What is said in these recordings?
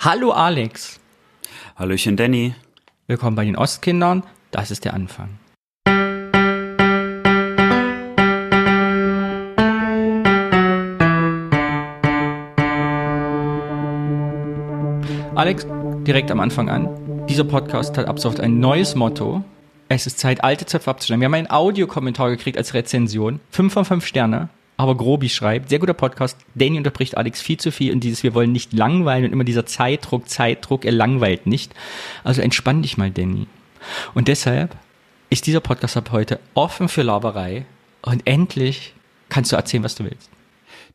Hallo Alex. Hallöchen Danny. Willkommen bei den Ostkindern. Das ist der Anfang. Alex, direkt am Anfang an. Dieser Podcast hat ab sofort ein neues Motto. Es ist Zeit, alte Zöpfe abzustellen. Wir haben einen Audiokommentar gekriegt als Rezension. Fünf von fünf Sterne. Aber Grobi schreibt, sehr guter Podcast. Danny unterbricht Alex viel zu viel und dieses, wir wollen nicht langweilen und immer dieser Zeitdruck, Zeitdruck, er langweilt nicht. Also entspann dich mal, Danny. Und deshalb ist dieser Podcast ab heute offen für Laberei und endlich kannst du erzählen, was du willst.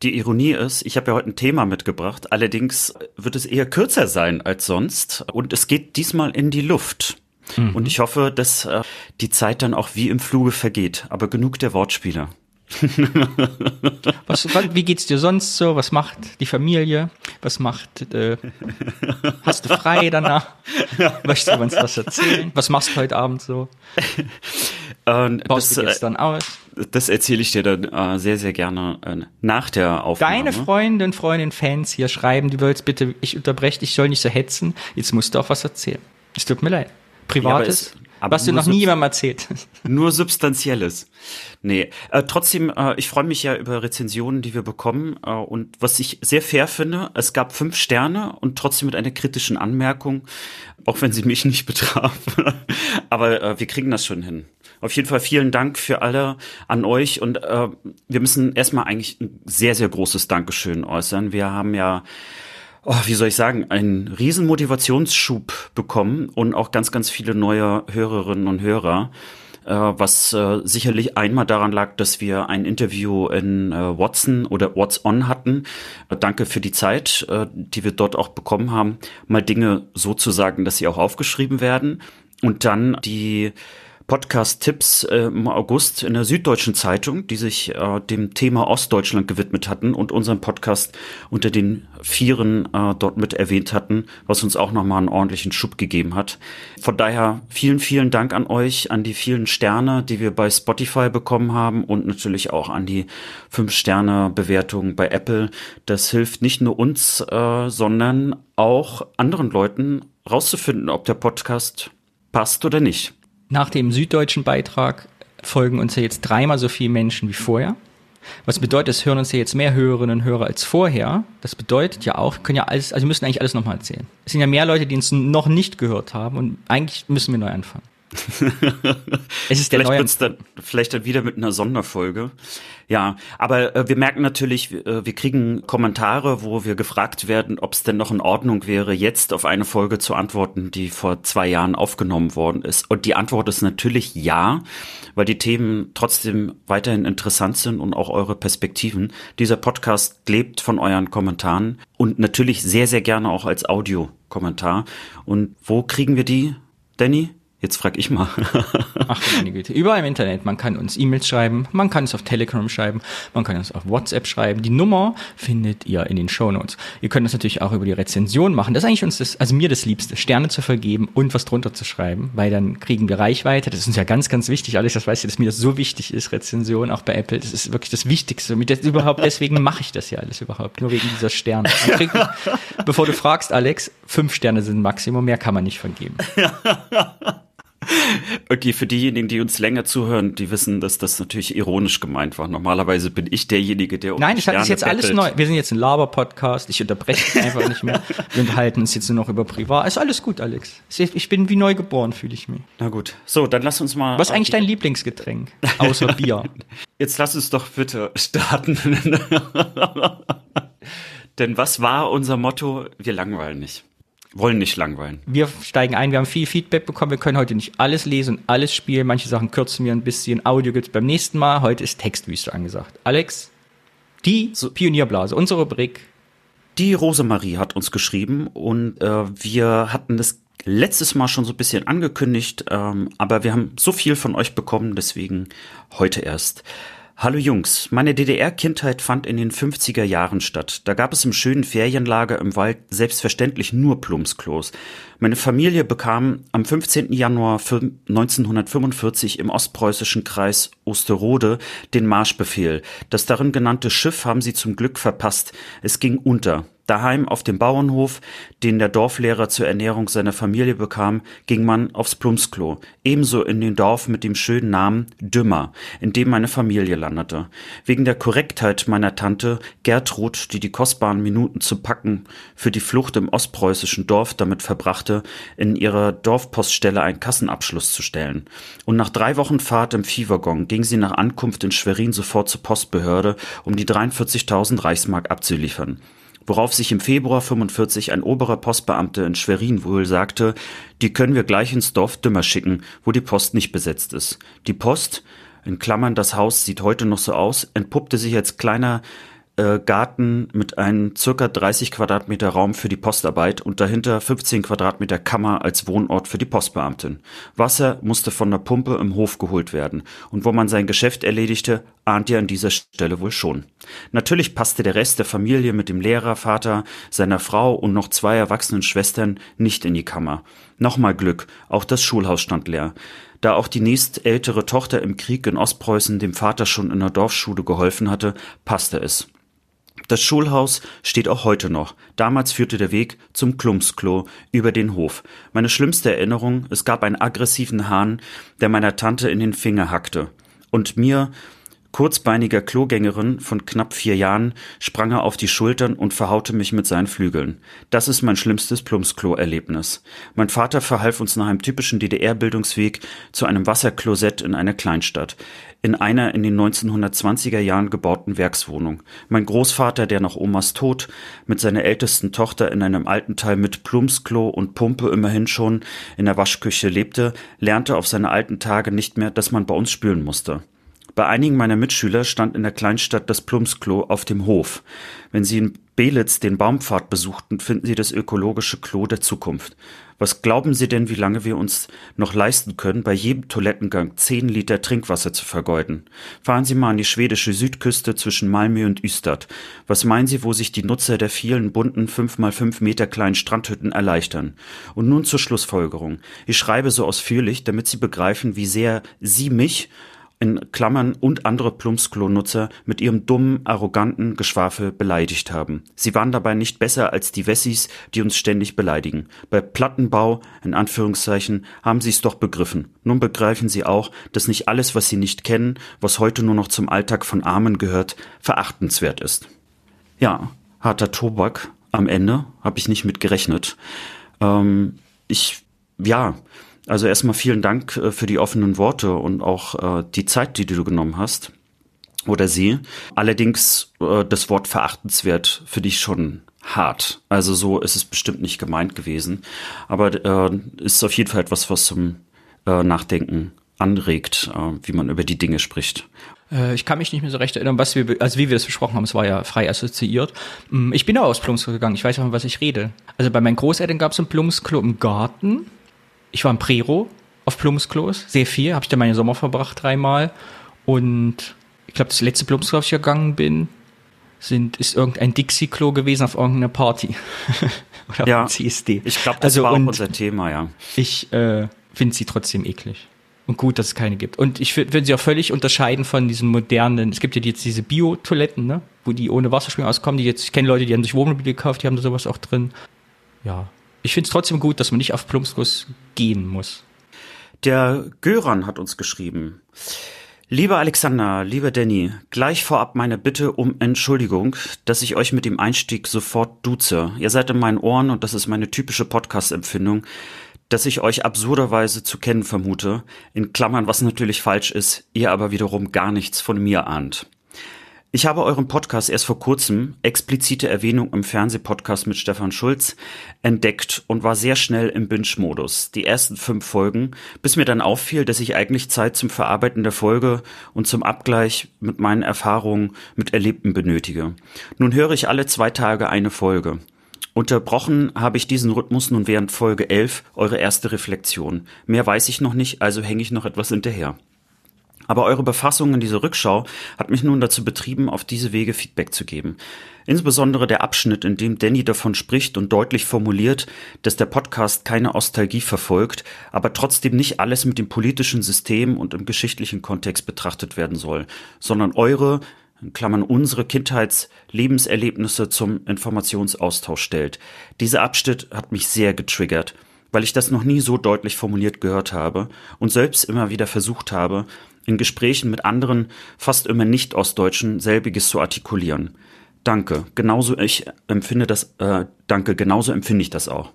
Die Ironie ist, ich habe ja heute ein Thema mitgebracht, allerdings wird es eher kürzer sein als sonst und es geht diesmal in die Luft. Mhm. Und ich hoffe, dass äh, die Zeit dann auch wie im Fluge vergeht. Aber genug der Wortspiele. was, wie geht's dir sonst so? Was macht die Familie? Was macht, äh, hast du frei danach? Möchtest du uns was erzählen? Was machst du heute Abend so? Und Baust das, du jetzt dann aus? Das erzähle ich dir dann äh, sehr, sehr gerne äh, nach der Aufnahme. Deine Freundin, Freundin, Fans hier schreiben, die willst bitte, ich unterbreche ich soll nicht so hetzen. Jetzt musst du auch was erzählen. Es tut mir leid. Privates. Ja, aber was du noch nie jemandem erzählt. Nur Substanzielles. Nee, äh, trotzdem, äh, ich freue mich ja über Rezensionen, die wir bekommen. Äh, und was ich sehr fair finde, es gab fünf Sterne und trotzdem mit einer kritischen Anmerkung, auch wenn sie mich nicht betraf. aber äh, wir kriegen das schon hin. Auf jeden Fall vielen Dank für alle an euch und äh, wir müssen erstmal eigentlich ein sehr, sehr großes Dankeschön äußern. Wir haben ja oh, wie soll ich sagen, einen riesen Motivationsschub bekommen und auch ganz, ganz viele neue Hörerinnen und Hörer äh, was äh, sicherlich einmal daran lag, dass wir ein Interview in äh, Watson oder What's On hatten. Äh, danke für die Zeit, äh, die wir dort auch bekommen haben, mal Dinge so zu sagen, dass sie auch aufgeschrieben werden. Und dann die Podcast-Tipps äh, im August in der Süddeutschen Zeitung, die sich äh, dem Thema Ostdeutschland gewidmet hatten und unseren Podcast unter den Vieren äh, dort mit erwähnt hatten, was uns auch nochmal einen ordentlichen Schub gegeben hat. Von daher vielen, vielen Dank an euch, an die vielen Sterne, die wir bei Spotify bekommen haben und natürlich auch an die Fünf-Sterne-Bewertung bei Apple. Das hilft nicht nur uns, äh, sondern auch anderen Leuten rauszufinden, ob der Podcast passt oder nicht. Nach dem süddeutschen Beitrag folgen uns ja jetzt dreimal so viele Menschen wie vorher. Was bedeutet, es hören uns ja jetzt mehr Hörerinnen und Hörer als vorher. Das bedeutet ja auch, können ja alles, also wir müssen eigentlich alles nochmal erzählen. Es sind ja mehr Leute, die uns noch nicht gehört haben und eigentlich müssen wir neu anfangen. es ist der vielleicht neue. Dann, vielleicht dann wieder mit einer Sonderfolge. Ja, aber äh, wir merken natürlich, äh, wir kriegen Kommentare, wo wir gefragt werden, ob es denn noch in Ordnung wäre, jetzt auf eine Folge zu antworten, die vor zwei Jahren aufgenommen worden ist. Und die Antwort ist natürlich ja, weil die Themen trotzdem weiterhin interessant sind und auch eure Perspektiven. Dieser Podcast lebt von euren Kommentaren und natürlich sehr, sehr gerne auch als Audiokommentar. Und wo kriegen wir die, Danny? Jetzt frag ich mal. Ach, meine Güte. Überall im Internet. Man kann uns E-Mails schreiben, man kann es auf Telegram schreiben, man kann es auf WhatsApp schreiben. Die Nummer findet ihr in den Show Notes. Ihr könnt das natürlich auch über die Rezension machen. Das ist eigentlich uns das, also mir das Liebste, Sterne zu vergeben und was drunter zu schreiben, weil dann kriegen wir Reichweite. Das ist uns ja ganz, ganz wichtig. Alles, das weißt du, dass mir das so wichtig ist, Rezension, auch bei Apple. Das ist wirklich das Wichtigste. Mit das, überhaupt, deswegen mache ich das ja alles überhaupt. Nur wegen dieser Sterne. Krieg, bevor du fragst, Alex, fünf Sterne sind Maximum, mehr kann man nicht vergeben. Okay, für diejenigen, die uns länger zuhören, die wissen, dass das natürlich ironisch gemeint war. Normalerweise bin ich derjenige, der um Nein, das ist jetzt alles neu. Wir sind jetzt ein Laber-Podcast. Ich unterbreche einfach nicht mehr. Wir unterhalten uns jetzt nur noch über Privat. Ist alles gut, Alex. Ich bin wie neu geboren, fühle ich mich. Na gut. So, dann lass uns mal. Was ist eigentlich dein Lieblingsgetränk? Außer Bier. Jetzt lass uns doch bitte starten. Denn was war unser Motto? Wir langweilen nicht wollen nicht langweilen. Wir steigen ein, wir haben viel Feedback bekommen, wir können heute nicht alles lesen, alles spielen, manche Sachen kürzen wir ein bisschen, Audio gibt's beim nächsten Mal, heute ist Textwüste angesagt. Alex, die so. Pionierblase, unsere Rubrik. Die Rosemarie hat uns geschrieben und äh, wir hatten das letztes Mal schon so ein bisschen angekündigt, ähm, aber wir haben so viel von euch bekommen, deswegen heute erst. Hallo Jungs, meine DDR-Kindheit fand in den 50er Jahren statt. Da gab es im schönen Ferienlager im Wald selbstverständlich nur Plumpsklos. Meine Familie bekam am 15. Januar 1945 im ostpreußischen Kreis Osterode den Marschbefehl. Das darin genannte Schiff haben sie zum Glück verpasst. Es ging unter. Daheim auf dem Bauernhof, den der Dorflehrer zur Ernährung seiner Familie bekam, ging man aufs Plumpsklo. Ebenso in den Dorf mit dem schönen Namen Dümmer, in dem meine Familie landete. Wegen der Korrektheit meiner Tante Gertrud, die die kostbaren Minuten zu packen für die Flucht im ostpreußischen Dorf damit verbrachte, in ihrer Dorfpoststelle einen Kassenabschluss zu stellen. Und nach drei Wochen Fahrt im Viehwaggon ging sie nach Ankunft in Schwerin sofort zur Postbehörde, um die 43.000 Reichsmark abzuliefern worauf sich im Februar 45 ein oberer Postbeamter in Schwerin wohl sagte, die können wir gleich ins Dorf Dümmer schicken, wo die Post nicht besetzt ist. Die Post, in Klammern das Haus sieht heute noch so aus, entpuppte sich als kleiner äh, Garten mit einem circa 30 Quadratmeter Raum für die Postarbeit und dahinter 15 Quadratmeter Kammer als Wohnort für die Postbeamtin. Wasser musste von der Pumpe im Hof geholt werden und wo man sein Geschäft erledigte, ahnt ihr an dieser Stelle wohl schon. Natürlich passte der Rest der Familie mit dem Lehrer, Vater, seiner Frau und noch zwei erwachsenen Schwestern nicht in die Kammer. Nochmal Glück, auch das Schulhaus stand leer. Da auch die nächstältere Tochter im Krieg in Ostpreußen dem Vater schon in der Dorfschule geholfen hatte, passte es. Das Schulhaus steht auch heute noch. Damals führte der Weg zum Klumpsklo über den Hof. Meine schlimmste Erinnerung, es gab einen aggressiven Hahn, der meiner Tante in den Finger hackte. Und mir kurzbeiniger Klogängerin von knapp vier Jahren sprang er auf die Schultern und verhaute mich mit seinen Flügeln. Das ist mein schlimmstes Plumpsklo-Erlebnis. Mein Vater verhalf uns nach einem typischen DDR-Bildungsweg zu einem Wasserklosett in einer Kleinstadt. In einer in den 1920er Jahren gebauten Werkswohnung. Mein Großvater, der nach Omas Tod mit seiner ältesten Tochter in einem alten Teil mit Plumpsklo und Pumpe immerhin schon in der Waschküche lebte, lernte auf seine alten Tage nicht mehr, dass man bei uns spülen musste. Bei einigen meiner Mitschüler stand in der Kleinstadt das Plumpsklo auf dem Hof. Wenn Sie in Belitz den Baumpfad besuchten, finden Sie das ökologische Klo der Zukunft. Was glauben Sie denn, wie lange wir uns noch leisten können, bei jedem Toilettengang zehn Liter Trinkwasser zu vergeuden? Fahren Sie mal an die schwedische Südküste zwischen Malmö und Ystad. Was meinen Sie, wo sich die Nutzer der vielen bunten fünf mal fünf Meter kleinen Strandhütten erleichtern? Und nun zur Schlussfolgerung. Ich schreibe so ausführlich, damit Sie begreifen, wie sehr Sie mich in Klammern und andere Plumpsklo-Nutzer mit ihrem dummen, arroganten Geschwafel beleidigt haben. Sie waren dabei nicht besser als die Wessis, die uns ständig beleidigen. Bei Plattenbau, in Anführungszeichen, haben sie es doch begriffen. Nun begreifen sie auch, dass nicht alles, was sie nicht kennen, was heute nur noch zum Alltag von Armen gehört, verachtenswert ist. Ja, harter Tobak am Ende, habe ich nicht mit gerechnet. Ähm, ich, ja, also erstmal vielen Dank äh, für die offenen Worte und auch äh, die Zeit, die du genommen hast. Oder sie. Allerdings äh, das Wort verachtenswert für dich schon hart. Also so ist es bestimmt nicht gemeint gewesen. Aber ist auf jeden Fall etwas, was zum Nachdenken anregt, wie man über die Dinge spricht. Ich kann mich nicht mehr so recht erinnern, was wir, also wie wir das besprochen haben, es war ja frei assoziiert. Mm, ich bin auch aus Plumsklo gegangen, ich weiß auch, was ich rede. Also bei meinen Großeltern gab es ein Plumsklo im Garten ich war im Prero auf Plumpsklos, sehr viel, habe ich da meine Sommer verbracht dreimal. Und ich glaube, das letzte Plumpsklo, auf ich gegangen bin, sind, ist irgendein Dixie-Klo gewesen auf irgendeiner Party. Oder ja, CSD. Ich glaube, das also, war auch unser Thema, ja. Ich äh, finde sie trotzdem eklig. Und gut, dass es keine gibt. Und ich würde sie auch völlig unterscheiden von diesen modernen, es gibt ja jetzt diese Bio-Toiletten, ne? wo die ohne Wasserspringen auskommen, die jetzt, ich kenne Leute, die haben sich Wohnmobile gekauft, die haben da sowas auch drin. Ja, ich finde es trotzdem gut, dass man nicht auf Plumpskurs gehen muss. Der Göran hat uns geschrieben. Lieber Alexander, lieber Danny, gleich vorab meine Bitte um Entschuldigung, dass ich euch mit dem Einstieg sofort duze. Ihr seid in meinen Ohren und das ist meine typische Podcast-Empfindung, dass ich euch absurderweise zu kennen vermute, in Klammern, was natürlich falsch ist, ihr aber wiederum gar nichts von mir ahnt. Ich habe euren Podcast erst vor kurzem, explizite Erwähnung im Fernsehpodcast mit Stefan Schulz, entdeckt und war sehr schnell im Binge-Modus. Die ersten fünf Folgen, bis mir dann auffiel, dass ich eigentlich Zeit zum Verarbeiten der Folge und zum Abgleich mit meinen Erfahrungen mit Erlebten benötige. Nun höre ich alle zwei Tage eine Folge. Unterbrochen habe ich diesen Rhythmus nun während Folge 11, eure erste Reflexion. Mehr weiß ich noch nicht, also hänge ich noch etwas hinterher. Aber eure Befassung in dieser Rückschau hat mich nun dazu betrieben, auf diese Wege Feedback zu geben. Insbesondere der Abschnitt, in dem Danny davon spricht und deutlich formuliert, dass der Podcast keine Ostalgie verfolgt, aber trotzdem nicht alles mit dem politischen System und im geschichtlichen Kontext betrachtet werden soll, sondern eure in Klammern unsere Kindheitslebenserlebnisse zum Informationsaustausch stellt. Dieser Abschnitt hat mich sehr getriggert, weil ich das noch nie so deutlich formuliert gehört habe und selbst immer wieder versucht habe, in Gesprächen mit anderen, fast immer Nicht-Ostdeutschen, selbiges zu artikulieren. Danke, genauso ich empfinde das, äh, danke, genauso empfinde ich das auch.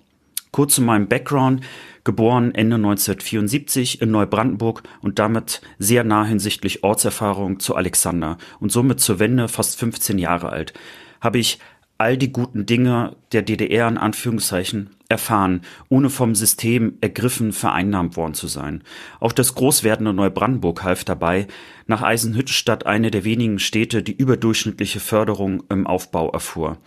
Kurz zu meinem Background, geboren Ende 1974 in Neubrandenburg und damit sehr nah hinsichtlich Ortserfahrung zu Alexander und somit zur Wende fast 15 Jahre alt, habe ich all die guten Dinge der DDR in Anführungszeichen erfahren, ohne vom System ergriffen vereinnahmt worden zu sein. Auch das großwerdende Neubrandenburg half dabei, nach Eisenhüttenstadt eine der wenigen Städte, die überdurchschnittliche Förderung im Aufbau erfuhr.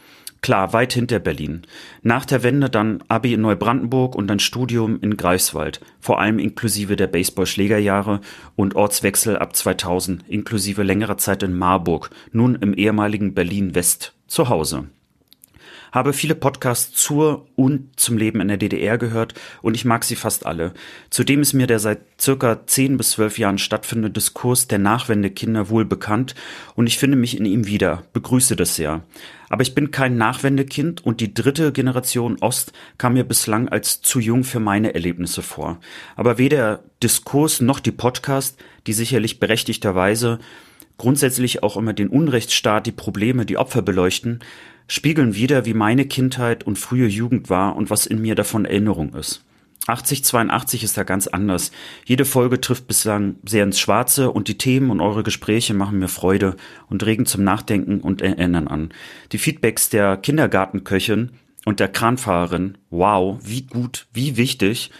Klar, weit hinter Berlin. Nach der Wende dann Abi in Neubrandenburg und ein Studium in Greifswald, vor allem inklusive der Baseball-Schlägerjahre und Ortswechsel ab 2000, inklusive längerer Zeit in Marburg, nun im ehemaligen Berlin-West zu Hause habe viele Podcasts zur und zum Leben in der DDR gehört und ich mag sie fast alle. Zudem ist mir der seit circa 10 bis 12 Jahren stattfindende Diskurs der Nachwendekinder wohl bekannt und ich finde mich in ihm wieder, begrüße das sehr. Aber ich bin kein Nachwendekind und die dritte Generation Ost kam mir bislang als zu jung für meine Erlebnisse vor. Aber weder Diskurs noch die Podcast, die sicherlich berechtigterweise grundsätzlich auch immer den Unrechtsstaat, die Probleme, die Opfer beleuchten, spiegeln wieder, wie meine Kindheit und frühe Jugend war und was in mir davon Erinnerung ist. 8082 ist da ganz anders. Jede Folge trifft bislang sehr ins Schwarze und die Themen und eure Gespräche machen mir Freude und regen zum Nachdenken und Erinnern an. Die Feedbacks der Kindergartenköchin und der Kranfahrerin, wow, wie gut, wie wichtig.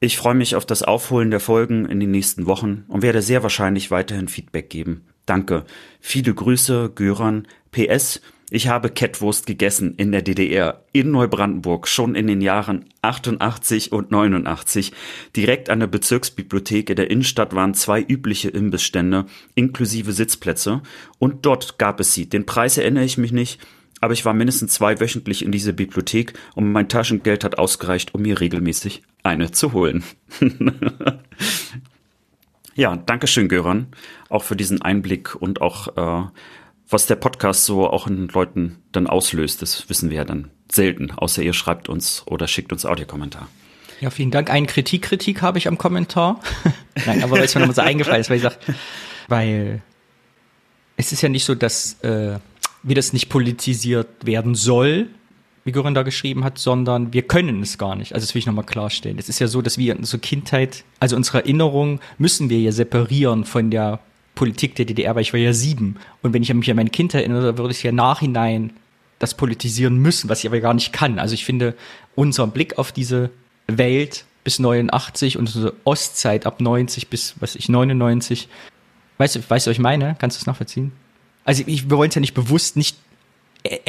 Ich freue mich auf das Aufholen der Folgen in den nächsten Wochen und werde sehr wahrscheinlich weiterhin Feedback geben. Danke. Viele Grüße, Göran. PS, ich habe Kettwurst gegessen in der DDR, in Neubrandenburg, schon in den Jahren 88 und 89. Direkt an der Bezirksbibliothek in der Innenstadt waren zwei übliche Imbissstände, inklusive Sitzplätze. Und dort gab es sie. Den Preis erinnere ich mich nicht, aber ich war mindestens zwei wöchentlich in dieser Bibliothek und mein Taschengeld hat ausgereicht, um mir regelmäßig eine zu holen. ja, danke schön, Göran, auch für diesen Einblick und auch äh, was der Podcast so auch in Leuten dann auslöst, das wissen wir ja dann selten, außer ihr schreibt uns oder schickt uns Audiokommentar. Ja, vielen Dank. Eine Kritik, Kritik habe ich am Kommentar. Nein, aber weil es mir nochmal so eingefallen ist, weil ich sage, weil es ist ja nicht so, dass äh, wie das nicht politisiert werden soll, wie Göran da geschrieben hat, sondern wir können es gar nicht. Also das will ich nochmal klarstellen. Es ist ja so, dass wir unsere Kindheit, also unsere Erinnerung, müssen wir ja separieren von der Politik der DDR, weil ich war ja sieben. Und wenn ich mich an meine Kindheit erinnere, würde ich ja nachhinein das politisieren müssen, was ich aber gar nicht kann. Also ich finde, unser Blick auf diese Welt bis 89 und unsere Ostzeit ab 90 bis, was ich, 99, weißt du, weißt du, was ich meine? Kannst du es nachvollziehen? Also ich, wir wollen es ja nicht bewusst nicht,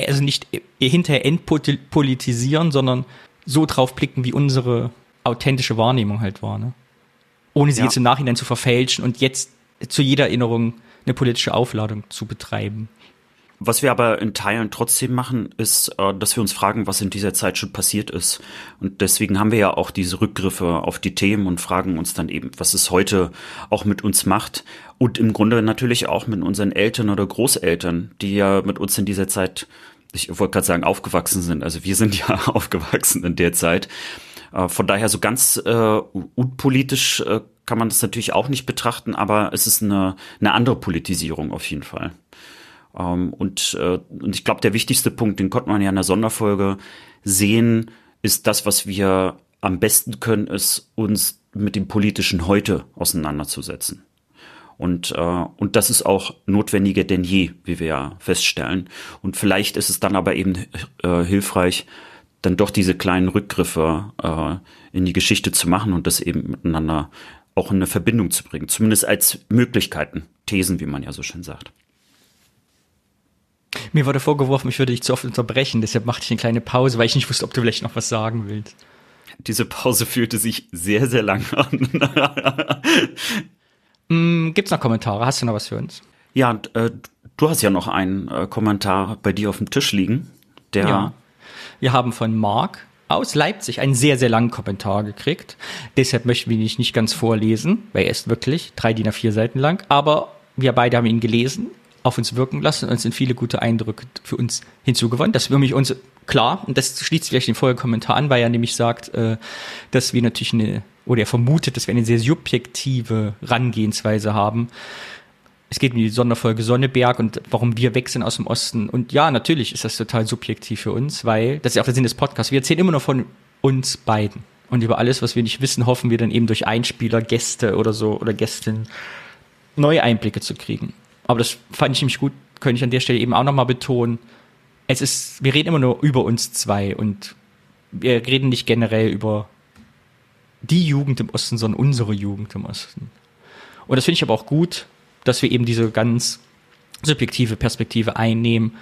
also nicht hinterher entpolitisieren, sondern so drauf blicken, wie unsere authentische Wahrnehmung halt war, ne? Ohne sie ja. jetzt im Nachhinein zu verfälschen und jetzt zu jeder Erinnerung eine politische Aufladung zu betreiben. Was wir aber in Teilen trotzdem machen, ist, äh, dass wir uns fragen, was in dieser Zeit schon passiert ist. Und deswegen haben wir ja auch diese Rückgriffe auf die Themen und fragen uns dann eben, was es heute auch mit uns macht. Und im Grunde natürlich auch mit unseren Eltern oder Großeltern, die ja mit uns in dieser Zeit, ich wollte gerade sagen, aufgewachsen sind. Also wir sind ja aufgewachsen in der Zeit. Äh, von daher so ganz äh, unpolitisch äh, kann man das natürlich auch nicht betrachten, aber es ist eine, eine andere Politisierung auf jeden Fall. Ähm, und, äh, und ich glaube, der wichtigste Punkt, den konnte man ja in der Sonderfolge sehen, ist das, was wir am besten können, ist uns mit dem politischen Heute auseinanderzusetzen. Und, äh, und das ist auch notwendiger denn je, wie wir ja feststellen. Und vielleicht ist es dann aber eben äh, hilfreich, dann doch diese kleinen Rückgriffe äh, in die Geschichte zu machen und das eben miteinander auch in eine Verbindung zu bringen. Zumindest als Möglichkeiten, Thesen, wie man ja so schön sagt. Mir wurde vorgeworfen, ich würde dich zu oft unterbrechen, deshalb machte ich eine kleine Pause, weil ich nicht wusste, ob du vielleicht noch was sagen willst. Diese Pause fühlte sich sehr, sehr lang an. mm, gibt's noch Kommentare? Hast du noch was für uns? Ja, äh, du hast ja noch einen äh, Kommentar bei dir auf dem Tisch liegen. Der ja. Wir haben von Mark aus Leipzig einen sehr, sehr langen Kommentar gekriegt. Deshalb möchten wir ihn nicht ganz vorlesen, weil er ist wirklich drei DIN A4 Seiten lang. Aber wir beide haben ihn gelesen auf uns wirken lassen und sind viele gute Eindrücke für uns hinzugewonnen. Das für mich uns klar und das schließt vielleicht den vorherigen Kommentar an, weil er nämlich sagt, äh, dass wir natürlich eine, oder er vermutet, dass wir eine sehr subjektive Rangehensweise haben. Es geht um die Sonderfolge Sonneberg und warum wir weg sind aus dem Osten. Und ja, natürlich ist das total subjektiv für uns, weil das ist ja auch der Sinn des Podcasts. Wir erzählen immer nur von uns beiden. Und über alles, was wir nicht wissen, hoffen wir dann eben durch Einspieler, Gäste oder so oder Gästinnen neue Einblicke zu kriegen. Aber das fand ich nämlich gut, könnte ich an der Stelle eben auch nochmal betonen. Es ist, wir reden immer nur über uns zwei und wir reden nicht generell über die Jugend im Osten, sondern unsere Jugend im Osten. Und das finde ich aber auch gut, dass wir eben diese ganz subjektive Perspektive einnehmen.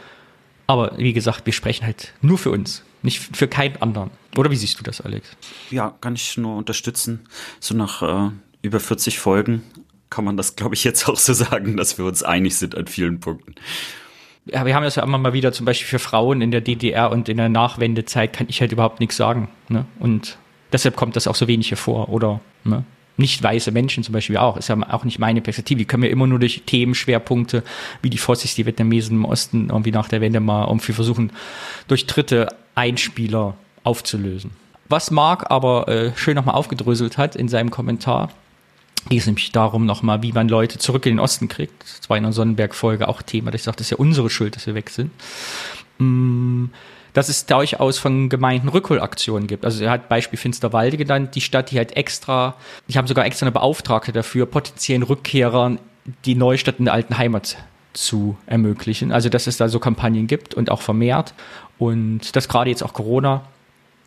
Aber wie gesagt, wir sprechen halt nur für uns, nicht für keinen anderen. Oder wie siehst du das, Alex? Ja, kann ich nur unterstützen. So nach äh, über 40 Folgen kann man das, glaube ich, jetzt auch so sagen, dass wir uns einig sind an vielen Punkten. Ja, wir haben das ja immer mal wieder, zum Beispiel für Frauen in der DDR und in der Nachwendezeit kann ich halt überhaupt nichts sagen. Ne? Und deshalb kommt das auch so wenig hervor. Oder ne? Nicht weiße Menschen zum Beispiel auch. Ist ja auch nicht meine Perspektive. Die können wir immer nur durch Themenschwerpunkte wie die Vorzis, die Vietnamesen im Osten irgendwie nach der Wende mal irgendwie versuchen, durch dritte Einspieler aufzulösen. Was Marc aber äh, schön nochmal aufgedröselt hat in seinem Kommentar, ging es nämlich darum nochmal, wie man Leute zurück in den Osten kriegt. Das war in der Sonnenberg-Folge auch Thema, dass ich sagte, das ist ja unsere Schuld, dass wir weg sind. Mm, dass es durchaus von Gemeinden Rückholaktionen gibt. Also er hat Beispiel Finsterwalde genannt, die Stadt, die halt extra, die haben sogar extra eine Beauftragte dafür, potenziellen Rückkehrern die Neustadt in der alten Heimat zu ermöglichen. Also dass es da so Kampagnen gibt und auch vermehrt. Und dass gerade jetzt auch Corona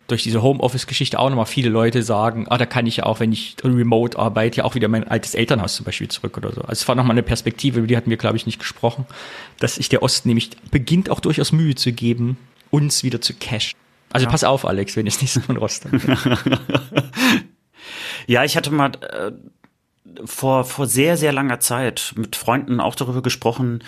durch diese Homeoffice-Geschichte auch nochmal viele Leute sagen, ah, da kann ich ja auch, wenn ich remote arbeite, ja auch wieder mein altes Elternhaus zum Beispiel zurück oder so. Also es war nochmal eine Perspektive, über die hatten wir, glaube ich, nicht gesprochen, dass sich der Osten nämlich beginnt auch durchaus Mühe zu geben, uns wieder zu cashen. Also ja. pass auf, Alex, wenn es nicht so von Rostock Ja, ich hatte mal äh, vor, vor sehr, sehr langer Zeit mit Freunden auch darüber gesprochen,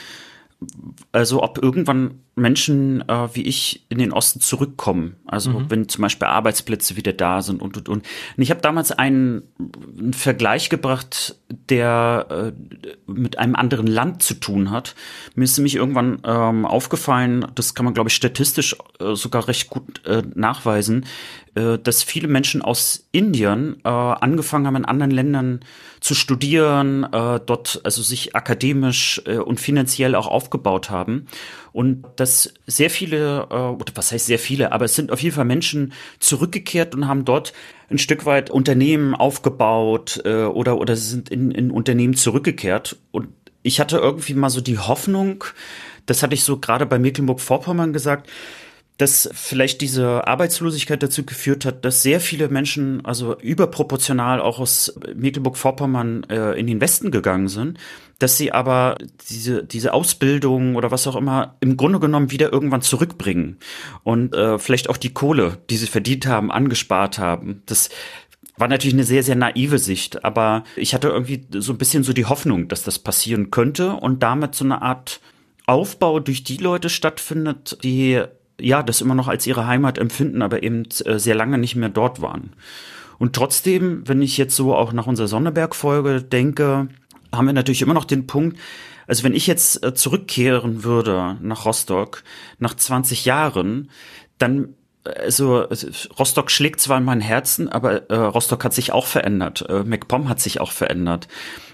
also ob irgendwann Menschen äh, wie ich in den Osten zurückkommen. Also mhm. wenn zum Beispiel Arbeitsplätze wieder da sind und und und. Und ich habe damals einen, einen, Vergleich gebracht, der äh, mit einem anderen Land zu tun hat. Mir ist nämlich irgendwann ähm, aufgefallen, das kann man glaube ich statistisch äh, sogar recht gut äh, nachweisen, dass viele Menschen aus Indien äh, angefangen haben, in anderen Ländern zu studieren, äh, dort also sich akademisch äh, und finanziell auch aufgebaut haben. Und dass sehr viele, äh, oder was heißt sehr viele, aber es sind auf jeden Fall Menschen zurückgekehrt und haben dort ein Stück weit Unternehmen aufgebaut äh, oder, oder sind in, in Unternehmen zurückgekehrt. Und ich hatte irgendwie mal so die Hoffnung, das hatte ich so gerade bei Mecklenburg-Vorpommern gesagt, dass vielleicht diese Arbeitslosigkeit dazu geführt hat, dass sehr viele Menschen, also überproportional auch aus Mecklenburg-Vorpommern äh, in den Westen gegangen sind, dass sie aber diese, diese Ausbildung oder was auch immer im Grunde genommen wieder irgendwann zurückbringen und äh, vielleicht auch die Kohle, die sie verdient haben, angespart haben. Das war natürlich eine sehr, sehr naive Sicht, aber ich hatte irgendwie so ein bisschen so die Hoffnung, dass das passieren könnte und damit so eine Art Aufbau durch die Leute stattfindet, die ja, das immer noch als ihre Heimat empfinden, aber eben äh, sehr lange nicht mehr dort waren. Und trotzdem, wenn ich jetzt so auch nach unserer Sonneberg-Folge denke, haben wir natürlich immer noch den Punkt, also wenn ich jetzt äh, zurückkehren würde nach Rostock nach 20 Jahren, dann also Rostock schlägt zwar in mein Herzen, aber äh, Rostock hat sich auch verändert. Äh, MacPom hat sich auch verändert.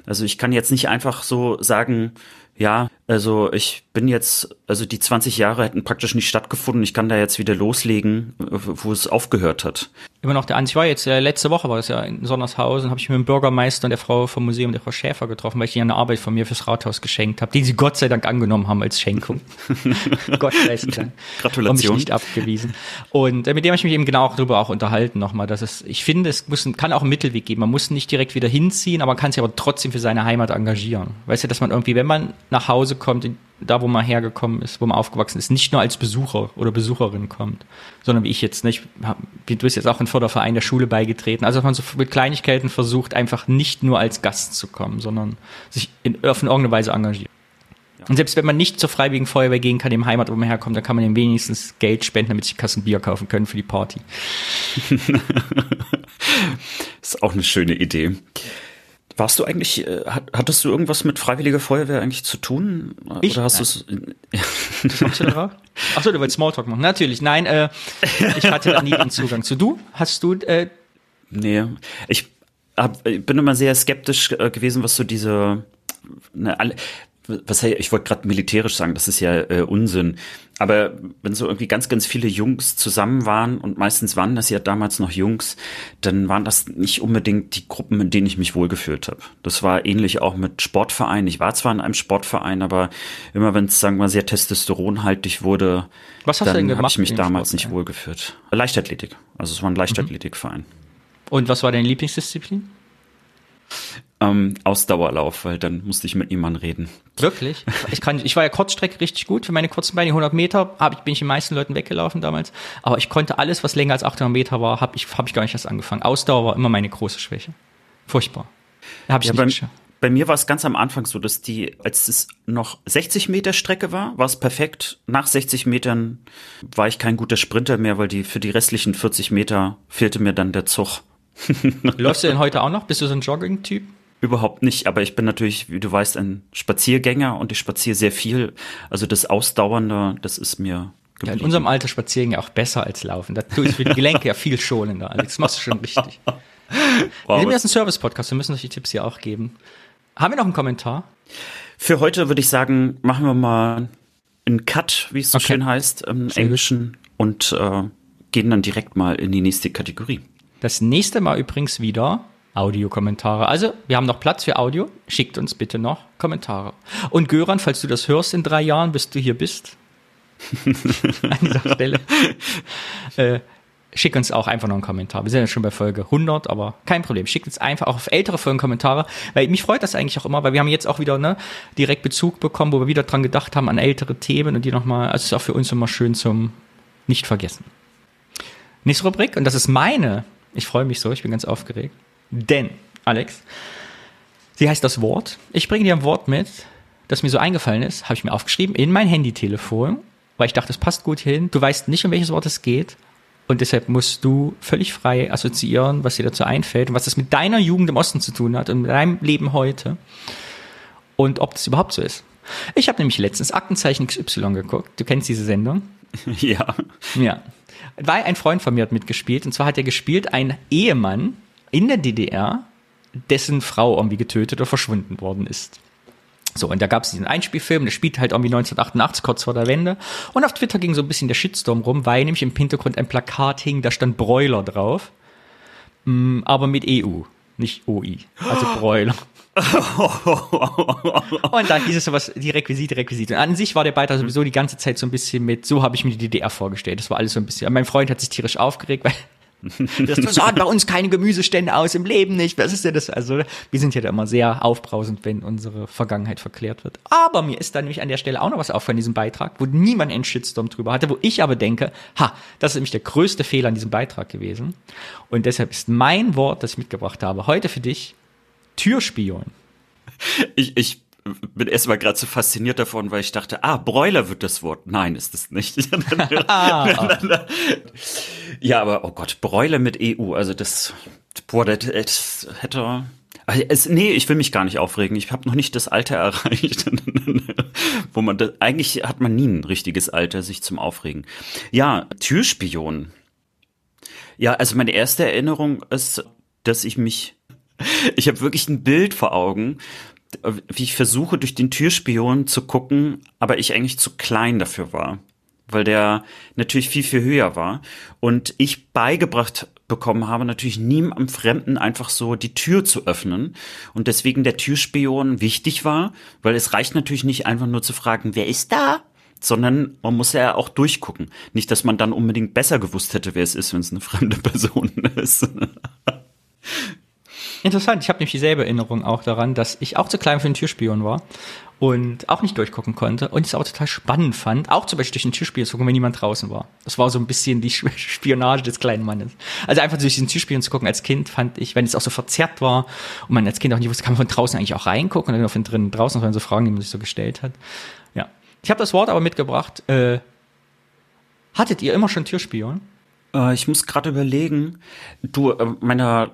Also ich kann jetzt nicht einfach so sagen, ja, also ich bin jetzt, also die 20 Jahre hätten praktisch nicht stattgefunden. Ich kann da jetzt wieder loslegen, wo es aufgehört hat. Immer noch der Ansicht. Ich war jetzt, äh, letzte Woche war es ja in Sonnershausen, habe ich mit dem Bürgermeister und der Frau vom Museum, der Frau Schäfer getroffen, weil ich ihnen eine Arbeit von mir fürs Rathaus geschenkt habe, die sie Gott sei Dank angenommen haben als Schenkung. Gott sei Dank. Gratulation. Und mich nicht abgewiesen. Und äh, mit dem habe ich mich eben genau auch darüber auch unterhalten nochmal, dass es, ich finde, es muss, kann auch einen Mittelweg geben. Man muss nicht direkt wieder hinziehen, aber man kann sich aber trotzdem für seine Heimat engagieren. Weißt du, dass man irgendwie, wenn man nach Hause kommt, in, da wo man hergekommen ist, wo man aufgewachsen ist, nicht nur als Besucher oder Besucherin kommt, sondern wie ich jetzt nicht, du bist jetzt auch ein Förderverein der Schule beigetreten, also dass man so mit Kleinigkeiten versucht, einfach nicht nur als Gast zu kommen, sondern sich in, auf irgendeine Weise engagiert. Und selbst wenn man nicht zur Freiwilligen Feuerwehr gehen kann, im Heimat, wo man herkommt, dann kann man ihm wenigstens Geld spenden, damit sich Kassen Bier kaufen können für die Party. ist auch eine schöne Idee. Warst du eigentlich, äh, hattest du irgendwas mit Freiwilliger Feuerwehr eigentlich zu tun? Ich? Oder hast du es? Achso, du wolltest Smalltalk machen. Natürlich, nein, äh, ich hatte da nie den Zugang zu. Du? Hast du? Äh, nee, ich hab, bin immer sehr skeptisch äh, gewesen, was so diese ne, alle, was ich wollte gerade militärisch sagen, das ist ja äh, Unsinn. Aber wenn so irgendwie ganz, ganz viele Jungs zusammen waren und meistens waren das ja damals noch Jungs, dann waren das nicht unbedingt die Gruppen, in denen ich mich wohlgefühlt habe. Das war ähnlich auch mit Sportvereinen. Ich war zwar in einem Sportverein, aber immer wenn es, sagen wir mal, sehr testosteronhaltig wurde, was hast dann habe ich mich damals nicht wohlgefühlt. Leichtathletik. Also es war ein mhm. Leichtathletikverein. Und was war deine Lieblingsdisziplin? Ähm, Ausdauerlauf, weil dann musste ich mit niemandem reden. Wirklich? Ich kann, ich war ja Kurzstrecke richtig gut. Für meine kurzen Beine 100 Meter hab ich, bin ich den meisten Leuten weggelaufen damals. Aber ich konnte alles, was länger als 800 Meter war, habe ich, hab ich gar nicht erst angefangen. Ausdauer war immer meine große Schwäche. Furchtbar. Hab ich ja, nicht bei, bei mir war es ganz am Anfang so, dass die, als es noch 60 Meter Strecke war, war es perfekt. Nach 60 Metern war ich kein guter Sprinter mehr, weil die für die restlichen 40 Meter fehlte mir dann der Zug. Läufst du denn heute auch noch? Bist du so ein Jogging-Typ? Überhaupt nicht, aber ich bin natürlich, wie du weißt, ein Spaziergänger und ich spaziere sehr viel. Also das Ausdauernde, das ist mir ja, in unserem Alter spazieren ja auch besser als laufen. Das tut für die Gelenke ja viel schonender. Alex, das machst du schon richtig. wow. Wir sind jetzt ein Service-Podcast, wir müssen euch die Tipps hier auch geben. Haben wir noch einen Kommentar? Für heute würde ich sagen, machen wir mal einen Cut, wie es so okay. schön heißt, im Sehr Englischen und äh, gehen dann direkt mal in die nächste Kategorie. Das nächste Mal übrigens wieder Audiokommentare. Also, wir haben noch Platz für Audio. Schickt uns bitte noch Kommentare. Und Göran, falls du das hörst in drei Jahren, bis du hier bist, an dieser Stelle, äh, schick uns auch einfach noch einen Kommentar. Wir sind ja schon bei Folge 100, aber kein Problem. Schickt uns einfach auch auf ältere Folgen Kommentare, weil mich freut das eigentlich auch immer, weil wir haben jetzt auch wieder ne, direkt Bezug bekommen, wo wir wieder dran gedacht haben an ältere Themen und die nochmal, also es ist auch für uns immer schön zum nicht vergessen. Nächste Rubrik, und das ist meine. Ich freue mich so, ich bin ganz aufgeregt. Denn, Alex, sie heißt das Wort. Ich bringe dir ein Wort mit, das mir so eingefallen ist, habe ich mir aufgeschrieben in mein Handytelefon, weil ich dachte, das passt gut hin. Du weißt nicht, um welches Wort es geht. Und deshalb musst du völlig frei assoziieren, was dir dazu einfällt und was das mit deiner Jugend im Osten zu tun hat und mit deinem Leben heute. Und ob das überhaupt so ist. Ich habe nämlich letztens Aktenzeichen XY geguckt. Du kennst diese Sendung? Ja. Ja. Weil ein Freund von mir hat mitgespielt. Und zwar hat er gespielt, ein Ehemann, in der DDR, dessen Frau irgendwie getötet oder verschwunden worden ist. So, und da gab es diesen Einspielfilm, der spielt halt irgendwie 1988, kurz vor der Wende. Und auf Twitter ging so ein bisschen der Shitstorm rum, weil nämlich im Hintergrund ein Plakat hing, da stand Broiler drauf. Mm, aber mit EU, nicht OI. Also Broiler. und dann hieß es sowas, die Requisite, Requisite. Und an sich war der Beitrag sowieso die ganze Zeit so ein bisschen mit, so habe ich mir die DDR vorgestellt. Das war alles so ein bisschen. Mein Freund hat sich tierisch aufgeregt, weil das so bei uns keine Gemüsestände aus im Leben nicht. Was ist denn das? Also, wir sind ja da immer sehr aufbrausend, wenn unsere Vergangenheit verklärt wird. Aber mir ist da nämlich an der Stelle auch noch was aufgefallen in diesem Beitrag, wo niemand einen Shitstorm drüber hatte, wo ich aber denke, ha, das ist nämlich der größte Fehler an diesem Beitrag gewesen. Und deshalb ist mein Wort, das ich mitgebracht habe, heute für dich Türspion. Ich, ich bin erstmal gerade so fasziniert davon, weil ich dachte, ah, Broiler wird das Wort. Nein, ist es nicht. ja, aber oh Gott, Broiler mit EU, also das, boah, das, das hätte. Also es, nee, ich will mich gar nicht aufregen. Ich habe noch nicht das Alter erreicht, wo man das, eigentlich hat man nie ein richtiges Alter, sich zum Aufregen. Ja, Türspion. Ja, also meine erste Erinnerung ist, dass ich mich ich habe wirklich ein Bild vor Augen, wie ich versuche, durch den Türspion zu gucken, aber ich eigentlich zu klein dafür war. Weil der natürlich viel, viel höher war. Und ich beigebracht bekommen habe, natürlich niemandem Fremden einfach so die Tür zu öffnen. Und deswegen der Türspion wichtig war, weil es reicht natürlich nicht einfach nur zu fragen, wer ist da? sondern man muss ja auch durchgucken. Nicht, dass man dann unbedingt besser gewusst hätte, wer es ist, wenn es eine fremde Person ist. Interessant, ich habe nämlich dieselbe Erinnerung auch daran, dass ich auch zu klein für einen Türspion war und auch nicht durchgucken konnte und es auch total spannend fand, auch zum Beispiel durch den Türspion zu gucken, wenn niemand draußen war. Das war so ein bisschen die Spionage des kleinen Mannes. Also einfach durch den Türspion zu gucken als Kind fand ich, wenn es auch so verzerrt war und man als Kind auch nicht wusste, kann man von draußen eigentlich auch reingucken und dann von drinnen draußen, das waren so Fragen, die man sich so gestellt hat. Ja. Ich habe das Wort aber mitgebracht. Äh, hattet ihr immer schon Türspion? Äh, ich muss gerade überlegen. Du, äh, meiner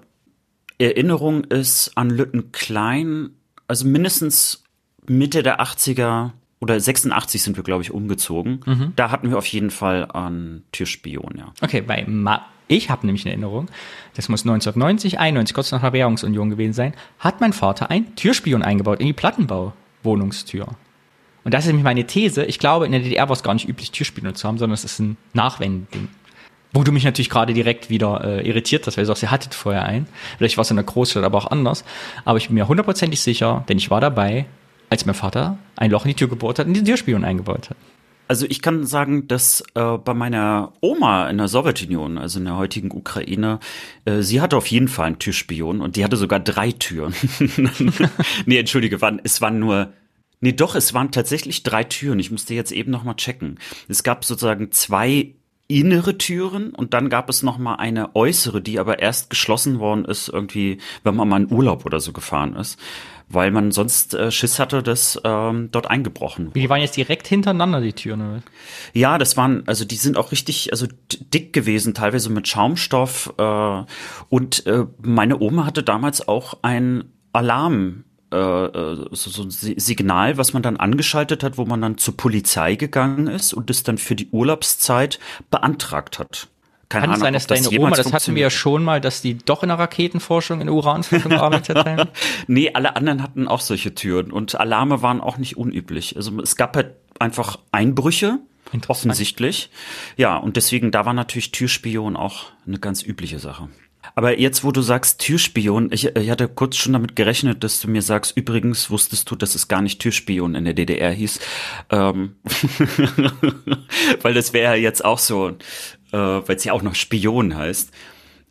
Erinnerung ist an Lütten Klein, also mindestens Mitte der 80er oder 86 sind wir, glaube ich, umgezogen. Mhm. Da hatten wir auf jeden Fall einen Türspion, ja. Okay, bei Ma ich habe nämlich eine Erinnerung, das muss 1990, 91, kurz nach der Währungsunion gewesen sein, hat mein Vater ein Türspion eingebaut in die Plattenbauwohnungstür. Und das ist nämlich meine These. Ich glaube, in der DDR war es gar nicht üblich, Türspione zu haben, sondern es ist ein Nachwendending. Wo du mich natürlich gerade direkt wieder äh, irritiert hast, weil du sagst, ihr hattet vorher einen. Vielleicht war es in der Großstadt, aber auch anders. Aber ich bin mir hundertprozentig sicher, denn ich war dabei, als mein Vater ein Loch in die Tür gebohrt hat und die Türspion eingebaut hat. Also ich kann sagen, dass äh, bei meiner Oma in der Sowjetunion, also in der heutigen Ukraine, äh, sie hatte auf jeden Fall einen Türspion und die hatte sogar drei Türen. nee, entschuldige, waren, es waren nur Nee, doch, es waren tatsächlich drei Türen. Ich musste jetzt eben noch mal checken. Es gab sozusagen zwei innere Türen und dann gab es noch mal eine äußere, die aber erst geschlossen worden ist irgendwie, wenn man mal in Urlaub oder so gefahren ist weil man sonst äh, Schiss hatte, dass ähm, dort eingebrochen wurde. Die waren jetzt direkt hintereinander, die Türen, oder? Ja, das waren, also die sind auch richtig, also dick gewesen, teilweise mit Schaumstoff. Äh, und äh, meine Oma hatte damals auch ein Alarm so, so ein Signal, was man dann angeschaltet hat, wo man dann zur Polizei gegangen ist und es dann für die Urlaubszeit beantragt hat. Keine Kann Ahnung, sein, dass deine Oma, das hatten wir ja schon mal, dass die doch in der Raketenforschung, in der Uranforschung gearbeitet haben? nee, alle anderen hatten auch solche Türen und Alarme waren auch nicht unüblich. Also es gab halt einfach Einbrüche, offensichtlich. Ja, und deswegen, da war natürlich Türspion auch eine ganz übliche Sache. Aber jetzt, wo du sagst Türspion, ich, ich hatte kurz schon damit gerechnet, dass du mir sagst, übrigens wusstest du, dass es gar nicht Türspion in der DDR hieß. Ähm Weil das wäre ja jetzt auch so äh, weil es ja auch noch Spion heißt.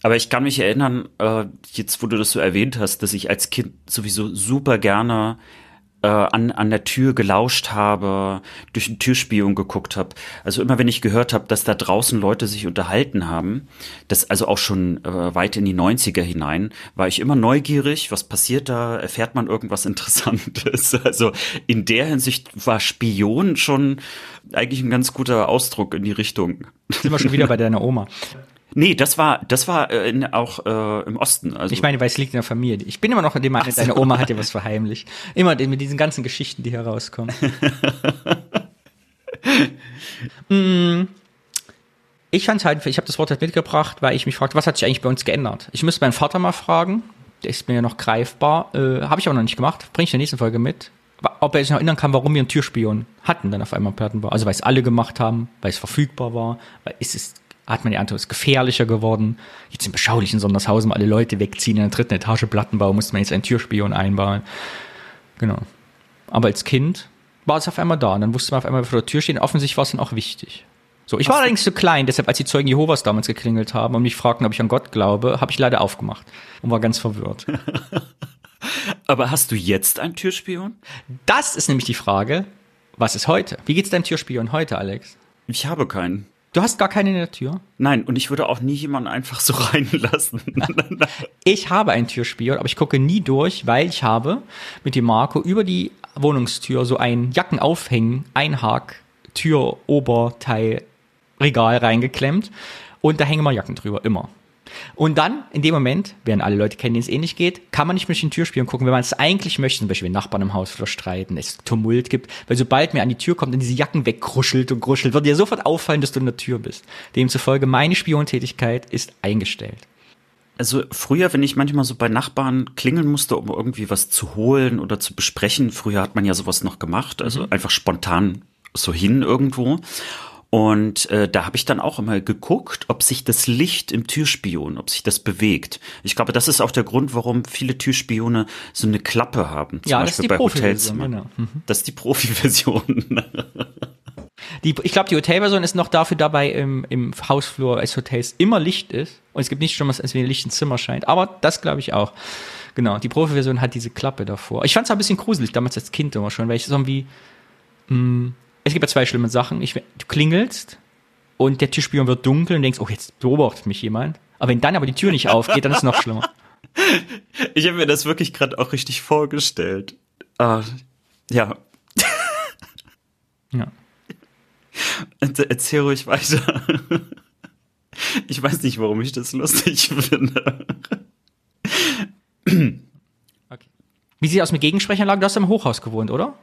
Aber ich kann mich erinnern, äh, jetzt wo du das so erwähnt hast, dass ich als Kind sowieso super gerne äh, an, an der Tür gelauscht habe, durch den Türspion geguckt habe. Also immer wenn ich gehört habe, dass da draußen Leute sich unterhalten haben, das also auch schon äh, weit in die 90er hinein, war ich immer neugierig, was passiert da, erfährt man irgendwas Interessantes. Also in der Hinsicht war Spion schon eigentlich ein ganz guter Ausdruck in die Richtung. Sind wir schon wieder bei deiner Oma. Nee, das war, das war äh, in, auch äh, im Osten. Also ich meine, weil es liegt in der Familie. Ich bin immer noch in dem Alter, so. deine Oma hat dir was verheimlicht. Immer mit diesen ganzen Geschichten, die herauskommen. mm, ich fand halt, ich habe das Wort halt mitgebracht, weil ich mich fragte, was hat sich eigentlich bei uns geändert? Ich müsste meinen Vater mal fragen. Der ist mir ja noch greifbar. Äh, habe ich aber noch nicht gemacht. Bring ich in der nächsten Folge mit ob er sich noch erinnern kann, warum wir einen Türspion hatten dann auf einmal Plattenbau. Also weil es alle gemacht haben, weil es verfügbar war, weil es ist hat man die Antwort, ist gefährlicher geworden. Jetzt im beschaulichen Sondershausen, wo alle Leute wegziehen, in der dritten Etage Plattenbau, musste man jetzt einen Türspion einbauen. Genau. Aber als Kind war es auf einmal da. Und dann wusste man auf einmal vor der Tür stehen. Offensichtlich war es dann auch wichtig. So, ich war allerdings zu klein, deshalb, als die Zeugen Jehovas damals geklingelt haben und mich fragten, ob ich an Gott glaube, habe ich leider aufgemacht und war ganz verwirrt. Aber hast du jetzt einen Türspion? Das ist nämlich die Frage. Was ist heute? Wie geht's deinem Türspion heute, Alex? Ich habe keinen. Du hast gar keine in der Tür? Nein, und ich würde auch nie jemanden einfach so reinlassen. ich habe ein Türspiel, aber ich gucke nie durch, weil ich habe mit dem Marco über die Wohnungstür so ein Jackenaufhängen, Einhak, Tür, Oberteil, Regal reingeklemmt. Und da hängen immer Jacken drüber, immer. Und dann, in dem Moment, während alle Leute kennen, denen es ähnlich geht, kann man nicht mehr durch den Türspielen gucken, wenn man es eigentlich möchte, zum Beispiel wenn Nachbarn im Haus verstreiten, es Tumult gibt, weil sobald mir an die Tür kommt und diese Jacken wegkruschelt und kruschelt, wird dir sofort auffallen, dass du in der Tür bist. Demzufolge, meine Spiontätigkeit ist eingestellt. Also früher, wenn ich manchmal so bei Nachbarn klingeln musste, um irgendwie was zu holen oder zu besprechen, früher hat man ja sowas noch gemacht, also mhm. einfach spontan so hin irgendwo. Und äh, da habe ich dann auch immer geguckt, ob sich das Licht im Türspion, ob sich das bewegt. Ich glaube, das ist auch der Grund, warum viele Türspione so eine Klappe haben. Zum ja, Beispiel das ist die bei Hotels. Genau. Mhm. Das ist die Profi-Version. Die, ich glaube, die Hotelversion ist noch dafür dabei im, im Hausflur des Hotels immer Licht ist. Und es gibt nichts Schlimmeres, als wenn Licht ins Zimmer scheint. Aber das glaube ich auch. Genau, die Profi-Version hat diese Klappe davor. Ich fand es ein bisschen gruselig, damals als Kind immer schon, weil ich so irgendwie, mh, hm, es gibt ja zwei schlimme Sachen. Ich, du klingelst und der Türspion wird dunkel und denkst, oh, jetzt beobachtet mich jemand. Aber wenn dann aber die Tür nicht aufgeht, dann ist es noch schlimmer. Ich habe mir das wirklich gerade auch richtig vorgestellt. Uh, ja. Ja. Erzähl ruhig weiter. Ich weiß nicht, warum ich das lustig finde. Wie sieht aus mit Gegensprechanlage? Du hast im Hochhaus gewohnt, oder?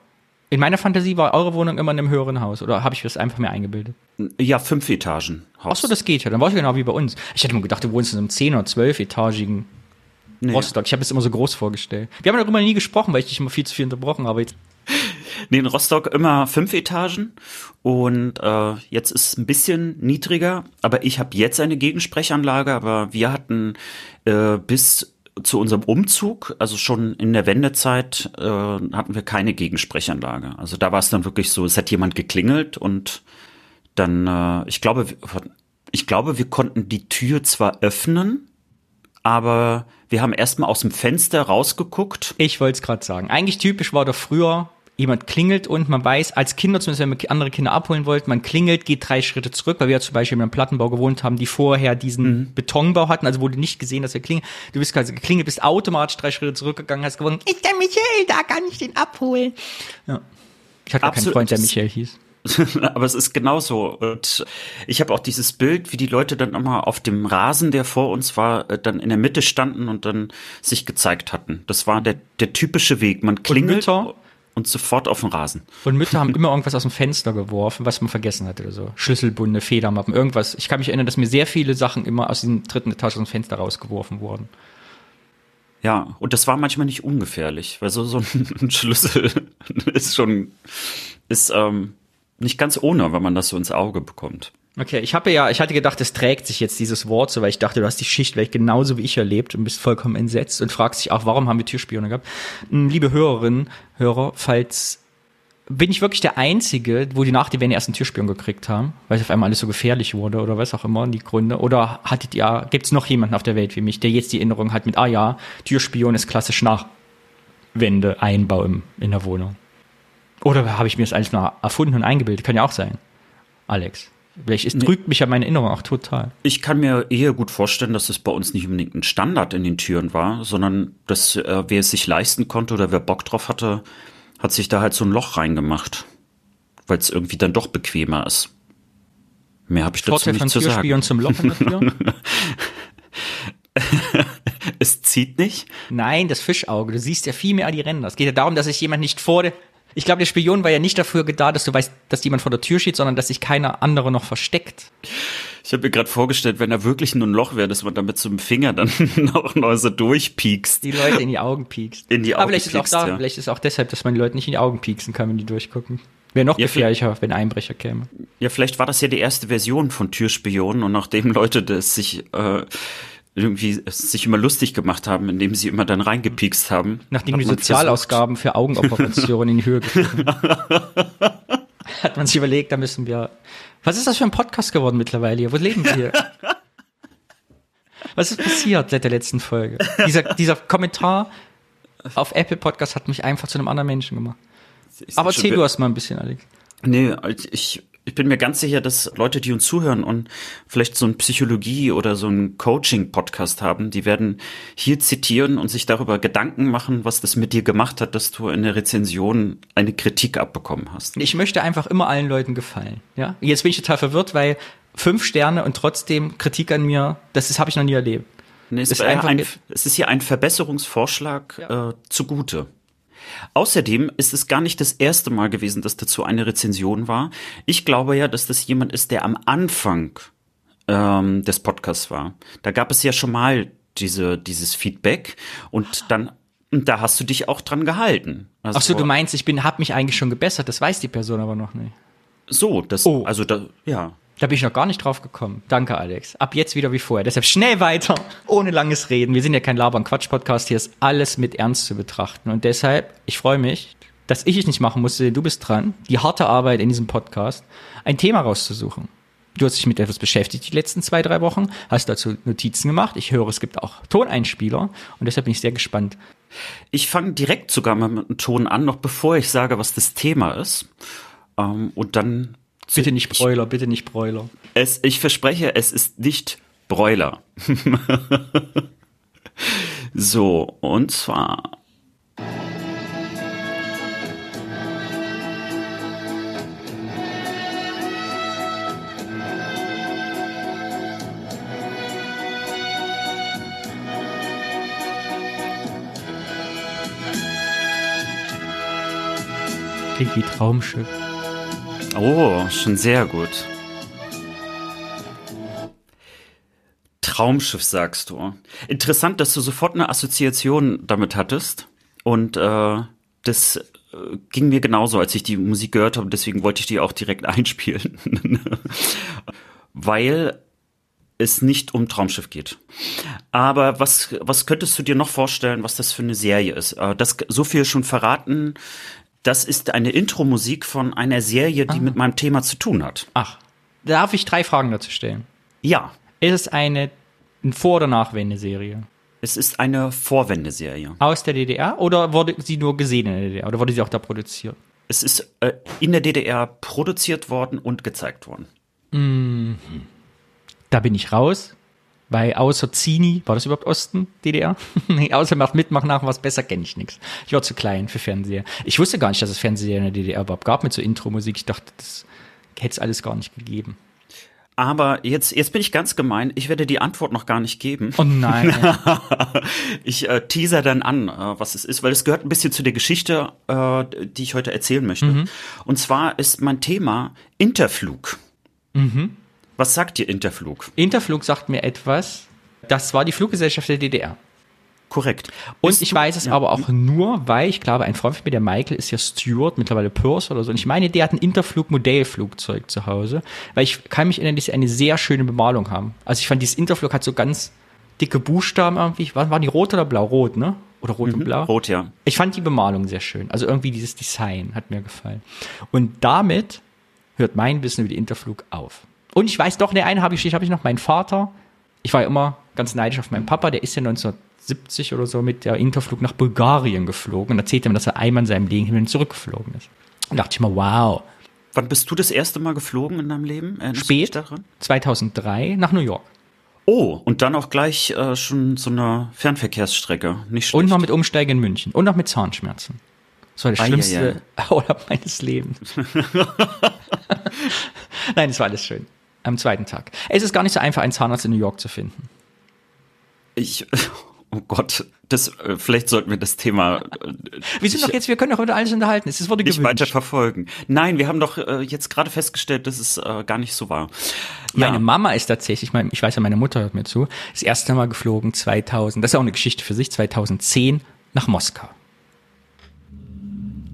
In meiner Fantasie war eure Wohnung immer in einem höheren Haus. Oder habe ich das einfach mehr eingebildet? Ja, fünf Etagen. Ach so, das geht ja. Dann war es genau wie bei uns. Ich hätte mir gedacht, du wohnst in einem 10- oder 12-etagigen nee. Rostock. Ich habe es immer so groß vorgestellt. Wir haben darüber nie gesprochen, weil ich dich immer viel zu viel unterbrochen habe. Nee, in Rostock immer fünf Etagen und äh, jetzt ist es ein bisschen niedriger, aber ich habe jetzt eine Gegensprechanlage, aber wir hatten äh, bis zu unserem Umzug, also schon in der Wendezeit, äh, hatten wir keine Gegensprechanlage. Also da war es dann wirklich so, es hat jemand geklingelt und dann, äh, ich glaube, ich glaube, wir konnten die Tür zwar öffnen, aber wir haben erstmal aus dem Fenster rausgeguckt. Ich wollte es gerade sagen. Eigentlich typisch war doch früher, jemand klingelt und man weiß, als Kinder, zumindest wenn man andere Kinder abholen wollte, man klingelt, geht drei Schritte zurück, weil wir ja zum Beispiel in einem Plattenbau gewohnt haben, die vorher diesen mhm. Betonbau hatten, also wurde nicht gesehen, dass wir klingeln. Du bist quasi geklingelt, bist automatisch drei Schritte zurückgegangen, hast gewonnen, ist der Michael, da kann ich den abholen. Ja. Ich hatte keinen Freund, der Michael hieß. Aber es ist genauso. Und ich habe auch dieses Bild, wie die Leute dann immer auf dem Rasen, der vor uns war, äh, dann in der Mitte standen und dann sich gezeigt hatten. Das war der, der typische Weg. Man klingelt und, und sofort auf den Rasen. Und Mütter haben immer irgendwas aus dem Fenster geworfen, was man vergessen hatte oder so. Schlüsselbunde, Federmappen, irgendwas. Ich kann mich erinnern, dass mir sehr viele Sachen immer aus dem dritten Etage aus dem Fenster rausgeworfen wurden. Ja, und das war manchmal nicht ungefährlich, weil so, so ein Schlüssel ist schon, ist, ähm, nicht ganz ohne, wenn man das so ins Auge bekommt. Okay, ich habe ja, ich hatte gedacht, es trägt sich jetzt dieses Wort so, weil ich dachte, du hast die Schicht vielleicht genauso wie ich erlebt und bist vollkommen entsetzt und fragst dich auch, warum haben wir Türspione gehabt? Hm, liebe Hörerinnen, Hörer, falls bin ich wirklich der Einzige, wo die nach die den ersten Türspion gekriegt haben, weil es auf einmal alles so gefährlich wurde oder was auch immer, die Gründe? Oder hattet ihr, gibt es noch jemanden auf der Welt wie mich, der jetzt die Erinnerung hat mit, ah ja, Türspion ist klassisch nach Wände, Einbau im, in der Wohnung? Oder habe ich mir das alles nur erfunden und eingebildet? Kann ja auch sein. Alex. Vielleicht ist, trügt mich ja meine Erinnerung auch total. Ich kann mir eher gut vorstellen, dass es bei uns nicht unbedingt ein Standard in den Türen war, sondern dass äh, wer es sich leisten konnte oder wer Bock drauf hatte, hat sich da halt so ein Loch reingemacht. Weil es irgendwie dann doch bequemer ist. Mehr habe ich dazu Vorteil nicht zu sagen. zum Loch in der Tür? es zieht nicht? Nein, das Fischauge. Du siehst ja viel mehr an die Ränder. Es geht ja darum, dass sich jemand nicht vor, ich glaube, der Spion war ja nicht dafür da, dass du weißt, dass jemand vor der Tür steht, sondern dass sich keiner andere noch versteckt. Ich habe mir gerade vorgestellt, wenn da wirklich nur ein Loch wäre, dass man da mit so Finger dann noch, noch so durchpiekst. Die Leute in die Augen piekst. In die Augen Aber vielleicht piekst, ist auch da, ja. vielleicht ist auch deshalb, dass man die Leute nicht in die Augen pieksen kann, wenn die durchgucken. Wäre noch ja, gefährlicher, wenn ein Einbrecher käme. Ja, vielleicht war das ja die erste Version von Türspionen und nachdem Leute das sich äh, irgendwie sich immer lustig gemacht haben, indem sie immer dann reingepiekst haben. Nachdem die Sozialausgaben versucht. für Augenoperationen in die Höhe gegangen hat man sich überlegt, da müssen wir. Was ist das für ein Podcast geworden mittlerweile hier? Wo leben wir? Was ist passiert seit der letzten Folge? Dieser, dieser Kommentar auf Apple Podcast hat mich einfach zu einem anderen Menschen gemacht. Aber erzähl du erst mal ein bisschen, Alex. Nee, ich ich bin mir ganz sicher, dass Leute, die uns zuhören und vielleicht so ein Psychologie- oder so ein Coaching-Podcast haben, die werden hier zitieren und sich darüber Gedanken machen, was das mit dir gemacht hat, dass du in der Rezension eine Kritik abbekommen hast. Ich möchte einfach immer allen Leuten gefallen. Ja, jetzt bin ich total verwirrt, weil fünf Sterne und trotzdem Kritik an mir, das habe ich noch nie erlebt. Nee, es, ist ein, es, ist hier ein Verbesserungsvorschlag ja. äh, zugute. Außerdem ist es gar nicht das erste Mal gewesen, dass dazu eine Rezension war. Ich glaube ja, dass das jemand ist, der am Anfang ähm, des Podcasts war. Da gab es ja schon mal diese, dieses Feedback und dann und da hast du dich auch dran gehalten. Also, Ach so, du meinst, ich bin, hab mich eigentlich schon gebessert. Das weiß die Person aber noch nicht. So, das, oh. also da, ja. Da bin ich noch gar nicht drauf gekommen. Danke, Alex. Ab jetzt wieder wie vorher. Deshalb schnell weiter, ohne langes Reden. Wir sind ja kein Labern-Quatsch-Podcast. Hier ist alles mit Ernst zu betrachten. Und deshalb, ich freue mich, dass ich es nicht machen musste. Du bist dran. Die harte Arbeit in diesem Podcast, ein Thema rauszusuchen. Du hast dich mit etwas beschäftigt die letzten zwei, drei Wochen, hast dazu Notizen gemacht. Ich höre, es gibt auch Toneinspieler und deshalb bin ich sehr gespannt. Ich fange direkt sogar mal mit einem Ton an, noch bevor ich sage, was das Thema ist. Ähm, und dann Bitte nicht Bräuler, bitte nicht Bräuler. Es, ich verspreche, es ist nicht Bräuler. so, und zwar Klingt wie Traumschiff. Oh, schon sehr gut. Traumschiff sagst du. Interessant, dass du sofort eine Assoziation damit hattest. Und äh, das äh, ging mir genauso, als ich die Musik gehört habe. Deswegen wollte ich die auch direkt einspielen. Weil es nicht um Traumschiff geht. Aber was, was könntest du dir noch vorstellen, was das für eine Serie ist? Äh, das so viel schon verraten. Das ist eine Intro-Musik von einer Serie, die ah. mit meinem Thema zu tun hat. Ach, darf ich drei Fragen dazu stellen? Ja. Ist es eine Vor- oder Nachwendeserie? Es ist eine Vorwendeserie. Aus der DDR oder wurde sie nur gesehen in der DDR oder wurde sie auch da produziert? Es ist äh, in der DDR produziert worden und gezeigt worden. Mhm. Da bin ich raus, weil außer Zini, war das überhaupt Osten, DDR? nee, außer macht mitmachen nach was besser kenne ich nichts. Ich war zu klein für Fernseher. Ich wusste gar nicht, dass es Fernseher in der DDR überhaupt gab mit so Intro-Musik. Ich dachte, das hätte es alles gar nicht gegeben. Aber jetzt, jetzt bin ich ganz gemein. Ich werde die Antwort noch gar nicht geben. Oh nein. ich äh, teaser dann an, äh, was es ist, weil es gehört ein bisschen zu der Geschichte, äh, die ich heute erzählen möchte. Mhm. Und zwar ist mein Thema Interflug. Mhm. Was sagt dir Interflug? Interflug sagt mir etwas. Das war die Fluggesellschaft der DDR. Korrekt. Und Bist ich weiß es ja. aber auch nur, weil ich glaube, ein Freund von mir, der Michael, ist ja Steward, mittlerweile Purse oder so. Und ich meine, der hat ein Interflug-Modellflugzeug zu Hause, weil ich kann mich erinnern, dass sie eine sehr schöne Bemalung haben. Also ich fand, dieses Interflug hat so ganz dicke Buchstaben irgendwie. Waren, waren die rot oder blau? Rot, ne? Oder rot mhm, und blau? Rot, ja. Ich fand die Bemalung sehr schön. Also irgendwie dieses Design hat mir gefallen. Und damit hört mein Wissen über die Interflug auf. Und ich weiß doch, ne, eine habe ich, habe ich noch, mein Vater. Ich war ja immer ganz neidisch auf meinen Papa, der ist ja 19 70 oder so mit der Interflug nach Bulgarien geflogen und erzählte mir, dass er einmal in seinem Leben hin und zurückgeflogen ist. Und dachte ich mal, wow. Wann bist du das erste Mal geflogen in deinem Leben? Erinnerst Spät, 2003 nach New York. Oh, und dann auch gleich äh, schon so eine Fernverkehrsstrecke. Nicht schlecht. Und noch mit Umsteigen in München. Und noch mit Zahnschmerzen. Das war das schlimmste Urlaub meines Lebens. Nein, es war alles schön. Am zweiten Tag. Es ist gar nicht so einfach, einen Zahnarzt in New York zu finden. Ich, Oh Gott, das, äh, vielleicht sollten wir das Thema. Äh, wir sind doch jetzt, wir können doch über alles unterhalten. Es wurde gewünscht. Nicht weiter verfolgen. Nein, wir haben doch äh, jetzt gerade festgestellt, dass es äh, gar nicht so war. Meine ja. Mama ist tatsächlich, ich, mein, ich weiß ja, meine Mutter hört mir zu, das erste Mal geflogen 2000, das ist auch eine Geschichte für sich, 2010 nach Moskau.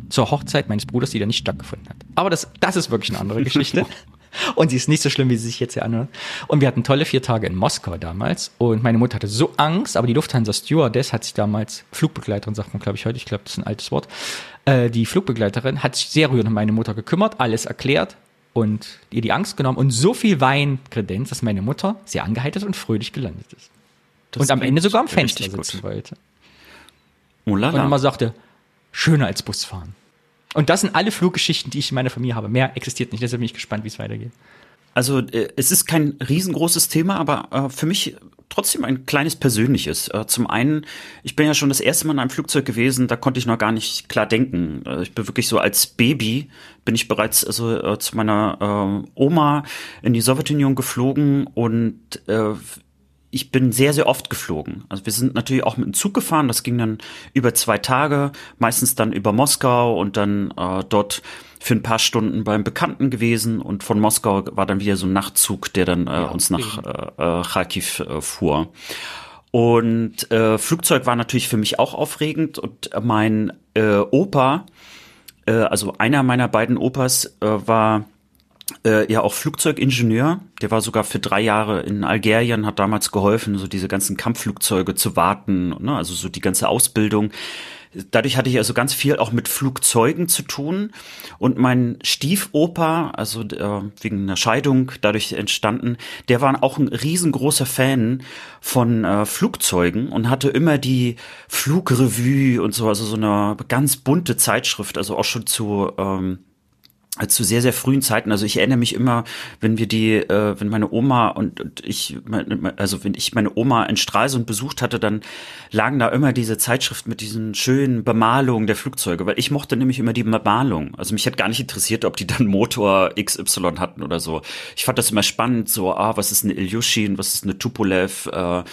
Zur Hochzeit meines Bruders, die da nicht stattgefunden hat. Aber das, das ist wirklich eine andere Geschichte. Und sie ist nicht so schlimm, wie sie sich jetzt hier anhört. Und wir hatten tolle vier Tage in Moskau damals. Und meine Mutter hatte so Angst, aber die Lufthansa Stewardess hat sich damals, Flugbegleiterin sagt man, glaube ich, heute, ich glaube, das ist ein altes Wort, äh, die Flugbegleiterin hat sich sehr rührend um meine Mutter gekümmert, alles erklärt und ihr die Angst genommen und so viel Wein kredenzt, dass meine Mutter sehr angeheitert und fröhlich gelandet ist. Das und am Ende sogar am Fenster sitzen gut. wollte. Oh, und immer sagte, schöner als Busfahren. Und das sind alle Fluggeschichten, die ich in meiner Familie habe. Mehr existiert nicht. Deshalb bin ich gespannt, wie es weitergeht. Also äh, es ist kein riesengroßes Thema, aber äh, für mich trotzdem ein kleines persönliches. Äh, zum einen, ich bin ja schon das erste Mal in einem Flugzeug gewesen, da konnte ich noch gar nicht klar denken. Äh, ich bin wirklich so als Baby bin ich bereits also äh, zu meiner äh, Oma in die Sowjetunion geflogen und ich bin sehr, sehr oft geflogen. Also wir sind natürlich auch mit dem Zug gefahren. Das ging dann über zwei Tage, meistens dann über Moskau und dann äh, dort für ein paar Stunden beim Bekannten gewesen. Und von Moskau war dann wieder so ein Nachtzug, der dann äh, ja, uns nach äh, äh, Kharkiv äh, fuhr. Und äh, Flugzeug war natürlich für mich auch aufregend. Und mein äh, Opa, äh, also einer meiner beiden Opas, äh, war äh, ja auch Flugzeugingenieur. Der war sogar für drei Jahre in Algerien, hat damals geholfen, so diese ganzen Kampfflugzeuge zu warten, ne? also so die ganze Ausbildung. Dadurch hatte ich also ganz viel auch mit Flugzeugen zu tun. Und mein Stiefoper, also äh, wegen einer Scheidung dadurch entstanden, der war auch ein riesengroßer Fan von äh, Flugzeugen und hatte immer die Flugrevue und so, also so eine ganz bunte Zeitschrift, also auch schon zu ähm, äh, zu sehr sehr frühen Zeiten. Also ich erinnere mich immer wenn wir die äh, wenn meine Oma und, und ich also wenn ich meine Oma in Stralsund besucht hatte dann lagen da immer diese Zeitschriften mit diesen schönen Bemalungen der Flugzeuge. Weil ich mochte nämlich immer die Bemalung. Also mich hat gar nicht interessiert ob die dann Motor XY hatten oder so. Ich fand das immer spannend so ah was ist eine Ilyushin was ist eine Tupolev äh,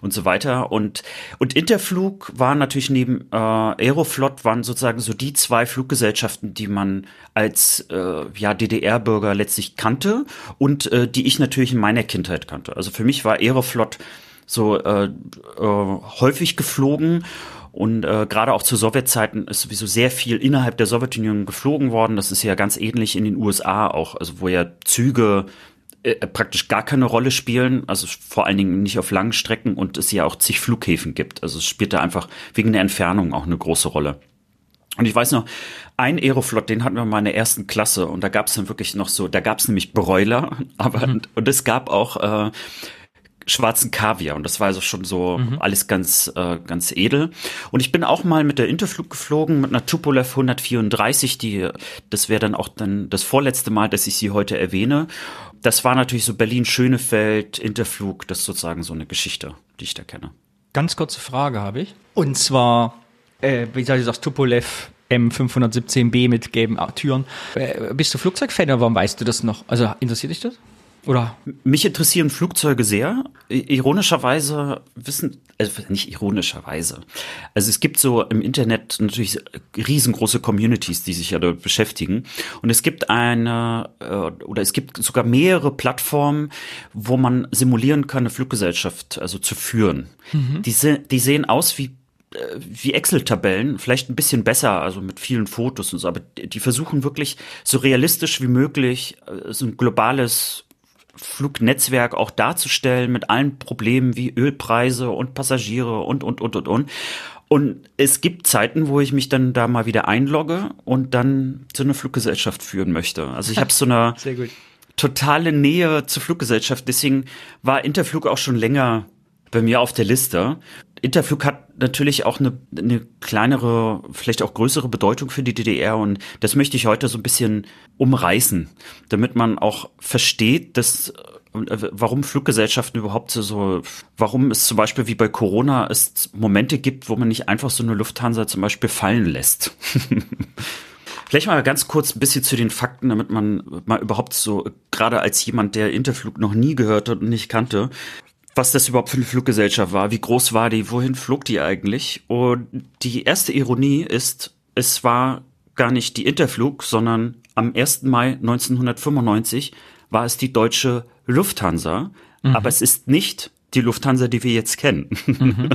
und so weiter. Und und Interflug war natürlich neben äh, Aeroflot waren sozusagen so die zwei Fluggesellschaften die man als äh, ja DDR-Bürger letztlich kannte und äh, die ich natürlich in meiner Kindheit kannte. Also für mich war Aeroflot so äh, äh, häufig geflogen und äh, gerade auch zu Sowjetzeiten ist sowieso sehr viel innerhalb der Sowjetunion geflogen worden. Das ist ja ganz ähnlich in den USA auch, also wo ja Züge äh, praktisch gar keine Rolle spielen, also vor allen Dingen nicht auf langen Strecken und es ja auch zig Flughäfen gibt. Also es spielt da einfach wegen der Entfernung auch eine große Rolle. Und ich weiß noch, ein Aeroflot, den hatten wir mal in der ersten Klasse und da gab es dann wirklich noch so, da gab es nämlich Broiler, aber mhm. und es gab auch äh, schwarzen Kaviar und das war also schon so mhm. alles ganz äh, ganz edel und ich bin auch mal mit der Interflug geflogen mit einer Tupolev 134 die das wäre dann auch dann das vorletzte Mal dass ich sie heute erwähne das war natürlich so Berlin Schönefeld Interflug das ist sozusagen so eine Geschichte die ich da kenne ganz kurze Frage habe ich und zwar äh, wie soll ich das Tupolev M517B mit gelben Türen. Äh, bist du Flugzeugfan oder warum weißt du das noch? Also interessiert dich das? Oder? Mich interessieren Flugzeuge sehr. Ironischerweise wissen, also nicht ironischerweise. Also es gibt so im Internet natürlich riesengroße Communities, die sich ja dort beschäftigen. Und es gibt eine, äh, oder es gibt sogar mehrere Plattformen, wo man simulieren kann, eine Fluggesellschaft also zu führen. Mhm. Die, die sehen aus wie wie Excel-Tabellen, vielleicht ein bisschen besser, also mit vielen Fotos und so, aber die versuchen wirklich so realistisch wie möglich äh, so ein globales Flugnetzwerk auch darzustellen mit allen Problemen wie Ölpreise und Passagiere und, und, und, und, und. Und es gibt Zeiten, wo ich mich dann da mal wieder einlogge und dann zu einer Fluggesellschaft führen möchte. Also ich habe so eine totale Nähe zur Fluggesellschaft. Deswegen war Interflug auch schon länger bei mir auf der Liste. Interflug hat natürlich auch eine, eine kleinere, vielleicht auch größere Bedeutung für die DDR und das möchte ich heute so ein bisschen umreißen, damit man auch versteht, dass äh, warum Fluggesellschaften überhaupt so, warum es zum Beispiel wie bei Corona es Momente gibt, wo man nicht einfach so eine Lufthansa zum Beispiel fallen lässt. Vielleicht mal ganz kurz ein bisschen zu den Fakten, damit man mal überhaupt so, gerade als jemand, der Interflug noch nie gehört hat und nicht kannte, was das überhaupt für eine Fluggesellschaft war, wie groß war die, wohin flog die eigentlich? Und die erste Ironie ist, es war gar nicht die Interflug, sondern am 1. Mai 1995 war es die deutsche Lufthansa, mhm. aber es ist nicht die Lufthansa, die wir jetzt kennen. Mhm.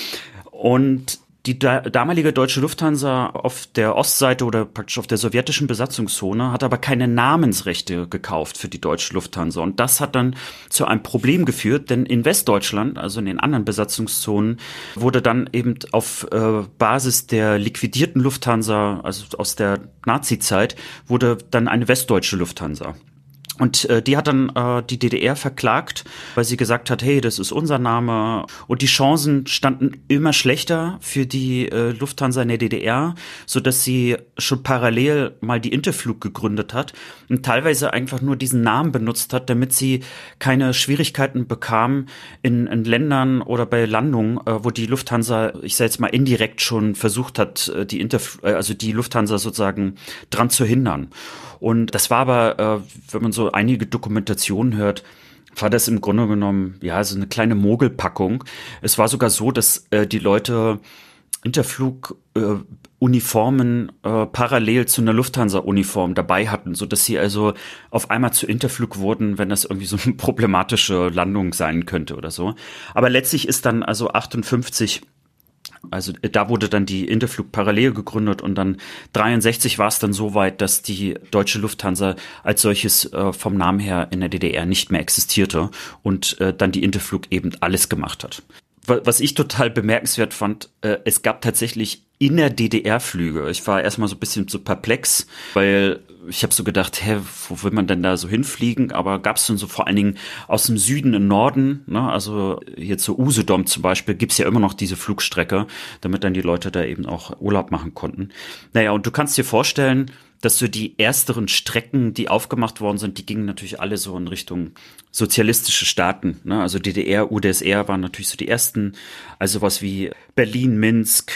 Und die da damalige deutsche Lufthansa auf der Ostseite oder praktisch auf der sowjetischen Besatzungszone hat aber keine Namensrechte gekauft für die deutsche Lufthansa. Und das hat dann zu einem Problem geführt, denn in Westdeutschland, also in den anderen Besatzungszonen, wurde dann eben auf äh, Basis der liquidierten Lufthansa, also aus der Nazi-Zeit, wurde dann eine westdeutsche Lufthansa. Und äh, die hat dann äh, die DDR verklagt, weil sie gesagt hat, hey, das ist unser Name. Und die Chancen standen immer schlechter für die äh, Lufthansa in der DDR, so dass sie schon parallel mal die Interflug gegründet hat und teilweise einfach nur diesen Namen benutzt hat, damit sie keine Schwierigkeiten bekam in, in Ländern oder bei Landungen, äh, wo die Lufthansa, ich sage jetzt mal indirekt schon versucht hat, äh, die Interf äh, also die Lufthansa sozusagen dran zu hindern. Und das war aber, äh, wenn man so einige Dokumentationen hört, war das im Grunde genommen, ja, so eine kleine Mogelpackung. Es war sogar so, dass äh, die Leute Interflug-Uniformen äh, äh, parallel zu einer Lufthansa-Uniform dabei hatten, so dass sie also auf einmal zu Interflug wurden, wenn das irgendwie so eine problematische Landung sein könnte oder so. Aber letztlich ist dann also 58 also äh, da wurde dann die Interflug parallel gegründet und dann 63 war es dann so weit, dass die deutsche Lufthansa als solches äh, vom Namen her in der DDR nicht mehr existierte und äh, dann die Interflug eben alles gemacht hat. Was ich total bemerkenswert fand, äh, es gab tatsächlich in der DDR Flüge. Ich war erstmal so ein bisschen so perplex, weil ich habe so gedacht, hä, wo will man denn da so hinfliegen? Aber gab es dann so vor allen Dingen aus dem Süden in Norden, ne? also jetzt so Usedom zum Beispiel, gibt's ja immer noch diese Flugstrecke, damit dann die Leute da eben auch Urlaub machen konnten. Naja, und du kannst dir vorstellen, dass so die ersteren Strecken, die aufgemacht worden sind, die gingen natürlich alle so in Richtung sozialistische Staaten. Ne? Also DDR, UdSR waren natürlich so die ersten. Also was wie Berlin, Minsk,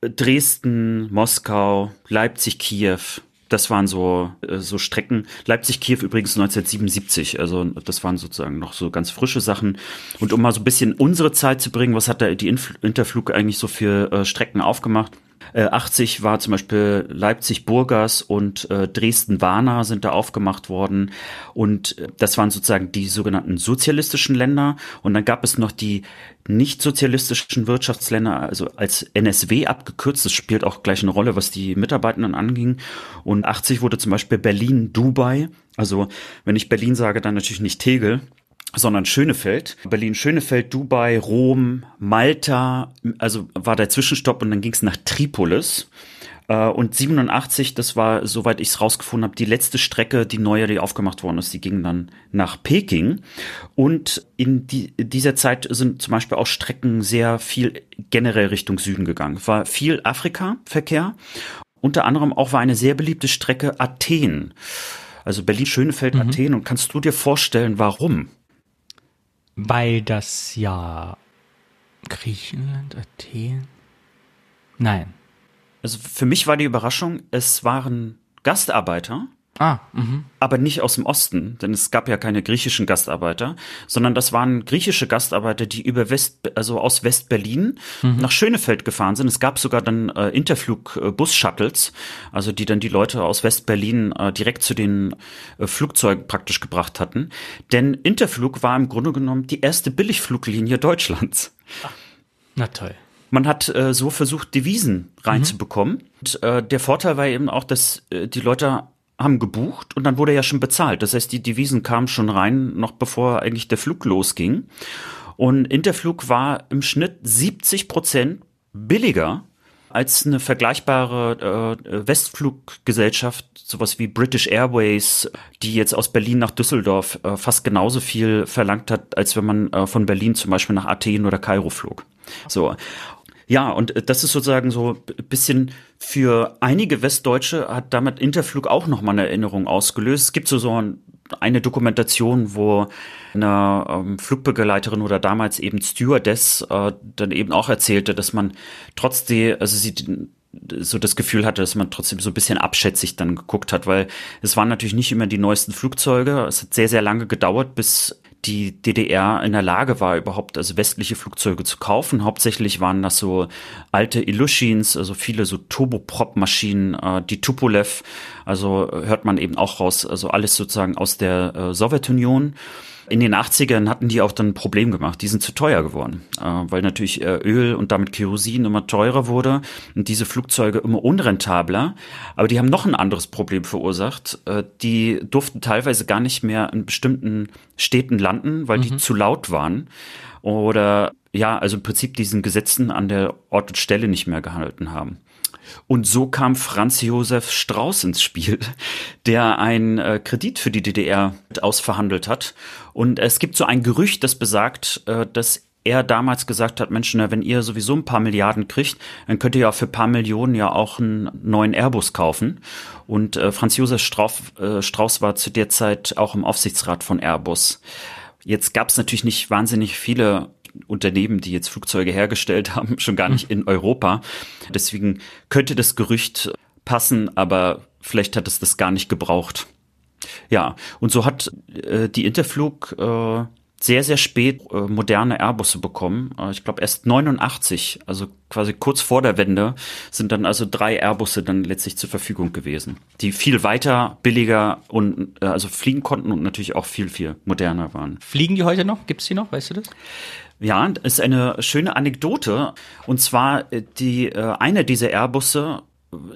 Dresden, Moskau, Leipzig, Kiew. Das waren so, äh, so Strecken. Leipzig-Kiew übrigens 1977. Also das waren sozusagen noch so ganz frische Sachen. Und um mal so ein bisschen unsere Zeit zu bringen, was hat da die Interflug eigentlich so für äh, Strecken aufgemacht? 80 äh, war zum Beispiel Leipzig-Burgas und äh, Dresden-Warna sind da aufgemacht worden. Und äh, das waren sozusagen die sogenannten sozialistischen Länder. Und dann gab es noch die nicht sozialistischen Wirtschaftsländer, also als NSW abgekürzt. Das spielt auch gleich eine Rolle, was die Mitarbeitenden anging. Und 80 wurde zum Beispiel Berlin-Dubai. Also wenn ich Berlin sage, dann natürlich nicht Tegel, sondern Schönefeld. Berlin, Schönefeld, Dubai, Rom, Malta, also war der Zwischenstopp und dann ging es nach Tripolis. Äh, und 87, das war, soweit ich es rausgefunden habe, die letzte Strecke, die neue, die aufgemacht worden ist, die ging dann nach Peking. Und in, die, dieser Zeit sind zum Beispiel auch Strecken sehr viel generell Richtung Süden gegangen. War viel Afrika-Verkehr. Unter anderem auch war eine sehr beliebte Strecke Athen. Also Berlin, Schönefeld, mhm. Athen. Und kannst du dir vorstellen, warum? Weil das ja Griechenland, Athen. Nein. Also für mich war die Überraschung, es waren Gastarbeiter, Ah, mh. aber nicht aus dem Osten, denn es gab ja keine griechischen Gastarbeiter, sondern das waren griechische Gastarbeiter, die über West, also aus West-Berlin mhm. nach Schönefeld gefahren sind. Es gab sogar dann äh, Interflug-Bus-Shuttles, also die dann die Leute aus West-Berlin äh, direkt zu den äh, Flugzeugen praktisch gebracht hatten. Denn Interflug war im Grunde genommen die erste Billigfluglinie Deutschlands. Ach, na toll. Man hat äh, so versucht, Devisen reinzubekommen. Mhm. Und, äh, der Vorteil war eben auch, dass äh, die Leute haben gebucht und dann wurde ja schon bezahlt. Das heißt, die Devisen kamen schon rein, noch bevor eigentlich der Flug losging. Und Interflug war im Schnitt 70 Prozent billiger als eine vergleichbare äh, Westfluggesellschaft, sowas wie British Airways, die jetzt aus Berlin nach Düsseldorf äh, fast genauso viel verlangt hat, als wenn man äh, von Berlin zum Beispiel nach Athen oder Kairo flog. So. Ja, und äh, das ist sozusagen so ein bisschen für einige Westdeutsche hat damit Interflug auch nochmal eine Erinnerung ausgelöst. Es gibt so, so eine Dokumentation, wo eine ähm, Flugbegleiterin oder damals eben Stewardess äh, dann eben auch erzählte, dass man trotzdem, also sie so das Gefühl hatte, dass man trotzdem so ein bisschen abschätzig dann geguckt hat, weil es waren natürlich nicht immer die neuesten Flugzeuge. Es hat sehr, sehr lange gedauert, bis die DDR in der Lage war, überhaupt also westliche Flugzeuge zu kaufen. Hauptsächlich waren das so alte Ilyushins, also viele so Turboprop-Maschinen, äh, die Tupolev, also hört man eben auch raus, also alles sozusagen aus der äh, Sowjetunion. In den 80ern hatten die auch dann ein Problem gemacht. Die sind zu teuer geworden, äh, weil natürlich äh, Öl und damit Kerosin immer teurer wurde und diese Flugzeuge immer unrentabler. Aber die haben noch ein anderes Problem verursacht. Äh, die durften teilweise gar nicht mehr in bestimmten Städten landen, weil mhm. die zu laut waren. Oder ja, also im Prinzip diesen Gesetzen an der Ort und Stelle nicht mehr gehalten haben. Und so kam Franz Josef Strauß ins Spiel, der einen Kredit für die DDR ausverhandelt hat. Und es gibt so ein Gerücht, das besagt, äh, dass er damals gesagt hat, Mensch, wenn ihr sowieso ein paar Milliarden kriegt, dann könnt ihr ja für ein paar Millionen ja auch einen neuen Airbus kaufen. Und äh, Franz Josef Strauß, äh, Strauß war zu der Zeit auch im Aufsichtsrat von Airbus. Jetzt gab es natürlich nicht wahnsinnig viele Unternehmen, die jetzt Flugzeuge hergestellt haben, schon gar nicht in Europa. Deswegen könnte das Gerücht passen, aber vielleicht hat es das gar nicht gebraucht. Ja, und so hat äh, die Interflug äh, sehr, sehr spät äh, moderne Airbusse bekommen. Äh, ich glaube erst 89, also quasi kurz vor der Wende, sind dann also drei Airbusse dann letztlich zur Verfügung gewesen, die viel weiter, billiger und äh, also fliegen konnten und natürlich auch viel, viel moderner waren. Fliegen die heute noch? Gibt's die noch? Weißt du das? Ja, ist eine schöne Anekdote. Und zwar äh, die äh, eine dieser Airbusse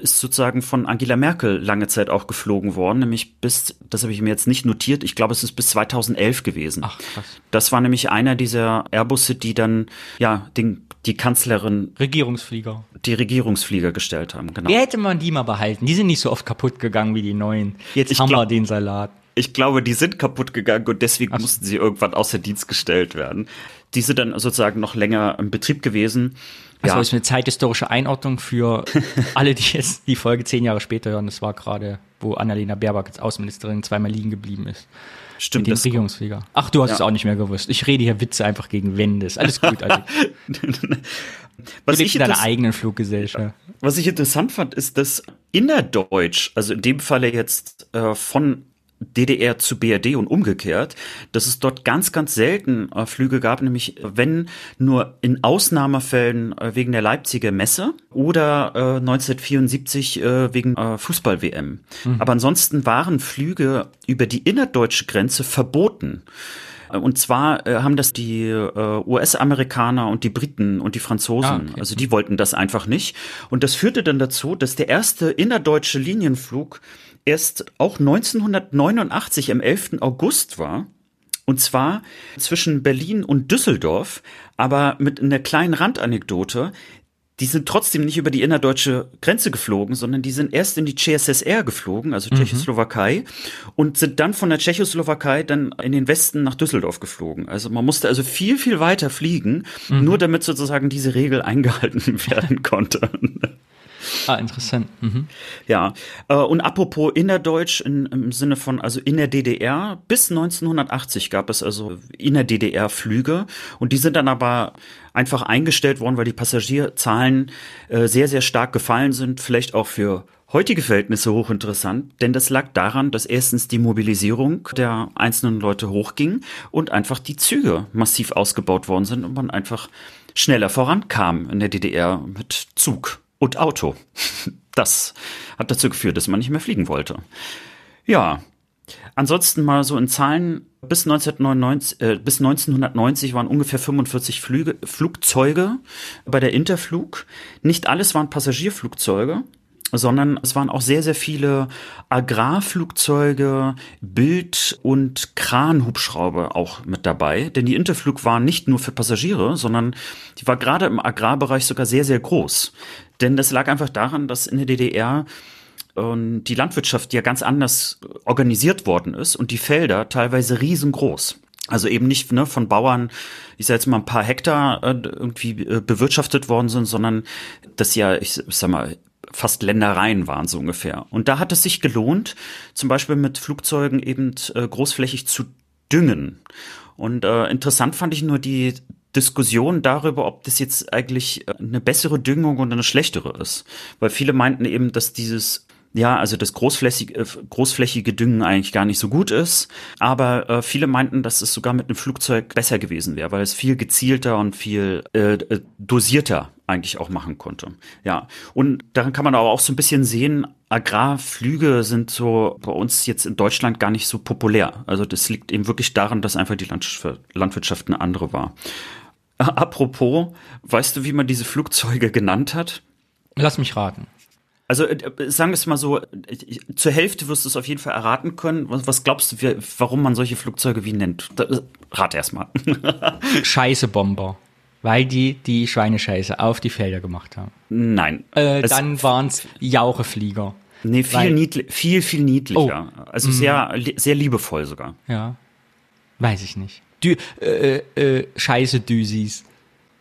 ist sozusagen von Angela Merkel lange Zeit auch geflogen worden, nämlich bis, das habe ich mir jetzt nicht notiert, ich glaube, es ist bis 2011 gewesen. Ach, krass. Das war nämlich einer dieser Airbusse, die dann, ja, den, die Kanzlerin. Regierungsflieger. Die Regierungsflieger gestellt haben, genau. Wer hätte man die mal behalten? Die sind nicht so oft kaputt gegangen wie die neuen. Jetzt ich haben glaub, wir den Salat. Ich glaube, die sind kaputt gegangen und deswegen Ach. mussten sie irgendwann außer Dienst gestellt werden. Die sind dann sozusagen noch länger im Betrieb gewesen. Das Ja, war jetzt eine zeithistorische Einordnung für alle, die jetzt die Folge zehn Jahre später hören. Das war gerade, wo Annalena Baerbock als Außenministerin zweimal liegen geblieben ist. stimmt. Mit dem Regierungsflieger. Ach, du hast Ja. es auch nicht mehr gewusst. Ich rede hier Witze einfach gegen Wände. Ist alles gut. Also, du was, lebst ich in deiner eigenen Fluggesellschaft. was ich interessant fand, ist, dass innerdeutsch, also in dem Falle jetzt äh, von DDR zu BRD und umgekehrt, dass es dort ganz, ganz selten äh, Flüge gab, nämlich äh, wenn nur in Ausnahmefällen äh, wegen der Leipziger Messe oder äh, 1974 äh, wegen äh, Fußball-WM. Aber ansonsten waren Flüge über die innerdeutsche Grenze verboten. Und zwar äh, haben das die äh, US-Amerikaner und die Briten und die Franzosen, Ah, okay. also die wollten das einfach nicht. Und das führte dann dazu, dass der erste innerdeutsche Linienflug erst auch 1989 am 11. August war. Und zwar zwischen Berlin und Düsseldorf, aber mit einer kleinen Randanekdote. Die sind trotzdem nicht über die innerdeutsche Grenze geflogen, sondern die sind erst in die CSSR geflogen, also Tschechoslowakei, und sind dann von der Tschechoslowakei dann in den Westen nach Düsseldorf geflogen. Also man musste also viel, viel weiter fliegen, nur damit sozusagen diese Regel eingehalten werden konnte. Ah, interessant. Mhm. Ja, äh, und apropos innerdeutsch in, im Sinne von, also in der DDR, bis 1980 gab es also in der DDR Flüge und die sind dann aber einfach eingestellt worden, weil die Passagierzahlen äh, sehr, sehr stark gefallen sind, vielleicht auch für heutige Verhältnisse hochinteressant, denn das lag daran, dass erstens die Mobilisierung der einzelnen Leute hochging und einfach die Züge massiv ausgebaut worden sind und man einfach schneller vorankam in der DDR mit Zug und Auto. Das hat dazu geführt, dass man nicht mehr fliegen wollte. Ja, ansonsten mal so in Zahlen, bis, 1999, äh, bis 1990 waren ungefähr 45 Flüge, Flugzeuge bei der Interflug. Nicht alles waren Passagierflugzeuge, sondern es waren auch sehr, sehr viele Agrarflugzeuge, Bild- und Kranhubschrauber auch mit dabei. Denn die Interflug war nicht nur für Passagiere, sondern die war gerade im Agrarbereich sogar sehr, sehr groß. Denn das lag einfach daran, dass in der DDR ähm, die Landwirtschaft ja ganz anders organisiert worden ist und die Felder teilweise riesengroß. Also eben nicht ne, von Bauern, ich sag jetzt mal ein paar Hektar äh, irgendwie äh, bewirtschaftet worden sind, sondern das ja, ich sag mal, fast Ländereien waren so ungefähr. Und da hat es sich gelohnt, zum Beispiel mit Flugzeugen eben äh, großflächig zu düngen. Und äh, interessant fand ich nur die Diskussion darüber, ob das jetzt eigentlich äh, eine bessere Düngung oder eine schlechtere ist. Weil viele meinten eben, dass dieses ja, also das großflächige, äh, großflächige Düngen eigentlich gar nicht so gut ist. Aber äh, viele meinten, dass es sogar mit einem Flugzeug besser gewesen wäre, weil es viel gezielter und viel äh, äh, dosierter eigentlich auch machen konnte. Ja, und daran kann man aber auch so ein bisschen sehen, Agrarflüge sind so bei uns jetzt in Deutschland gar nicht so populär. Also das liegt eben wirklich daran, dass einfach die Landwirtschaft Landwirtschaft eine andere war. Apropos, weißt du, wie man diese Flugzeuge genannt hat? Lass mich raten. Also äh, sagen wir es mal so, äh, zur Hälfte wirst du es auf jeden Fall erraten können. Was, glaubst du, warum man solche Flugzeuge wie nennt? Äh, rat erst mal. Scheißebomber. Weil die die Schweinescheiße auf die Felder gemacht haben. Nein. Äh, Es- dann waren's Jaucheflieger. nee, viel, niedli viel, viel niedlicher. Also sehr, li- sehr liebevoll sogar. Ja. Weiß ich nicht. Dü äh, äh, Scheiße Düsis.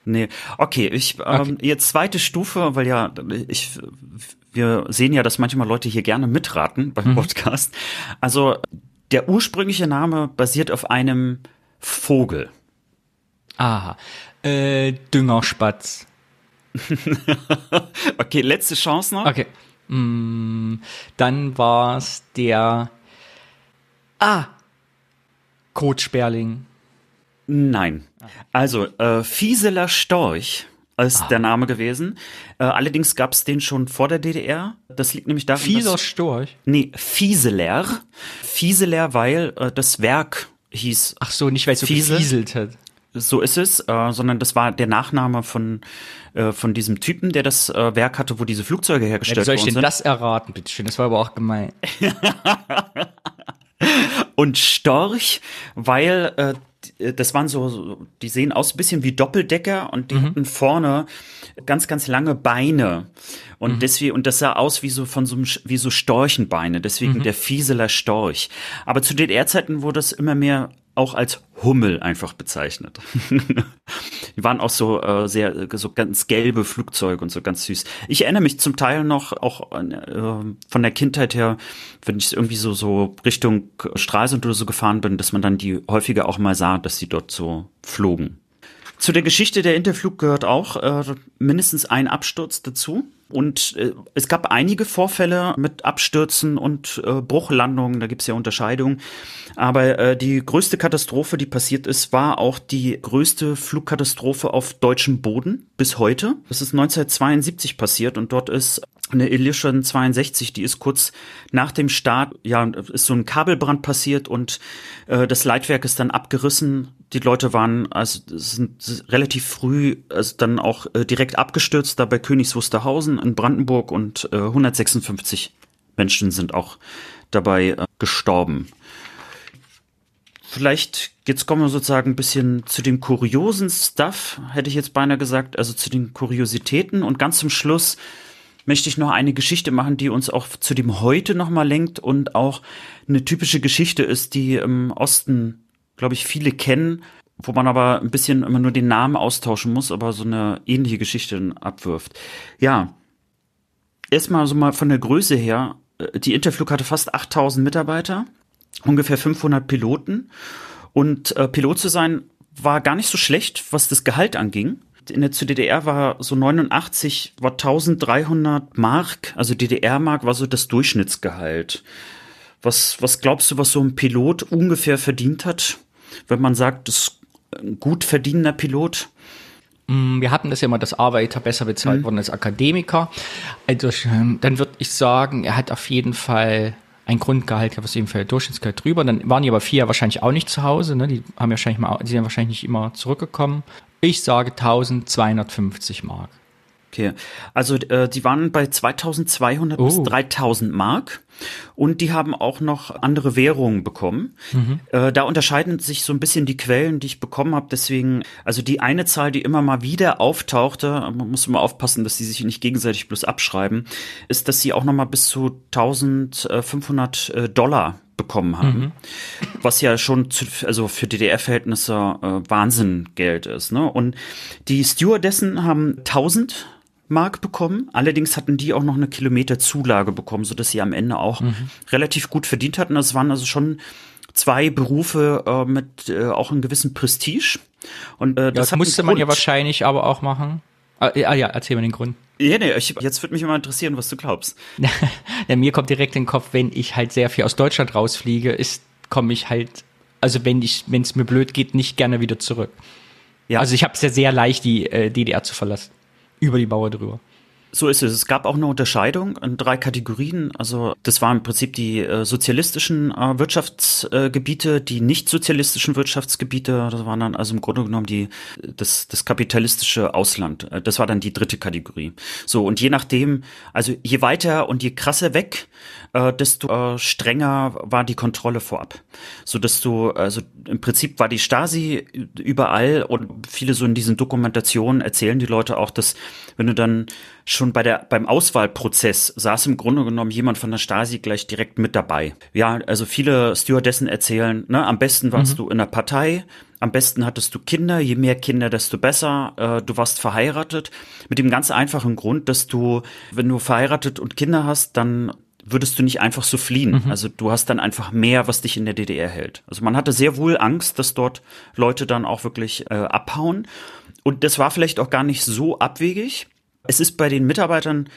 Nee, okay, ich ähm, Okay. jetzt zweite Stufe, weil ja ich wir sehen ja, dass manchmal Leute hier gerne mitraten beim Podcast. Also der ursprüngliche Name basiert auf einem Vogel. Aha. Äh, Düngerspatz. Okay, letzte Chance noch. Okay. Mm, dann war's der Ah. Kotsperling. Nein. Also, äh, Fieseler Storch ist der Name gewesen. Äh, allerdings gab es den schon vor der DDR. Das liegt nämlich daran, Fieser dass, Storch. nee, Fieseler. Fieseler, weil äh, das Werk hieß, Ach so, nicht weil es so Fiesel? gefieselt hat. so ist es, äh, sondern das war der Nachname von, äh, von diesem Typen, der das äh, Werk hatte, wo diese Flugzeuge Ja, wie hergestellt soll ich denn sind. das erraten, bitteschön? Das war aber auch gemein. und Storch, weil äh, das waren so, die sehen aus ein bisschen wie Doppeldecker und die mhm. hatten vorne ganz, ganz lange Beine. Und mhm. deswegen, und das sah aus wie so von so wie so Storchenbeine, deswegen mhm. der Fieseler Storch. Aber zu DDR-Zeiten wurde es immer mehr auch als Hummel einfach bezeichnet. die waren auch so äh, sehr so ganz gelbe Flugzeuge und so ganz süß. Ich erinnere mich zum Teil noch auch äh, von der Kindheit her, wenn ich irgendwie so so Richtung Stralsund oder so gefahren bin, dass man dann die häufiger auch mal sah, dass sie dort so flogen. Zu der Geschichte der Interflug gehört auch äh, mindestens ein Absturz dazu. Und äh, es gab einige Vorfälle mit Abstürzen und äh, Bruchlandungen, da gibt es ja Unterscheidungen. Aber äh, die größte Katastrophe, die passiert ist, war auch die größte Flugkatastrophe auf deutschem Boden bis heute. Das ist 1972 passiert und dort ist eine Illusion 62, die ist kurz nach dem Start, ja, ist so ein Kabelbrand passiert und äh, das Leitwerk ist dann abgerissen. Die Leute waren also sind relativ früh also dann auch äh, direkt abgestürzt, da bei Königs Wusterhausen in Brandenburg und äh, 156 Menschen sind auch dabei äh, gestorben. Vielleicht, jetzt kommen wir sozusagen ein bisschen zu dem kuriosen Stuff, hätte ich jetzt beinahe gesagt, also zu den Kuriositäten und ganz zum Schluss möchte ich noch eine Geschichte machen, die uns auch zu dem Heute nochmal lenkt und auch eine typische Geschichte ist, die im Osten, glaube ich, viele kennen, wo man aber ein bisschen immer nur den Namen austauschen muss, aber so eine ähnliche Geschichte abwirft. Ja, erstmal so mal von der Größe her, äh, die Interflug hatte fast 8000 Mitarbeiter, ungefähr 500 Piloten und äh, Pilot zu sein war gar nicht so schlecht, was das Gehalt anging in der DDR war so 89 war 1300 Mark, also DDR-Mark war so das Durchschnittsgehalt. Was, was glaubst du, was so ein Pilot ungefähr verdient hat? Wenn man sagt, das ist ein gut verdienender Pilot? Mm, wir hatten das ja immer, dass Arbeiter besser bezahlt mhm. wurden als Akademiker. Also, ähm, dann würde ich sagen, er hat auf jeden Fall ein Grundgehalt, was eben für Durchschnittsgehalt drüber. Dann waren die aber vier wahrscheinlich auch nicht zu Hause, ne? Die haben ja wahrscheinlich mal, die sind wahrscheinlich nicht immer zurückgekommen. Ich sage 1250 Mark. Okay, also äh, die waren bei 2200 oh. bis 3000 Mark und die haben auch noch andere Währungen bekommen. Mhm. Äh, da unterscheiden sich so ein bisschen die Quellen, die ich bekommen habe. Deswegen, also die eine Zahl, die immer mal wieder auftauchte, man muss immer aufpassen, dass sie sich nicht gegenseitig bloß abschreiben, ist, dass sie auch noch mal bis zu 1500 äh, Dollar bekommen haben. Mhm. Was ja schon zu, also für DDR-Verhältnisse äh, Wahnsinn Geld ist. Ne? Und die Stewardessen haben 1000 Mark bekommen. Allerdings hatten die auch noch eine Kilometerzulage bekommen, so dass sie am Ende auch mhm. relativ gut verdient hatten. Das waren also schon zwei Berufe äh, mit äh, auch einem gewissen Prestige. Und äh, das, ja, das musste man ja wahrscheinlich aber auch machen. Ah, ja, ja, erzähl mir den Grund. Ja, nee, ich, jetzt würde mich immer interessieren, was du glaubst. ja, mir kommt direkt in den Kopf, wenn ich halt sehr viel aus Deutschland rausfliege, ist, komme ich halt, also wenn ich, wenn es mir blöd geht, nicht gerne wieder zurück. Ja. Also ich habe es ja sehr leicht, die äh, DDR zu verlassen. Über die Mauer drüber. So ist es. Es gab auch eine Unterscheidung in drei Kategorien. Also das waren im Prinzip die äh, sozialistischen äh, Wirtschaftsgebiete, äh, die nicht sozialistischen Wirtschaftsgebiete. Das waren dann also im Grunde genommen die das, das kapitalistische Ausland. Äh, das war dann die dritte Kategorie. So und je nachdem, also je weiter und je krasser weg, äh, desto äh, strenger war die Kontrolle vorab. So dass du also im Prinzip war die Stasi überall und viele so in diesen Dokumentationen erzählen die Leute auch, dass wenn du dann schon bei der, beim Auswahlprozess saß im Grunde genommen jemand von der Stasi gleich direkt mit dabei. Ja, also viele Stewardessen erzählen, ne, am besten warst mhm. du in der Partei, am besten hattest du Kinder, je mehr Kinder, desto besser. Äh, du warst verheiratet. Mit dem ganz einfachen Grund, dass du, wenn du verheiratet und Kinder hast, dann würdest du nicht einfach so fliehen. Mhm. Also du hast dann einfach mehr, was dich in der DDR hält. Also man hatte sehr wohl Angst, dass dort Leute dann auch wirklich äh, abhauen. Und das war vielleicht auch gar nicht so abwegig. Es ist bei den Mitarbeitern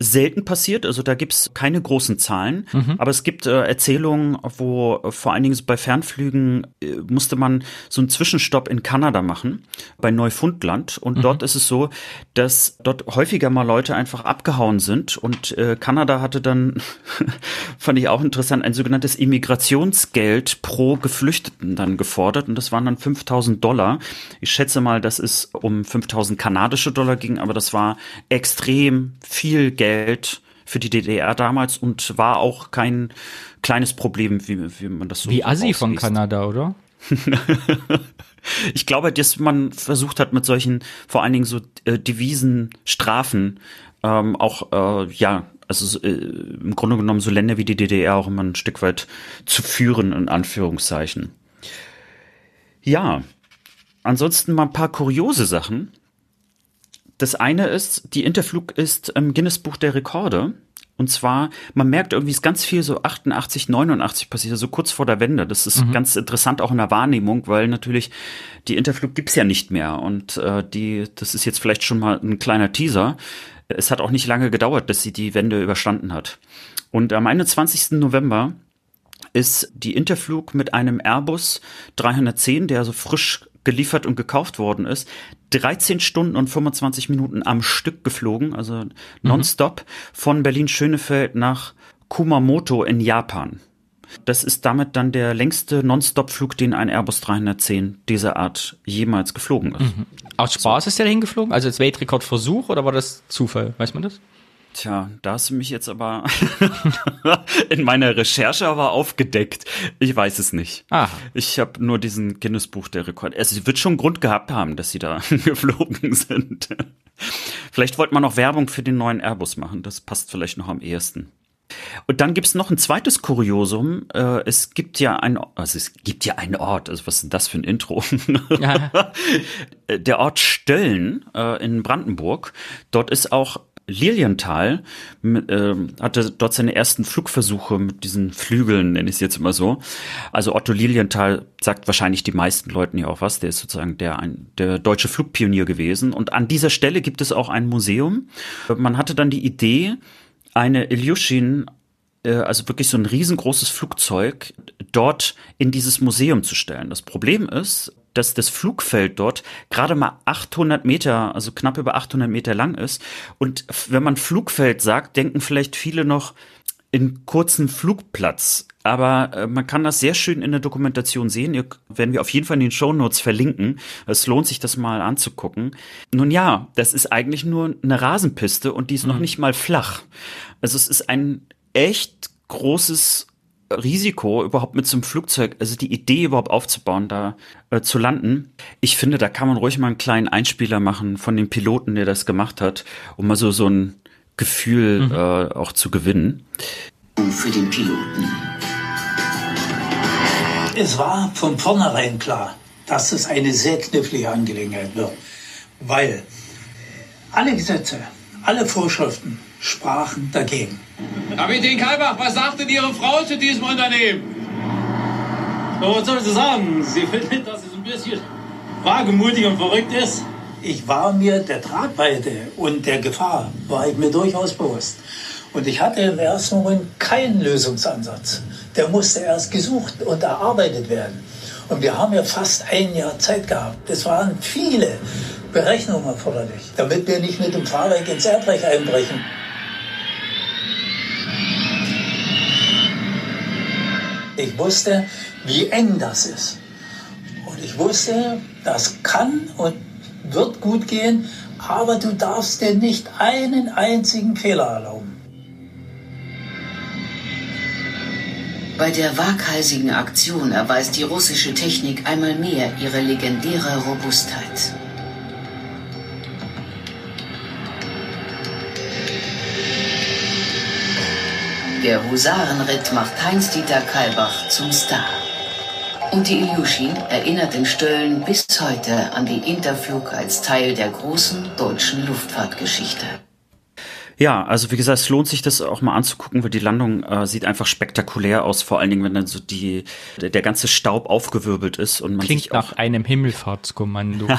selten passiert, also da gibt's keine großen Zahlen, mhm. aber es gibt äh, Erzählungen, wo äh, vor allen Dingen bei Fernflügen äh, musste man so einen Zwischenstopp in Kanada machen, bei Neufundland und mhm. dort ist es so, dass dort häufiger mal Leute einfach abgehauen sind und äh, Kanada hatte dann, fand ich auch interessant, ein sogenanntes Immigrationsgeld pro Geflüchteten dann gefordert und das waren dann 5000 Dollar. Ich schätze mal, dass es um 5000 kanadische Dollar ging, aber das war extrem viel Geld Geld für die DDR damals und war auch kein kleines Problem, wie, wie man das so Wie Assi von Kanada, oder? ich glaube, dass man versucht hat mit solchen, vor allen Dingen so äh, Devisenstrafen, ähm, auch äh, ja, also äh, im Grunde genommen so Länder wie die DDR auch immer ein Stück weit zu führen, in Anführungszeichen. Ja, ansonsten mal ein paar kuriose Sachen. Das eine ist, die Interflug ist im Guinness Buch der Rekorde. Und zwar, man merkt irgendwie, ist ganz viel so 88, 89 passiert, so kurz vor der Wende. Das ist mhm. ganz interessant auch in der Wahrnehmung, weil natürlich die Interflug gibt's ja nicht mehr. Und äh, die, das ist jetzt vielleicht schon mal ein kleiner Teaser. Es hat auch nicht lange gedauert, dass sie die Wende überstanden hat. Und am 21. November ist die Interflug mit einem Airbus 310, der so frisch geliefert und gekauft worden ist, 13 Stunden und 25 Minuten am Stück geflogen, also nonstop, mhm. von Berlin-Schönefeld nach Kumamoto in Japan. Das ist damit dann der längste Nonstop-Flug, den ein Airbus 310 dieser Art jemals geflogen ist. Mhm. Aus Spaß so. ist der hingeflogen? Also als Weltrekordversuch oder war das Zufall? Weiß man das? Tja, da hast du mich jetzt aber in meiner Recherche aber aufgedeckt. Ich weiß es nicht. Aha. Ich habe nur diesen Guinness-Buch der Rekord. Also sie wird schon Grund gehabt haben, dass sie da geflogen sind. vielleicht wollte man noch Werbung für den neuen Airbus machen. Das passt vielleicht noch am ehesten. Und dann gibt's noch ein zweites Kuriosum. Äh, es gibt ja ein, also es gibt ja einen Ort, also was ist denn das für ein Intro? Ja. Der Ort Stölln äh, in Brandenburg. Dort ist auch Lilienthal äh, hatte dort seine ersten Flugversuche mit diesen Flügeln, nenne ich es jetzt immer so. Also Otto Lilienthal sagt wahrscheinlich die meisten Leuten ja auch was. Der ist sozusagen der, ein, der deutsche Flugpionier gewesen. Und an dieser Stelle gibt es auch ein Museum. Man hatte dann die Idee, eine Ilyushin äh, also wirklich so ein riesengroßes Flugzeug dort in dieses Museum zu stellen. Das Problem ist, dass das Flugfeld dort gerade mal 800 Meter, also knapp über 800 Meter lang ist. Und wenn man Flugfeld sagt, denken vielleicht viele noch in kurzen Flugplatz. Aber äh, man kann das sehr schön in der Dokumentation sehen. Ihr, werden wir auf jeden Fall in den Show Notes verlinken. Es lohnt sich, das mal anzugucken. Nun ja, das ist eigentlich nur eine Rasenpiste und die ist mhm. noch nicht mal flach. Also es ist ein echt großes Risiko, überhaupt mit so einem Flugzeug, also die Idee überhaupt aufzubauen, da äh, zu landen. Ich finde, da kann man ruhig mal einen kleinen Einspieler machen von dem Piloten, der das gemacht hat, um mal so, so ein Gefühl mhm. äh, auch zu gewinnen. Für den Piloten. Es war von vornherein klar, dass es eine sehr knifflige Angelegenheit wird, weil alle Gesetze, alle Vorschriften sprachen dagegen. Kapitän Kalbach, was sagt denn Ihre Frau zu diesem Unternehmen? Na, was soll sie sagen? Sie findet, dass es ein bisschen wagemutig und verrückt ist. Ich war mir der Tragweite und der Gefahr, war ich mir durchaus bewusst. Und ich hatte im ersten Moment keinen Lösungsansatz. Der musste erst gesucht und erarbeitet werden. Und wir haben ja fast ein Jahr Zeit gehabt. Es waren viele Berechnungen erforderlich, damit wir nicht mit dem Fahrwerk ins Erdreich einbrechen. Ich wusste, wie eng das ist. Und ich wusste, das kann und wird gut gehen, aber du darfst dir nicht einen einzigen Fehler erlauben. Bei der waghalsigen Aktion erweist die russische Technik einmal mehr ihre legendäre Robustheit. Der Husarenritt macht Heinz-Dieter Kalbach zum Star. Und die Ilyushin erinnert in Stölln bis heute an die Interflug als Teil der großen deutschen Luftfahrtgeschichte. Ja, also wie gesagt, es lohnt sich das auch mal anzugucken, weil die Landung äh, sieht einfach spektakulär aus, vor allen Dingen, wenn dann so die der, der ganze Staub aufgewirbelt ist und man klingt nach einem Himmelfahrtskommando.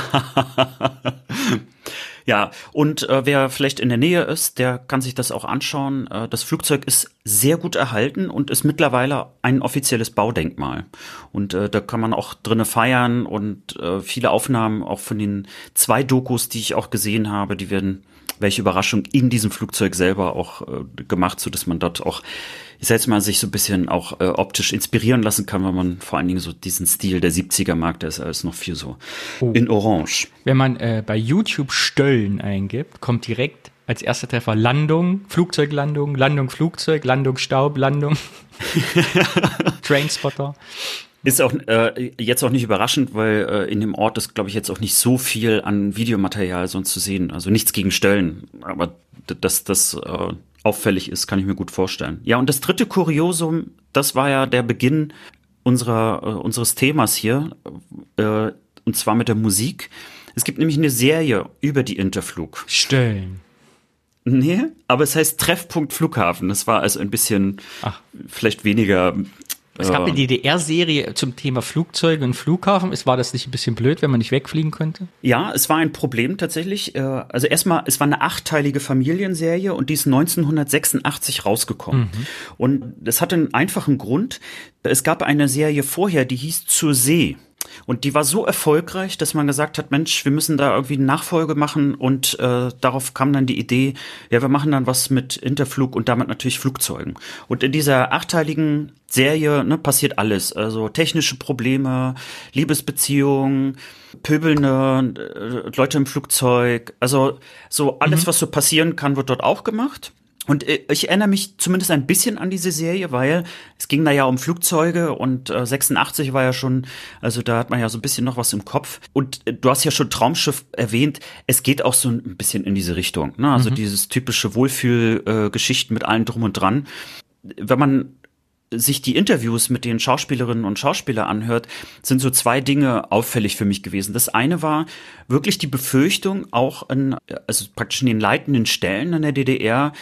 Ja, und äh, wer vielleicht in der Nähe ist, der kann sich das auch anschauen. Äh, das Flugzeug ist sehr gut erhalten und ist mittlerweile ein offizielles Baudenkmal. Und äh, da kann man auch drinnen feiern und äh, viele Aufnahmen auch von den zwei Dokus, die ich auch gesehen habe, die werden welche Überraschung in diesem Flugzeug selber auch äh, gemacht, so dass man dort auch, ich sag jetzt mal, sich so ein bisschen auch äh, optisch inspirieren lassen kann, weil man vor allen Dingen so diesen Stil der 70er mag, der ist alles noch viel so oh. in Orange. Wenn man äh, bei YouTube Stöllen eingibt, kommt direkt als erster Treffer Landung, Flugzeuglandung, Landung Flugzeug, Landung Staub, Landung Trainspotter. Ist auch äh, jetzt auch nicht überraschend, weil äh, in dem Ort ist, glaube ich, jetzt auch nicht so viel an Videomaterial sonst zu sehen. Also nichts gegen Stellen, aber dass das äh, auffällig ist, kann ich mir gut vorstellen. Ja, und das dritte Kuriosum, das war ja der Beginn unserer äh, unseres Themas hier, äh, und zwar mit der Musik. Es gibt nämlich eine Serie über die Interflug. Stellen. Nee, aber es heißt Treffpunkt Flughafen. Das war also ein bisschen Ach. vielleicht weniger es gab eine DDR-Serie zum Thema Flugzeuge und Flughafen. Es war das nicht ein bisschen blöd, wenn man nicht wegfliegen könnte? Ja, es war ein Problem tatsächlich. Äh, also erstmal, es war eine achtteilige Familienserie und die ist 1986 rausgekommen. Mhm. Und das hatte einen einfachen Grund. Es gab eine Serie vorher, die hieß Zur See. Und die war so erfolgreich, dass man gesagt hat, Mensch, wir müssen da irgendwie eine Nachfolge machen. Und äh, darauf kam dann die Idee, ja, wir machen dann was mit Interflug und damit natürlich Flugzeugen. Und in dieser achteiligen Serie ne, passiert alles. Also technische Probleme, Liebesbeziehungen, pöbelnde äh, Leute im Flugzeug. Also so alles, mhm. was so passieren kann, wird dort auch gemacht. Und äh, ich erinnere mich zumindest ein bisschen an diese Serie, weil es ging da ja um Flugzeuge und äh, 86 war ja schon, also da hat man ja so ein bisschen noch was im Kopf. Und äh, du hast ja schon Traumschiff erwähnt, es geht auch so ein bisschen in diese Richtung. Ne? Also mhm. dieses typische Wohlfühlgeschichten äh, mit allen drum und dran. Wenn man sich die Interviews mit den Schauspielerinnen und Schauspielern anhört, sind so zwei Dinge auffällig für mich gewesen. Das eine war wirklich die Befürchtung, auch in, also praktisch in den leitenden Stellen in der DDR,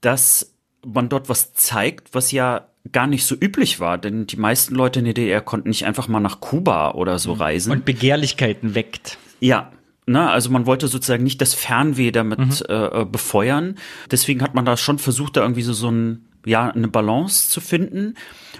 dass man dort was zeigt, was ja gar nicht so üblich war, denn die meisten Leute in der DDR konnten nicht einfach mal nach Kuba oder so mhm. reisen. Und Begehrlichkeiten weckt. Ja, na, also man wollte sozusagen nicht das Fernweh damit mhm. äh, befeuern. Deswegen hat man da schon versucht, da irgendwie so, so ein, ja, eine Balance zu finden.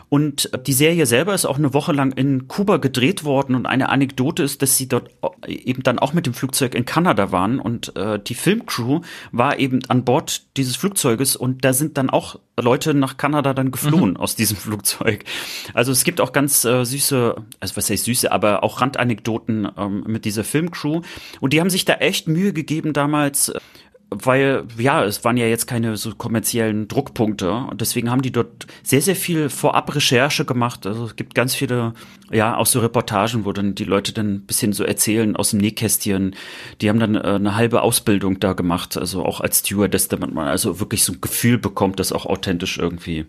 Und die Serie selber ist auch eine Woche lang in Kuba gedreht worden und eine Anekdote ist, dass sie dort eben dann auch mit dem Flugzeug in Kanada waren und äh, die Filmcrew war eben an Bord dieses Flugzeuges und da sind dann auch Leute nach Kanada dann geflohen mhm. aus diesem Flugzeug. Also es gibt auch ganz äh, süße, also was heißt süße, aber auch Randanekdoten ähm, mit dieser Filmcrew und die haben sich da echt Mühe gegeben damals weil ja, es waren ja jetzt keine so kommerziellen Druckpunkte und deswegen haben die dort sehr, sehr viel Vorab-Recherche gemacht. Also es gibt ganz viele, ja, auch so Reportagen, wo dann die Leute dann ein bisschen so erzählen aus dem Nähkästchen. Die haben dann äh, eine halbe Ausbildung da gemacht, also auch als Stewardess, damit man also wirklich so ein Gefühl bekommt, das auch authentisch irgendwie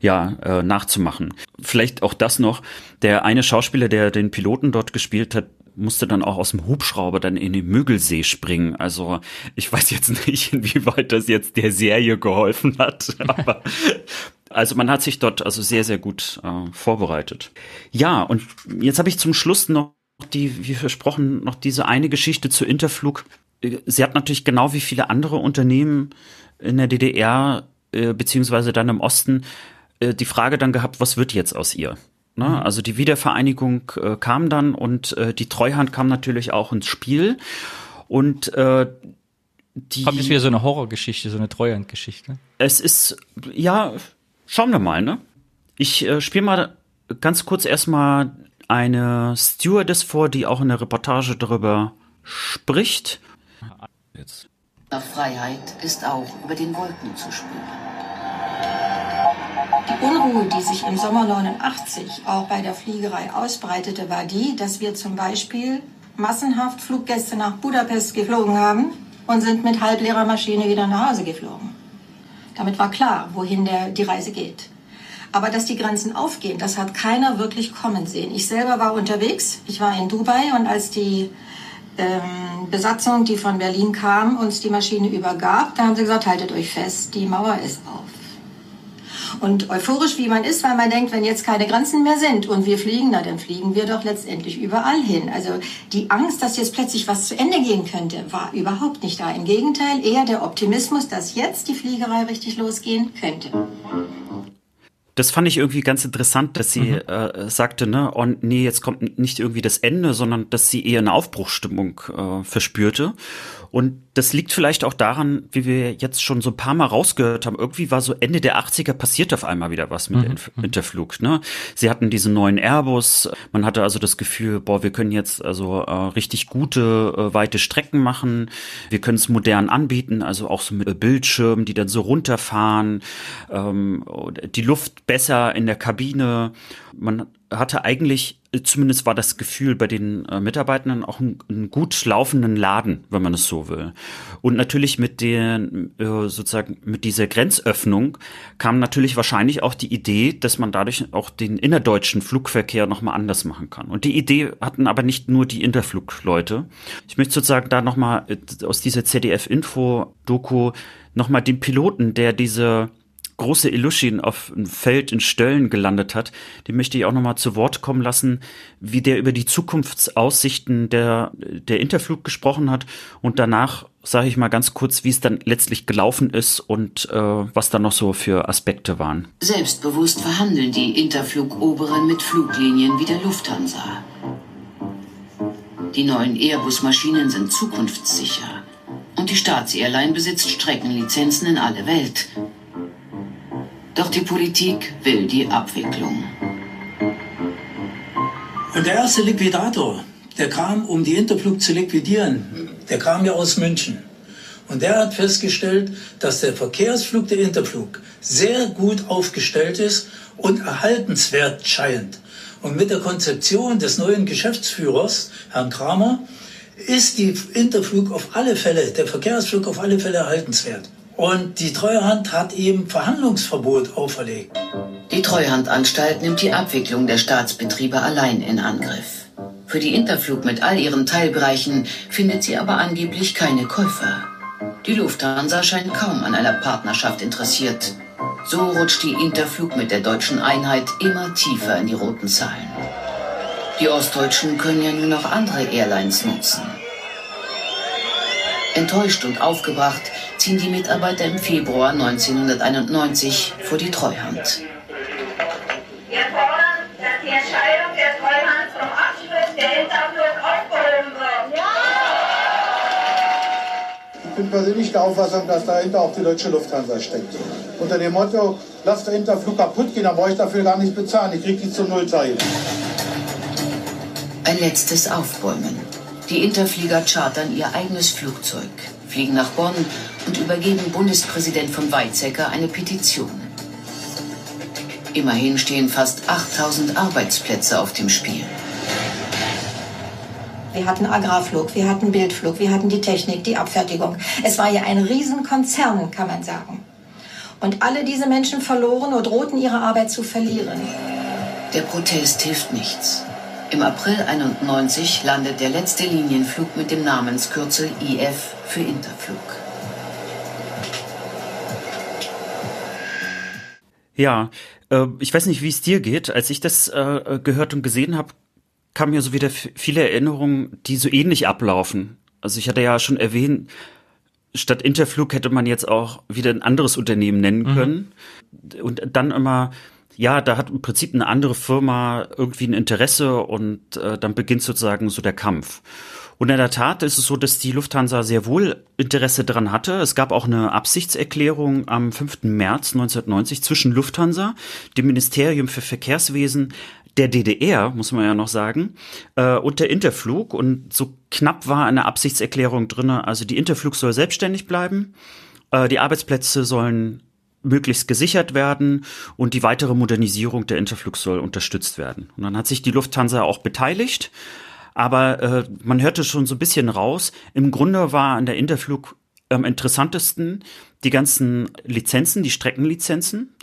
ja, äh, nachzumachen. Vielleicht auch das noch. Der eine Schauspieler, der den Piloten dort gespielt hat, musste dann auch aus dem Hubschrauber dann in den Müggelsee springen. Also ich weiß jetzt nicht, inwieweit das jetzt der Serie geholfen hat, aber also man hat sich dort also sehr, sehr gut äh, vorbereitet. Ja, und jetzt habe ich zum Schluss noch die, wie versprochen, noch diese eine Geschichte zu Interflug. Sie hat natürlich genau wie viele andere Unternehmen in der DDR äh, beziehungsweise dann im Osten äh, die Frage dann gehabt, was wird jetzt aus ihr? Ne? Mhm. Also die Wiedervereinigung äh, kam dann und äh, die Treuhand kam natürlich auch ins Spiel. Und äh, die. Kommt jetzt wieder so eine Horrorgeschichte, so eine Treuhandgeschichte? Es ist, ja, schauen wir mal, ne? Ich äh, spiele mal ganz kurz erstmal eine Stewardess vor, die auch in der Reportage darüber spricht. Jetzt. Freiheit ist auch über den Wolken zu spüren. Die Unruhe, die sich im Sommer 89 auch bei der Fliegerei ausbreitete, war die, dass wir zum Beispiel massenhaft Fluggäste nach Budapest geflogen haben und sind mit halbleerer Maschine wieder nach Hause geflogen. Damit war klar, wohin der, die Reise geht. Aber dass die Grenzen aufgehen, das hat keiner wirklich kommen sehen. Ich selber war unterwegs, ich war in Dubai und als die ähm, Besatzung, die von Berlin kam, uns die Maschine übergab, da haben sie gesagt, haltet euch fest, die Mauer ist auf. Und euphorisch wie man ist, weil man denkt, wenn jetzt keine Grenzen mehr sind und wir fliegen, na dann fliegen wir doch letztendlich überall hin. Also die Angst, dass jetzt plötzlich was zu Ende gehen könnte, war überhaupt nicht da. Im Gegenteil, eher der Optimismus, dass jetzt die Fliegerei richtig losgehen könnte. Das fand ich irgendwie ganz interessant, dass sie mhm. äh, sagte, ne, oh, nee, jetzt kommt nicht irgendwie das Ende, sondern dass sie eher eine Aufbruchsstimmung äh, verspürte. Und das liegt vielleicht auch daran, wie wir jetzt schon so ein paar Mal rausgehört haben, irgendwie war so Ende der 80er passiert auf einmal wieder was mit mhm. Interflug. Ne? Sie hatten diesen neuen Airbus, man hatte also das Gefühl, boah, wir können jetzt also äh, richtig gute, äh, weite Strecken machen, wir können es modern anbieten, also auch so mit Bildschirmen, die dann so runterfahren, ähm, die Luft besser in der Kabine. Man hatte eigentlich, zumindest war das Gefühl bei den äh, Mitarbeitenden auch einen, einen, gut laufenden Laden, wenn man es so will. Und natürlich mit den, äh, sozusagen mit dieser Grenzöffnung kam natürlich wahrscheinlich auch die Idee, dass man dadurch auch den innerdeutschen Flugverkehr nochmal anders machen kann. Und die Idee hatten aber nicht nur die Interflugleute. Ich möchte sozusagen da nochmal äh, aus dieser ZDF-Info-Doku nochmal den Piloten, der diese große Illusion auf ein Feld in Stöllen gelandet hat, den möchte ich auch nochmal zu Wort kommen lassen, wie der über die Zukunftsaussichten der, der Interflug gesprochen hat und danach sage ich mal ganz kurz, wie es dann letztlich gelaufen ist und äh, was da noch so für Aspekte waren. Selbstbewusst verhandeln die Interflug-Oberen mit Fluglinien wie der Lufthansa. Die neuen Airbus-Maschinen sind zukunftssicher. Und die Staatsairline besitzt Streckenlizenzen in alle Welt. Doch die Politik will die Abwicklung. Und der erste Liquidator, der kam, um die Interflug zu liquidieren, der kam ja aus München. Und der hat festgestellt, dass der Verkehrsflug der Interflug sehr gut aufgestellt ist und erhaltenswert scheint. Und mit der Konzeption des neuen Geschäftsführers, Herrn Kramer, ist die Interflug auf alle Fälle, der Verkehrsflug auf alle Fälle erhaltenswert. Und die Treuhand hat ihm Verhandlungsverbot auferlegt. Die Treuhandanstalt nimmt die Abwicklung der Staatsbetriebe allein in Angriff. Für die Interflug mit all ihren Teilbereichen findet sie aber angeblich keine Käufer. Die Lufthansa scheint kaum an einer Partnerschaft interessiert. So rutscht die Interflug mit der deutschen Einheit immer tiefer in die roten Zahlen. Die Ostdeutschen können ja nur noch andere Airlines nutzen. Enttäuscht und aufgebracht ziehen die Mitarbeiter im Februar 1991 vor die Treuhand. Wir fordern, dass die Entscheidung der Treuhand zum Abschluss der Hinterflug aufgehoben wird. Ja! Ich bin persönlich der Auffassung, dass dahinter auch die deutsche Lufthansa steckt. Unter dem Motto, lasst der Interflug kaputt gehen, dann brauche ich dafür gar nicht bezahlen. Ich kriege die zum Nullteil. Ein letztes Aufbäumen. Die Interflieger chartern ihr eigenes Flugzeug, fliegen nach Bonn und übergeben Bundespräsident von Weizsäcker eine Petition. Immerhin stehen fast 8000 Arbeitsplätze auf dem Spiel. Wir hatten Agrarflug, wir hatten Bildflug, wir hatten die Technik, die Abfertigung. Es war ja ein Riesenkonzern, kann man sagen. Und alle diese Menschen verloren oder drohten ihre Arbeit zu verlieren. Der Protest hilft nichts. Im April 91 landet der letzte Linienflug mit dem Namenskürzel IF für Interflug. Ja, äh, ich weiß nicht, wie es dir geht. Als ich das äh, gehört und gesehen habe, kamen mir so wieder viele Erinnerungen, die so ähnlich ablaufen. Also ich hatte ja schon erwähnt, statt Interflug hätte man jetzt auch wieder ein anderes Unternehmen nennen mhm. können. Mhm. Und dann immer ja, da hat im Prinzip eine andere Firma irgendwie ein Interesse und äh, dann beginnt sozusagen so der Kampf. Und in der Tat ist es so, dass die Lufthansa sehr wohl Interesse daran hatte. Es gab auch eine Absichtserklärung am 5. März 1990 zwischen Lufthansa, dem Ministerium für Verkehrswesen der DDR, muss man ja noch sagen, äh, und der Interflug. Und so knapp war eine Absichtserklärung drinne. Also die Interflug soll selbstständig bleiben. Äh, die Arbeitsplätze sollen möglichst gesichert werden und die weitere Modernisierung der Interflug soll unterstützt werden. Und dann hat sich die Lufthansa auch beteiligt, aber äh, man hörte schon so ein bisschen raus. Im Grunde war an der Interflug am interessantesten die ganzen Lizenzen, die Streckenlizenzen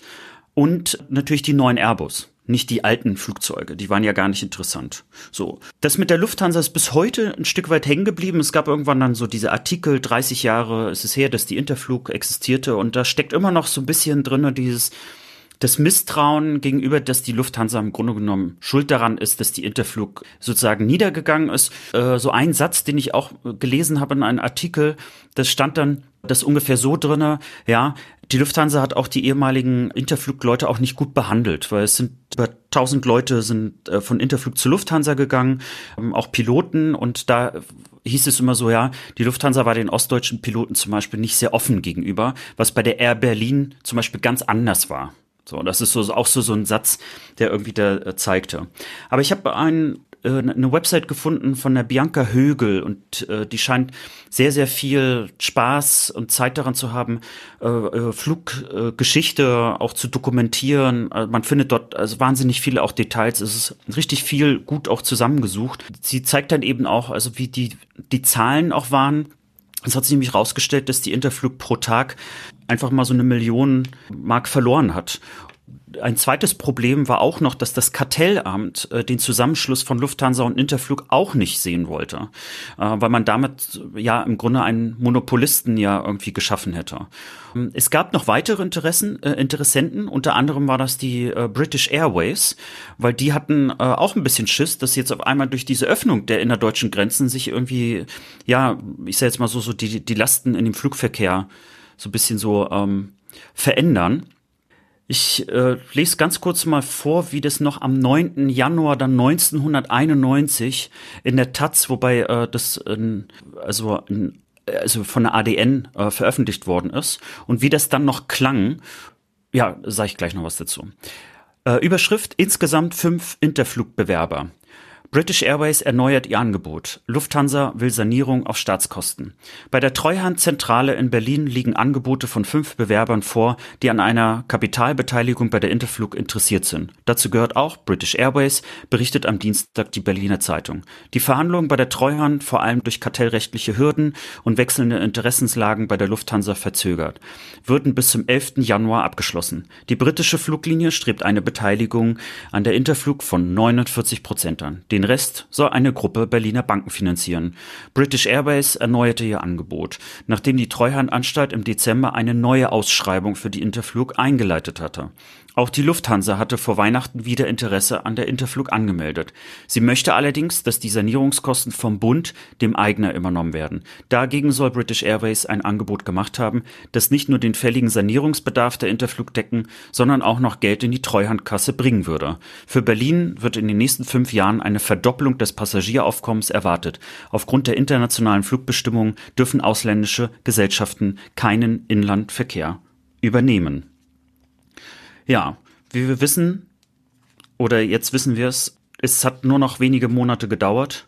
und natürlich die neuen Airbus nicht die alten Flugzeuge. Die waren ja gar nicht interessant. So. Das mit der Lufthansa ist bis heute ein Stück weit hängen geblieben. Es gab irgendwann dann so diese Artikel, 30 Jahre ist es her, dass die Interflug existierte und da steckt immer noch so ein bisschen drin dieses, das Misstrauen gegenüber, dass die Lufthansa im Grunde genommen schuld daran ist, dass die Interflug sozusagen niedergegangen ist. Äh, so ein Satz, den ich auch gelesen habe in einem Artikel, das stand dann, das ungefähr so drinne, ja, die Lufthansa hat auch die ehemaligen Interflugleute auch nicht gut behandelt, weil es sind über 1000 Leute sind äh, von Interflug zu Lufthansa gegangen, ähm, auch Piloten und da hieß es immer so, ja, die Lufthansa war den ostdeutschen Piloten zum Beispiel nicht sehr offen gegenüber, was bei der Air Berlin zum Beispiel ganz anders war. So, das ist so auch so so ein Satz, der irgendwie da äh, zeigte. Aber ich habe einen äh, eine Website gefunden von der Bianca Högel und äh, die scheint sehr, sehr viel Spaß und Zeit daran zu haben, äh, äh, Fluggeschichte auch zu dokumentieren. Also man findet dort also wahnsinnig viele auch Details. Es ist richtig viel gut auch zusammengesucht. Sie zeigt dann eben auch, also wie die, die Zahlen auch waren. Es hat sich nämlich rausgestellt, dass die Interflug pro Tag einfach mal so eine Million Mark verloren hat ein zweites Problem war auch noch, dass das Kartellamt äh, den Zusammenschluss von Lufthansa und Interflug auch nicht sehen wollte, äh, weil man damit ja im Grunde einen Monopolisten ja irgendwie geschaffen hätte. Ähm, es gab noch weitere Interessen, äh, Interessenten, unter anderem war das die äh, British Airways, weil die hatten äh, auch ein bisschen Schiss, dass jetzt auf einmal durch diese Öffnung der innerdeutschen Grenzen sich irgendwie, ja, ich sag jetzt mal so, so die, die Lasten in dem Flugverkehr so ein bisschen so ähm, verändern. Ich äh, lese ganz kurz mal vor, wie das noch am 9. Januar dann 1991 in der Taz, wobei äh, das äh, also, also von der ADN äh, veröffentlicht worden ist und wie das dann noch klang. Ja, sage ich gleich noch was dazu. Äh, Überschrift insgesamt fünf Interflugbewerber. British Airways erneuert ihr Angebot. Lufthansa will Sanierung auf Staatskosten. Bei der Treuhandzentrale in Berlin liegen Angebote von fünf Bewerbern vor, die an einer Kapitalbeteiligung bei der Interflug interessiert sind. Dazu gehört auch British Airways, berichtet am Dienstag die Berliner Zeitung. Die Verhandlungen bei der Treuhand, vor allem durch kartellrechtliche Hürden und wechselnde Interessenslagen bei der Lufthansa verzögert, würden bis zum 11. Januar abgeschlossen. Die britische Fluglinie strebt eine Beteiligung an der Interflug von 49 Prozent an. Den Rest soll eine Gruppe Berliner Banken finanzieren. British Airways erneuerte ihr Angebot, nachdem die Treuhandanstalt im Dezember eine neue Ausschreibung für die Interflug eingeleitet hatte. Auch die Lufthansa hatte vor Weihnachten wieder Interesse an der Interflug angemeldet. Sie möchte allerdings, dass die Sanierungskosten vom Bund, dem Eigner, übernommen werden. Dagegen soll British Airways ein Angebot gemacht haben, das nicht nur den fälligen Sanierungsbedarf der Interflug decken, sondern auch noch Geld in die Treuhandkasse bringen würde. Für Berlin wird in den nächsten fünf Jahren eine Verdopplung des Passagieraufkommens erwartet. Aufgrund der internationalen Flugbestimmungen dürfen ausländische Gesellschaften keinen Inlandverkehr übernehmen. Ja, wie wir wissen, oder jetzt wissen wir es, es hat nur noch wenige Monate gedauert.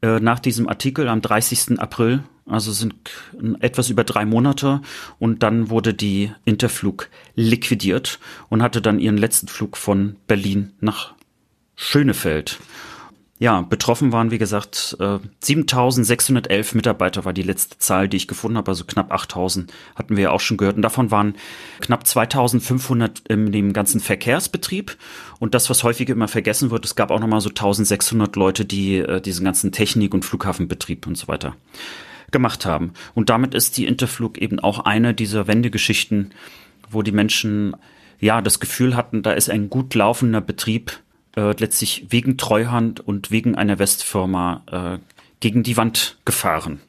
Äh, nach diesem Artikel am 30. April, also sind etwas über drei Monate, und dann wurde die Interflug liquidiert und hatte dann ihren letzten Flug von Berlin nach Schönefeld. Ja, betroffen waren, wie gesagt, äh, 7611 Mitarbeiter war die letzte Zahl, die ich gefunden habe. Also knapp 8000 hatten wir ja auch schon gehört. Und davon waren knapp 2500 in dem ganzen Verkehrsbetrieb. Und das, was häufig immer vergessen wird, es gab auch nochmal so 1600 Leute, die äh, diesen ganzen Technik- und Flughafenbetrieb und so weiter gemacht haben. Und damit ist die Interflug eben auch eine dieser Wendegeschichten, wo die Menschen ja das Gefühl hatten, da ist ein gut laufender Betrieb, äh, letztlich wegen Treuhand und wegen einer Westfirma äh, gegen die Wand gefahren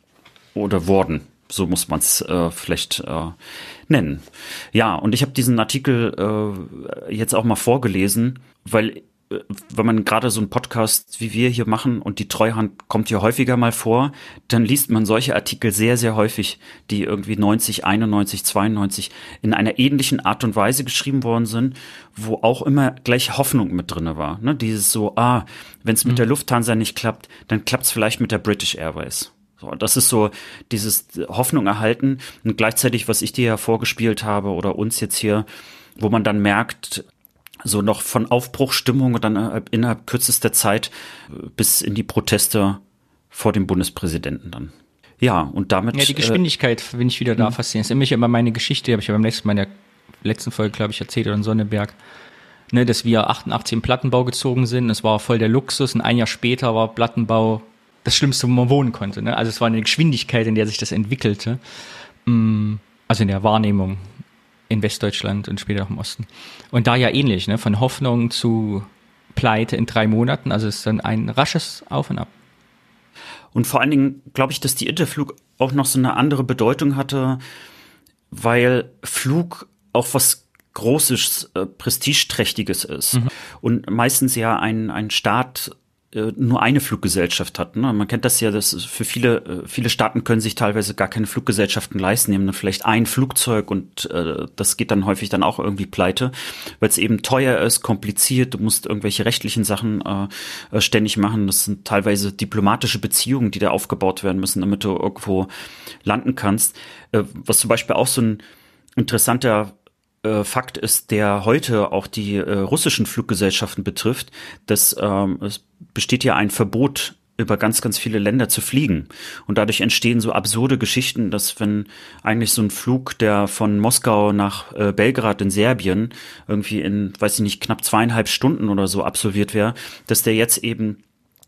oder worden. So muss man es äh, vielleicht äh, nennen. Ja, und ich habe diesen Artikel äh, jetzt auch mal vorgelesen, weil wenn man gerade so einen Podcast wie wir hier machen und die Treuhand kommt hier häufiger mal vor, dann liest man solche Artikel sehr, sehr häufig, die irgendwie 90, 91, 92 in einer ähnlichen Art und Weise geschrieben worden sind, wo auch immer gleich Hoffnung mit drinne war. Ne? Dieses so, ah, wenn es mit mhm. der Lufthansa nicht klappt, dann klappt es vielleicht mit der British Airways. So, das ist so dieses Hoffnung erhalten und gleichzeitig, was ich dir ja vorgespielt habe oder uns jetzt hier, wo man dann merkt, so noch von Aufbruchstimmung und dann innerhalb kürzester Zeit äh, bis in die Proteste vor dem Bundespräsidenten dann. Ja, und damit. Ja, die äh, Geschwindigkeit äh, bin ich wieder da fasziniert. Das ist nämlich immer meine Geschichte, habe ich ja beim letzten Mal in der letzten Folge, glaube ich, erzählt, oder in Sonneberg, ne, dass wir 88 im Plattenbau gezogen sind. Es war voll der Luxus und ein Jahr später war Plattenbau das Schlimmste, wo man wohnen konnte. Ne? Also es war eine Geschwindigkeit, in der sich das entwickelte. Mm, also in der Wahrnehmung in Westdeutschland und später auch im Osten. Und da ja ähnlich, ne? von Hoffnung zu Pleite in drei Monaten. Also es ist dann ein rasches Auf und Ab. Und vor allen Dingen glaube ich, dass die Interflug auch noch so eine andere Bedeutung hatte, weil Flug auch was Großes, äh, Prestigeträchtiges ist. Mhm. Und meistens ja ein, ein Staat nur eine Fluggesellschaft hat. Ne? Man kennt das ja, dass für viele, äh, viele Staaten können sich teilweise gar keine Fluggesellschaften leisten, nehmen dann vielleicht ein Flugzeug und äh, das geht dann häufig dann auch irgendwie pleite, weil es eben teuer ist, kompliziert, du musst irgendwelche rechtlichen Sachen äh, äh, ständig machen. Das sind teilweise diplomatische Beziehungen, die da aufgebaut werden müssen, damit du irgendwo landen kannst. Äh, was zum Beispiel auch so ein interessanter äh, Fakt ist, der heute auch die äh, russischen Fluggesellschaften betrifft, dass ähm, es besteht ja ein Verbot über ganz, ganz viele Länder zu fliegen. Und dadurch entstehen so absurde Geschichten, dass wenn eigentlich so ein Flug, der von Moskau nach äh, Belgrad in Serbien irgendwie in, weiß ich nicht, knapp zweieinhalb Stunden oder so absolviert wäre, dass der jetzt eben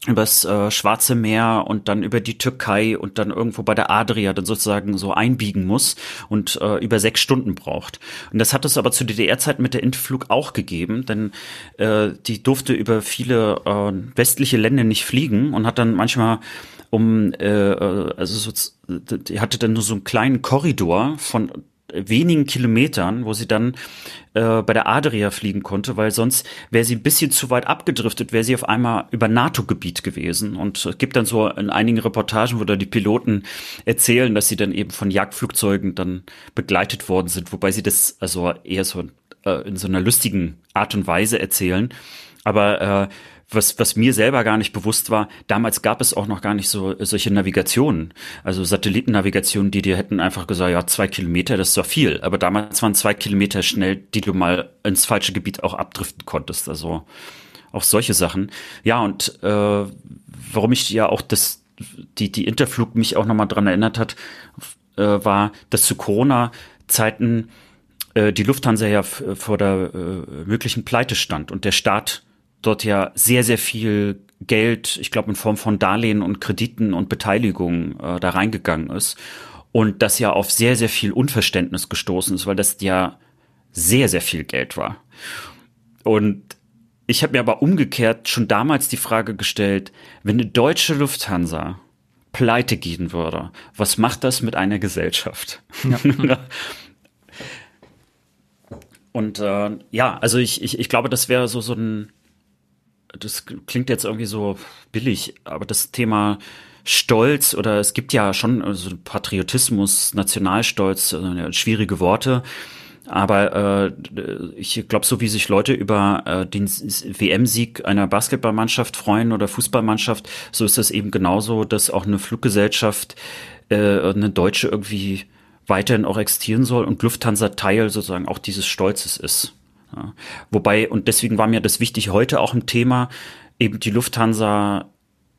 übers äh, Schwarze Meer und dann über die Türkei und dann irgendwo bei der Adria dann sozusagen so einbiegen muss und äh, über sechs Stunden braucht. Und das hat es aber zu DDR-Zeiten mit der Interflug auch gegeben, denn äh, die durfte über viele äh, westliche Länder nicht fliegen und hat dann manchmal um äh, äh also so, die hatte dann nur so einen kleinen Korridor von wenigen Kilometern, wo sie dann äh, bei der Adria fliegen konnte, weil sonst wäre sie ein bisschen zu weit abgedriftet, wäre sie auf einmal über NATO-Gebiet gewesen. Und es gibt dann so in einigen Reportagen, wo da die Piloten erzählen, dass sie dann eben von Jagdflugzeugen dann begleitet worden sind, wobei sie das also eher so äh, in so einer lustigen Art und Weise erzählen. Aber äh, was, was mir selber gar nicht bewusst war, damals gab es auch noch gar nicht so solche Navigationen, also Satellitennavigationen, die dir hätten einfach gesagt, ja, zwei Kilometer, das ist zwar viel, aber damals waren zwei Kilometer schnell, die du mal ins falsche Gebiet auch abdriften konntest. Also auch solche Sachen. Ja, und äh, warum ich ja auch das, die, die Interflug mich auch nochmal dran erinnert hat, äh, war, dass zu Corona-Zeiten äh, die Lufthansa ja vor der äh, möglichen Pleite stand und der Staat dort ja sehr, sehr viel Geld, ich glaube in Form von Darlehen und Krediten und Beteiligungen äh, da reingegangen ist. Und das ja auf sehr, sehr viel Unverständnis gestoßen ist, weil das ja sehr, sehr viel Geld war. Und ich habe mir aber umgekehrt schon damals die Frage gestellt, wenn eine deutsche Lufthansa pleite gehen würde, was macht das mit einer Gesellschaft? Ja. Und äh, ja, also ich, ich, ich glaube, das wäre so, so ein das klingt jetzt irgendwie so billig, aber das Thema Stolz oder es gibt ja schon also Patriotismus, Nationalstolz, also schwierige Worte. Aber äh, ich glaube, so wie sich Leute über äh, den WM-Sieg einer Basketballmannschaft freuen oder Fußballmannschaft, so ist es eben genauso, dass auch eine Fluggesellschaft, äh, eine deutsche irgendwie weiterhin auch existieren soll und Lufthansa Teil sozusagen auch dieses Stolzes ist. Ja. Wobei, und deswegen war mir das wichtig, heute auch im Thema, eben die Lufthansa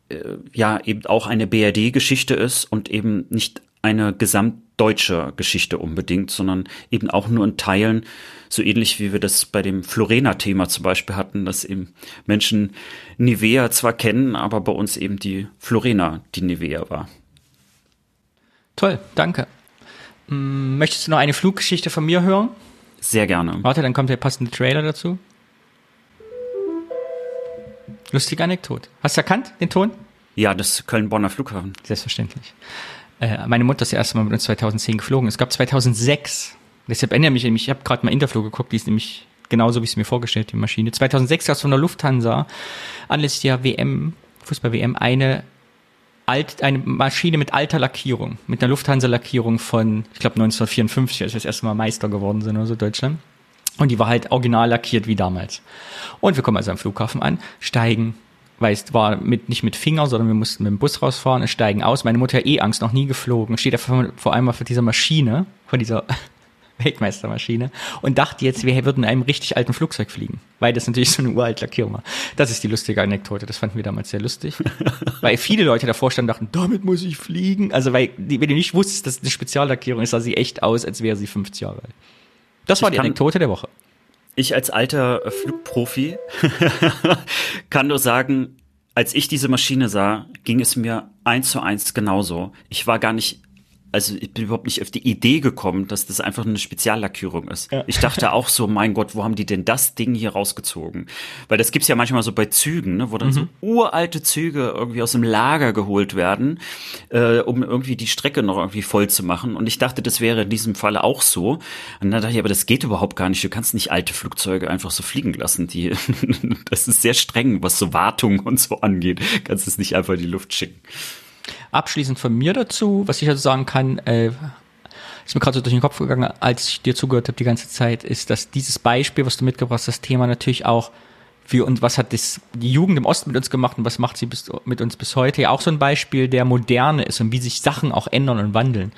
äh, ja eben auch eine BRD-Geschichte ist und eben nicht eine gesamtdeutsche Geschichte unbedingt, sondern eben auch nur in Teilen, so ähnlich wie wir das bei dem Florena-Thema zum Beispiel hatten, dass eben Menschen Nivea zwar kennen, aber bei uns eben die Florena die Nivea war. Toll, danke. Hm, möchtest du noch eine Fluggeschichte von mir hören? Sehr gerne. Warte, dann kommt der passende Trailer dazu. Lustige Anekdote. Hast du erkannt, den Ton? Ja, das Köln-Bonner Flughafen. Selbstverständlich. Äh, meine Mutter ist das erste Mal mit uns 2010 geflogen. Es gab 2006, deshalb erinnere mich nämlich, ich habe gerade mal Interflow geguckt, die ist nämlich genauso, wie ich es mir vorgestellt, die Maschine. 2006 gab es von der Lufthansa anlässlich der WM, Fußball-WM, eine alt, eine Maschine mit alter Lackierung, mit einer Lufthansa-Lackierung von, ich glaube 1954, als wir das erste Mal Meister geworden sind oder so Deutschland. Und die war halt original lackiert wie damals. Und wir kommen also am Flughafen an, steigen, weil es war mit, nicht mit Finger, sondern wir mussten mit dem Bus rausfahren, steigen aus. Meine Mutter hat eh Angst, noch nie geflogen, steht da vor, allem vor dieser Maschine, vor dieser Weltmeistermaschine und dachte jetzt, wir würden in einem richtig alten Flugzeug fliegen, weil das natürlich so eine uralt Lackierung war. Das ist die lustige Anekdote, das fanden wir damals sehr lustig, weil viele Leute davor standen und dachten, damit muss ich fliegen. Also weil, wenn du nicht wusstest, dass es eine Speziallackierung ist, sah sie echt aus, als wäre sie 50 Jahre alt. Das war ich die Anekdote der Woche. Ich als alter Flugprofi kann nur sagen, als ich diese Maschine sah, ging es mir eins zu eins genauso. Ich war gar nicht also ich bin überhaupt nicht auf die Idee gekommen, dass das einfach eine Speziallackierung ist. Ich dachte auch so, mein Gott, wo haben die denn das Ding hier rausgezogen? Weil das gibt's ja manchmal so bei Zügen, ne, wo dann so uralte Züge irgendwie aus dem Lager geholt werden, äh, um irgendwie die Strecke noch irgendwie voll zu machen. Und ich dachte, das wäre in diesem Falle auch so. Und dann dachte ich, aber das geht überhaupt gar nicht. Du kannst nicht alte Flugzeuge einfach so fliegen lassen. Die, das ist sehr streng, was so Wartung und so angeht. Kannst es nicht einfach in die Luft schicken. Abschließend von mir dazu, was ich also sagen kann, äh, ist mir gerade so durch den Kopf gegangen, als ich dir zugehört habe die ganze Zeit, ist, dass dieses Beispiel, was du mitgebracht hast, das Thema natürlich auch für uns, was hat das, die Jugend im Osten mit uns gemacht und was macht sie bis, mit uns bis heute, ja auch so ein Beispiel der Moderne ist und wie sich Sachen auch ändern und wandeln.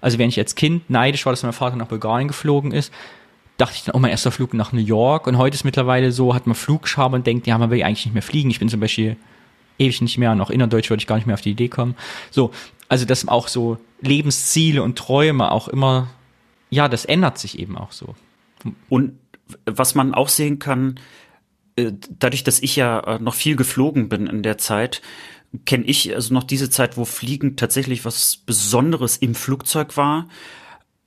Also wenn ich als Kind neidisch war, dass mein Vater nach Bulgarien geflogen ist, dachte ich dann, oh, mein erster Flug nach New York und heute ist mittlerweile so, hat man Flugscham und denkt, ja, man will ja eigentlich nicht mehr fliegen. Ich bin zum Beispiel ewig nicht mehr und auch innerdeutsch würde ich gar nicht mehr auf die Idee kommen. So, also dass auch so Lebensziele und Träume auch immer, ja, das ändert sich eben auch so. Und was man auch sehen kann, äh, dadurch, dass ich ja äh, noch viel geflogen bin in der Zeit, kenne ich also noch diese Zeit, wo Fliegen tatsächlich was Besonderes im Flugzeug war,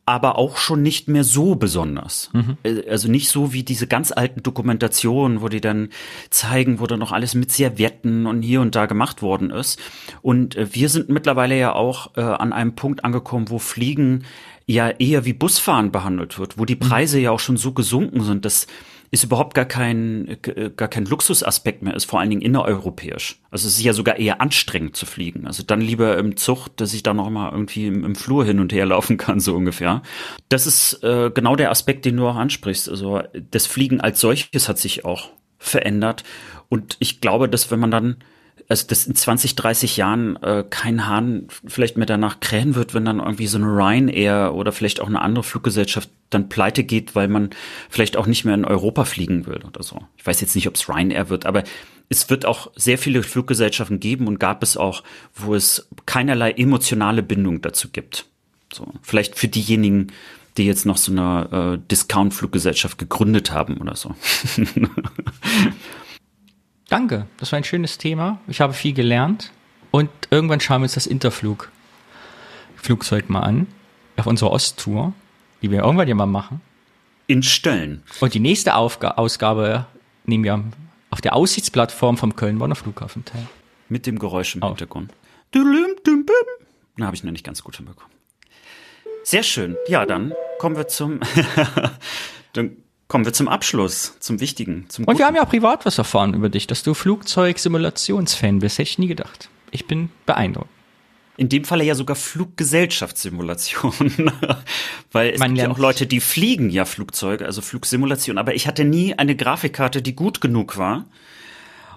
aber auch schon nicht mehr so besonders. Äh, Also nicht so wie diese ganz alten Dokumentationen, wo die dann zeigen, wo dann noch alles mit Servietten und hier und da gemacht worden ist. Und äh, wir sind mittlerweile ja auch äh, an einem Punkt angekommen, wo Fliegen ja eher wie Busfahren behandelt wird, wo die Preise ja auch schon so gesunken sind, dass ist überhaupt gar kein, äh, gar kein Luxusaspekt mehr ist, vor allen Dingen innereuropäisch. Also es ist ja sogar eher anstrengend zu fliegen. Also dann lieber im Zug, dass ich da noch mal irgendwie im, im Flur hin und her laufen kann, so ungefähr. Das ist äh, genau der Aspekt, den du auch ansprichst. Also das Fliegen als solches hat sich auch verändert. Und ich glaube, dass wenn man dann also dass in 20, 30 Jahren äh, kein Hahn vielleicht mehr danach krähen wird, wenn dann irgendwie so eine Ryanair oder vielleicht auch eine andere Fluggesellschaft dann pleite geht, weil man vielleicht auch nicht mehr in Europa fliegen will oder so. Ich weiß jetzt nicht, ob es Ryanair wird, aber es wird auch sehr viele Fluggesellschaften geben und gab es auch, wo es keinerlei emotionale Bindung dazu gibt. So, vielleicht für diejenigen, die jetzt noch so eine äh, Discount-Fluggesellschaft gegründet haben oder so. Danke, das war ein schönes Thema. Ich habe viel gelernt. Und irgendwann schauen wir uns das Interflug Flugzeug mal an. Auf unserer Osttour, die wir irgendwann ja mal machen. In Stellen. Und die nächste Aufga Ausgabe nehmen wir auf der Aussichtsplattform vom Köln-Bonner Flughafen teil. Mit dem Geräusch im Oh. Hintergrund. Na, habe ich noch nicht ganz gut hinbekommen. Sehr schön. Ja, dann kommen wir zum, dann kommen wir zum Abschluss, zum Wichtigen, zum Und wir haben ja auch privat was erfahren über dich, dass du Flugzeug-Simulationsfan bist. Hätte ich nie gedacht. Ich bin beeindruckt. In dem Falle ja sogar Fluggesellschaftssimulation. Weil es Man gibt ja auch Leute, die fliegen ja Flugzeuge, also Flugsimulation. Aber ich hatte nie eine Grafikkarte, die gut genug war.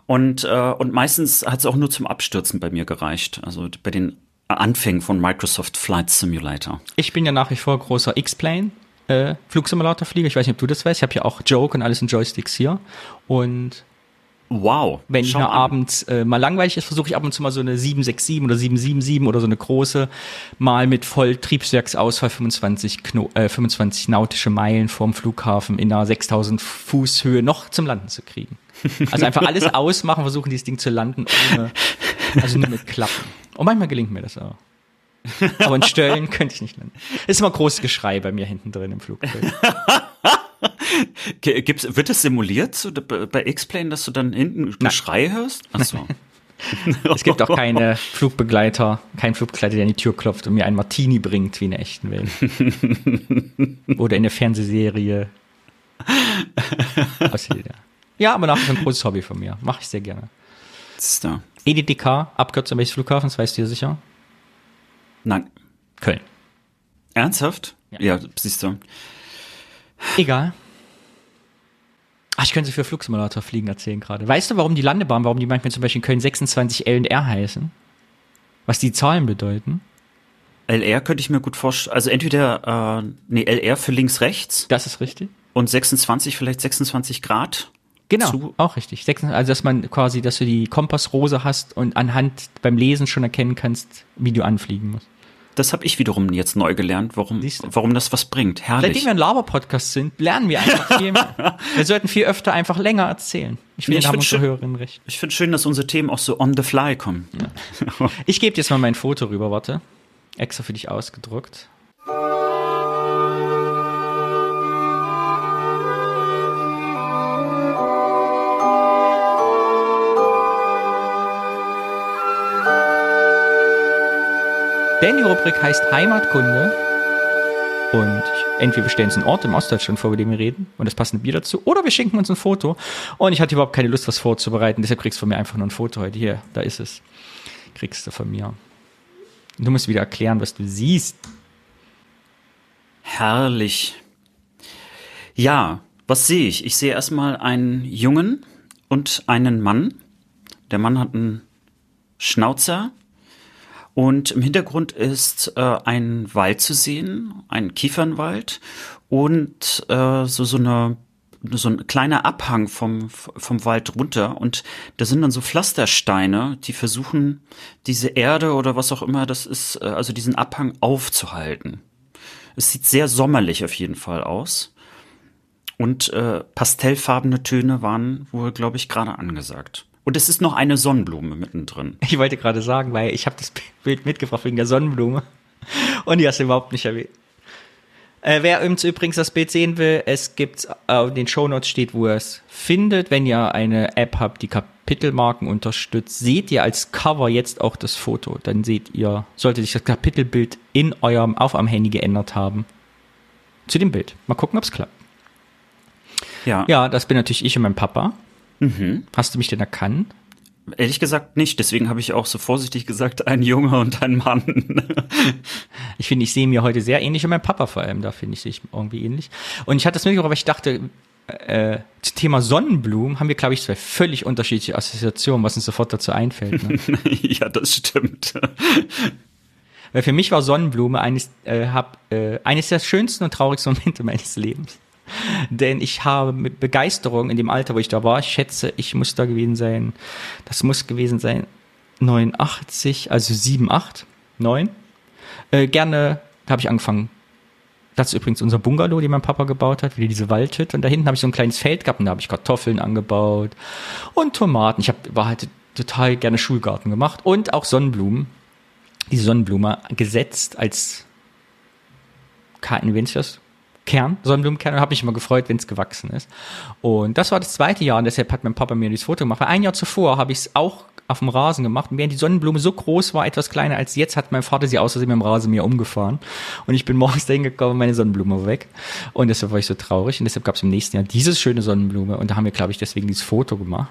Und, äh, und meistens hat es auch nur zum Abstürzen bei mir gereicht. Also bei den Anfängen von Microsoft Flight Simulator. Ich bin ja nach wie vor großer X-Plane. Äh, Flugsimulator-Flieger. Ich weiß nicht, ob du das weißt. Ich habe ja auch Joke und alles in Joysticks hier. Und Wow. wenn mir an. abends äh, mal langweilig ist, versuche ich ab und zu mal so eine 767 oder 777 oder so eine große mal mit Volltriebswerksausfall 25, Kno äh, 25 nautische Meilen vorm Flughafen in einer 6000 Fuß Höhe noch zum Landen zu kriegen. Also einfach alles ausmachen, versuchen dieses Ding zu landen, ohne, also nur mit Klappen. Und manchmal gelingt mir das auch. Aber in Stöllen könnte ich nicht landen. Ist immer großes Geschrei bei mir hinten drin im Flugzeug. Gibt's, wird es simuliert so, bei X-Plane, dass du dann hinten Geschrei hörst? Ach so. Es gibt auch keine Flugbegleiter, kein Flugbegleiter, der an die Tür klopft und mir einen Martini bringt, wie in der echten Welt. Oder in der Fernsehserie. Ja, aber nach vor ein großes Hobby von mir. Mache ich sehr gerne. Ist. EDDK, Abkürzung welches Flughafens, weißt du ja sicher? Nein. Köln. Ernsthaft? Ja. Ja, siehst du. Egal. Ach, ich könnte für Flugsimulator fliegen erzählen gerade. Weißt du, warum die Landebahn, warum die manchmal zum Beispiel in Köln 26 L und R heißen? Was die Zahlen bedeuten? LR könnte ich mir gut vorstellen. Also entweder, äh, nee, LR für links, rechts Das ist richtig. und 26, vielleicht 26 Grad. Genau, zu- auch richtig. Also, dass man quasi, dass du die Kompassrose hast und anhand beim Lesen schon erkennen kannst, wie du anfliegen musst. Das habe ich wiederum jetzt neu gelernt, warum, warum das was bringt. Herrlich. Seitdem wir ein Laber-Podcast sind, lernen wir einfach viel mehr. wir sollten viel öfter einfach länger erzählen. Ich finde, Nee, ich haben find unsere schön- Hörerinnen recht. Ich finde schön, dass unsere Themen auch so on the fly kommen. Ich gebe dir jetzt mal mein Foto rüber, warte. Extra für dich ausgedruckt. Denn die Rubrik heißt Heimatkunde. Und entweder wir stellen uns einen Ort im Ostdeutschland vor, über den wir reden, und das passende Bier dazu, oder wir schenken uns ein Foto. Und ich hatte überhaupt keine Lust, was vorzubereiten, deshalb kriegst du von mir einfach nur ein Foto heute. Hier, da ist es. Kriegst du von mir. Du musst wieder erklären, was du siehst. Herrlich. Ja, was sehe ich? Ich sehe erstmal einen Jungen und einen Mann. Der Mann hat einen Schnauzer und im Hintergrund ist äh, ein Wald zu sehen, ein Kiefernwald und äh, so so eine so ein kleiner Abhang vom, vom Wald runter und da sind dann so Pflastersteine, die versuchen, diese Erde oder was auch immer das ist, äh, also diesen Abhang aufzuhalten. Es sieht sehr sommerlich auf jeden Fall aus. Und äh, pastellfarbene Töne waren wohl, glaube ich, gerade angesagt. Und es ist noch eine Sonnenblume mittendrin. Ich wollte gerade sagen, weil ich habe das Bild mitgebracht wegen der Sonnenblume. Und die hast du überhaupt nicht erwähnt. Äh, wer übrigens das Bild sehen will, es gibt äh, in den Shownotes steht, wo ihr es findet. Wenn ihr eine App habt, die Kapitelmarken unterstützt, seht ihr als Cover jetzt auch das Foto. Dann seht ihr, sollte sich das Kapitelbild in eurem auf am Handy geändert haben. Zu dem Bild. Mal gucken, ob es klappt. Ja. Ja, das bin natürlich ich und mein Papa. Mhm. Hast du mich denn erkannt? Ehrlich gesagt nicht. Deswegen habe ich auch so vorsichtig gesagt, ein Junge und ein Mann. ich finde, ich sehe mir heute sehr ähnlich und mein Papa vor allem, da finde ich sich irgendwie ähnlich. Und ich hatte das mitgebracht, weil ich dachte, äh, zum Thema Sonnenblumen haben wir, glaube ich, zwei völlig unterschiedliche Assoziationen, was uns sofort dazu einfällt. Ne? ja, das stimmt. Weil für mich war Sonnenblume eines, äh, hab, äh, eines der schönsten und traurigsten Momente meines Lebens. Denn ich habe mit Begeisterung in dem Alter, wo ich da war, ich schätze, ich muss da gewesen sein, das muss gewesen sein 89, also 7, 8, 9. Äh, gerne habe ich angefangen. Das ist übrigens unser Bungalow, den mein Papa gebaut hat, wieder diese Waldhütte. Und da hinten habe ich so ein kleines Feld gehabt und da habe ich Kartoffeln angebaut und Tomaten. Ich hab, war halt total gerne Schulgarten gemacht und auch Sonnenblumen. Diese Sonnenblume gesetzt als kein, wenn ich das Kern, Sonnenblumenkern und habe mich immer gefreut, wenn es gewachsen ist. Und das war das zweite Jahr und deshalb hat mein Papa mir dieses Foto gemacht. Weil ein Jahr zuvor habe ich es auch auf dem Rasen gemacht. Und während die Sonnenblume so groß war, etwas kleiner als jetzt, hat mein Vater sie aus Versehen mit dem Rasenmäher umgefahren. Und ich bin morgens dahin gekommen und meine Sonnenblume war weg. Und deshalb war ich so traurig. Und deshalb gab es im nächsten Jahr diese schöne Sonnenblume. Und da haben wir, glaube ich, deswegen dieses Foto gemacht,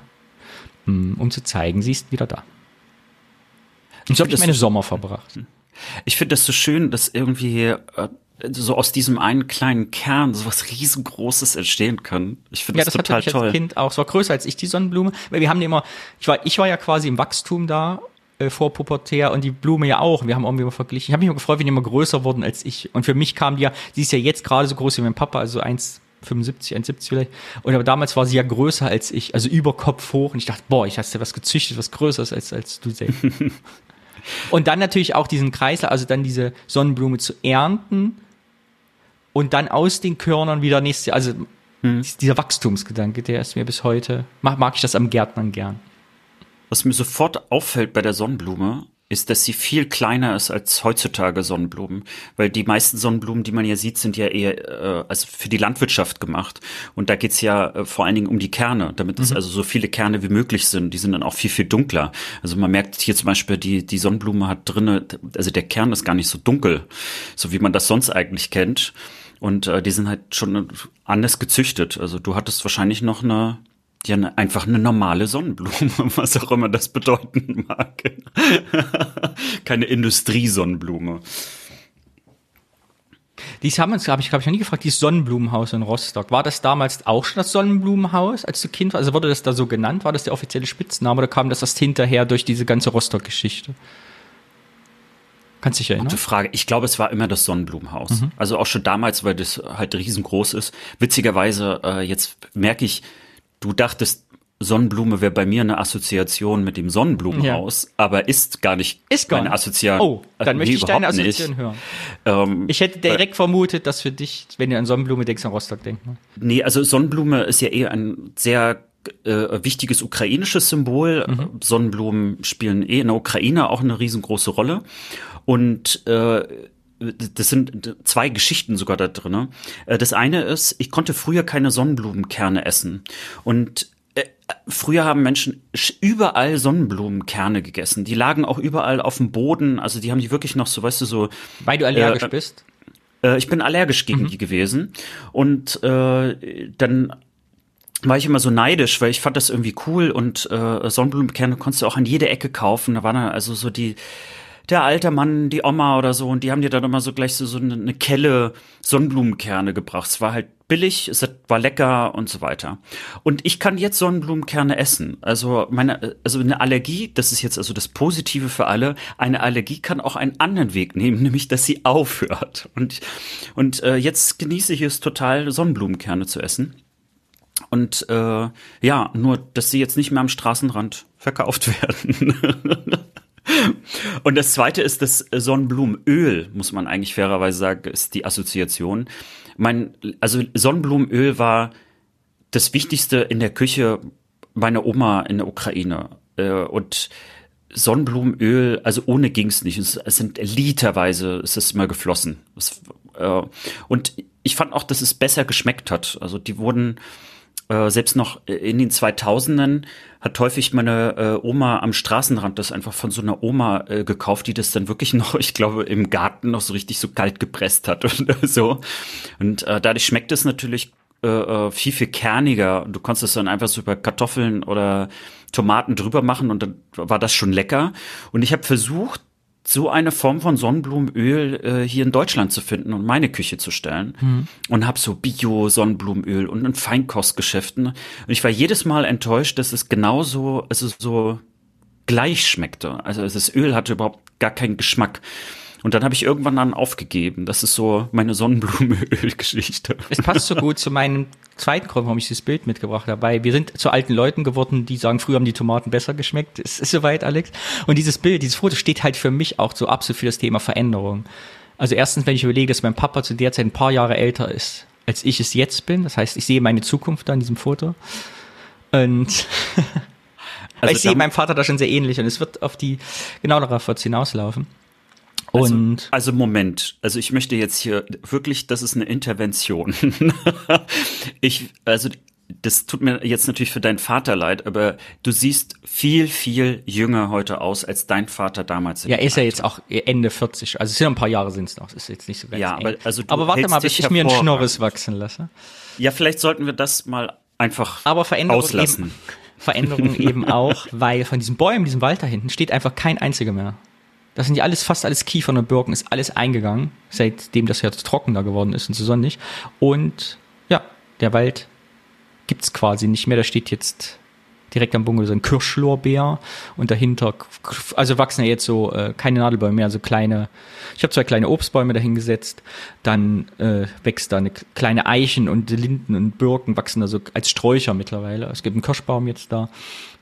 hm, um zu zeigen, sie ist wieder da. Und so habe ich meine Sommer verbracht. Ich finde das so schön, dass irgendwie äh, so aus diesem einen kleinen Kern so was riesengroßes entstehen kann. Ich finde ja, das, das total hatte ich toll. als Kind auch. Es war größer als ich, die Sonnenblume. Weil wir haben die immer, ich war, ich war ja quasi im Wachstum da, äh, vor Pubertär und die Blume ja auch. Wir haben irgendwie immer verglichen. Ich habe mich immer gefreut, wenn die immer größer wurden als ich. Und für mich kam die ja, sie ist ja jetzt gerade so groß wie mein Papa, also 1,75, 1,70 vielleicht. Und aber damals war sie ja größer als ich, also über Kopf hoch. Und ich dachte, boah, ich hast ja was gezüchtet, was Größeres als, als du selbst. und dann natürlich auch diesen Kreislauf, also dann diese Sonnenblume zu ernten und dann aus den Körnern wieder nächstes Jahr, also hm. dieser Wachstumsgedanke, der ist mir bis heute, mag, mag ich das am Gärtnern gern. Was mir sofort auffällt bei der Sonnenblume, ist, dass sie viel kleiner ist als heutzutage Sonnenblumen, weil die meisten Sonnenblumen, die man ja sieht, sind ja eher äh, also für die Landwirtschaft gemacht und da geht's ja äh, vor allen Dingen um die Kerne, damit es mhm. also so viele Kerne wie möglich sind. Die sind dann auch viel viel dunkler. Also man merkt hier zum Beispiel die die Sonnenblume hat drinne, also der Kern ist gar nicht so dunkel, so wie man das sonst eigentlich kennt. Und äh, die sind halt schon anders gezüchtet. Also du hattest wahrscheinlich noch eine, ja, ne, einfach eine normale Sonnenblume, was auch immer das bedeuten mag. Keine Industriesonnenblume. Dies haben uns, habe ich, glaube ich, noch nie gefragt, dieses Sonnenblumenhaus in Rostock. War das damals auch schon das Sonnenblumenhaus, als du Kind war? Also wurde das da so genannt? War das der offizielle Spitzname oder kam das erst hinterher durch diese ganze Rostock-Geschichte? Kannst dich erinnern? Gute Frage. Ich glaube, es war immer das Sonnenblumenhaus. Mhm. Also auch schon damals, weil das halt riesengroß ist. Witzigerweise, äh, jetzt merke ich, du dachtest, Sonnenblume wäre bei mir eine Assoziation mit dem Sonnenblumenhaus, ja. aber ist gar nicht ist gar eine Assoziation. Oh, dann möchte ich deine Assoziation nicht. hören. Ähm, ich hätte direkt vermutet, dass für dich, wenn du an Sonnenblume denkst, an Rostock denkst. Ne? Nee, also Sonnenblume ist ja eher ein sehr äh, wichtiges ukrainisches Symbol. Mhm. Sonnenblumen spielen eh in der Ukraine auch eine riesengroße Rolle. Und äh, das sind zwei Geschichten sogar da drin. Äh, Das eine ist, ich konnte früher keine Sonnenblumenkerne essen. Und äh, früher haben Menschen sch- überall Sonnenblumenkerne gegessen. Die lagen auch überall auf dem Boden. Also die haben die wirklich noch so, weißt du, so. Weil du allergisch Äh, bist. Äh, ich bin allergisch gegen die gewesen. Und äh, dann war ich immer so neidisch, weil ich fand das irgendwie cool und äh, Sonnenblumenkerne konntest du auch an jede Ecke kaufen. Da war dann also so die der alte Mann, die Oma oder so und die haben dir dann immer so gleich so, so eine, Kelle Sonnenblumenkerne gebracht. Es war halt billig, es war lecker und so weiter. Und ich kann jetzt Sonnenblumenkerne essen. Also meine, also eine Allergie, das ist jetzt also das Positive für alle. Eine Allergie kann auch einen anderen Weg nehmen, nämlich dass sie aufhört. Und und äh, jetzt genieße ich es total, Sonnenblumenkerne zu essen. Und äh, ja, nur, dass sie jetzt nicht mehr am Straßenrand verkauft werden. Und das zweite ist das Sonnenblumenöl, muss man eigentlich fairerweise sagen, ist die Assoziation. Mein, also Sonnenblumenöl war das Wichtigste in der Küche meiner Oma in der Ukraine. Äh, Und Sonnenblumenöl, also ohne ging's nicht. Es, es sind literweise, es ist immer geflossen. Es, äh, und ich fand auch, dass es besser geschmeckt hat. Also die wurden äh, selbst noch in den 2000ern hat häufig meine äh, Oma am Straßenrand das einfach von so einer Oma äh, gekauft, die das dann wirklich noch, ich glaube, im Garten noch so richtig so kalt gepresst hat und so. Und äh, dadurch schmeckt es natürlich äh, äh, viel, viel kerniger. Du konntest es dann einfach so über Kartoffeln oder Tomaten drüber machen und dann war das schon lecker. Und ich habe versucht, so eine Form von Sonnenblumenöl äh, hier in Deutschland zu finden und meine Küche zu stellen. Mhm. Und habe so Bio-Sonnenblumenöl und in Feinkostgeschäften. Und ich war jedes Mal enttäuscht, dass es genauso, also so gleich schmeckte. Also das Öl hatte überhaupt gar keinen Geschmack. Und dann habe ich irgendwann dann aufgegeben. Das ist so meine Sonnenblumenöl-Geschichte. Es passt so gut zu meinem zweiten Grund, warum ich dieses Bild mitgebracht habe. Weil wir sind zu alten Leuten geworden, die sagen, früher haben die Tomaten besser geschmeckt. Es ist soweit, Alex. Und dieses Bild, dieses Foto steht halt für mich auch so absolut für das Thema Veränderung. Also erstens, wenn ich überlege, dass mein Papa zu der Zeit ein paar Jahre älter ist, als ich es jetzt bin. Das heißt, ich sehe meine Zukunft da in diesem Foto. Und Also ich sehe meinem Vater da schon sehr ähnlich und es wird auf die genau darauf wird's hinauslaufen. Und Also, also Moment, also ich möchte jetzt hier wirklich, das ist eine Intervention. ich, also das tut mir jetzt natürlich für deinen Vater leid, aber du siehst viel, viel jünger heute aus, als dein Vater damals. ja, er ist ja jetzt auch Ende 40. Also es sind ein paar Jahre sind es noch. Ist jetzt nicht so ganz Ja, aber also aber warte mal, bis ich mir einen. Schnorres wachsen lasse. Ja, vielleicht sollten wir das mal einfach Aber Veränderung auslassen. eben, Veränderung eben auch, weil von diesen Bäumen, diesem Wald da hinten, steht einfach kein einziger mehr. Das sind ja alles, fast alles Kiefern und Birken, ist alles eingegangen, seitdem das Herz trockener geworden ist und so sonnig. Und ja, der Wald gibt's quasi nicht mehr. Da steht jetzt direkt am Bungalow so ein Kirschlorbeer und dahinter, also wachsen ja jetzt so äh, keine Nadelbäume mehr, so kleine, ich habe zwei kleine Obstbäume dahingesetzt, dann äh, wächst da eine kleine Eichen und Linden und Birken wachsen da so als Sträucher mittlerweile. Es gibt einen Kirschbaum jetzt da.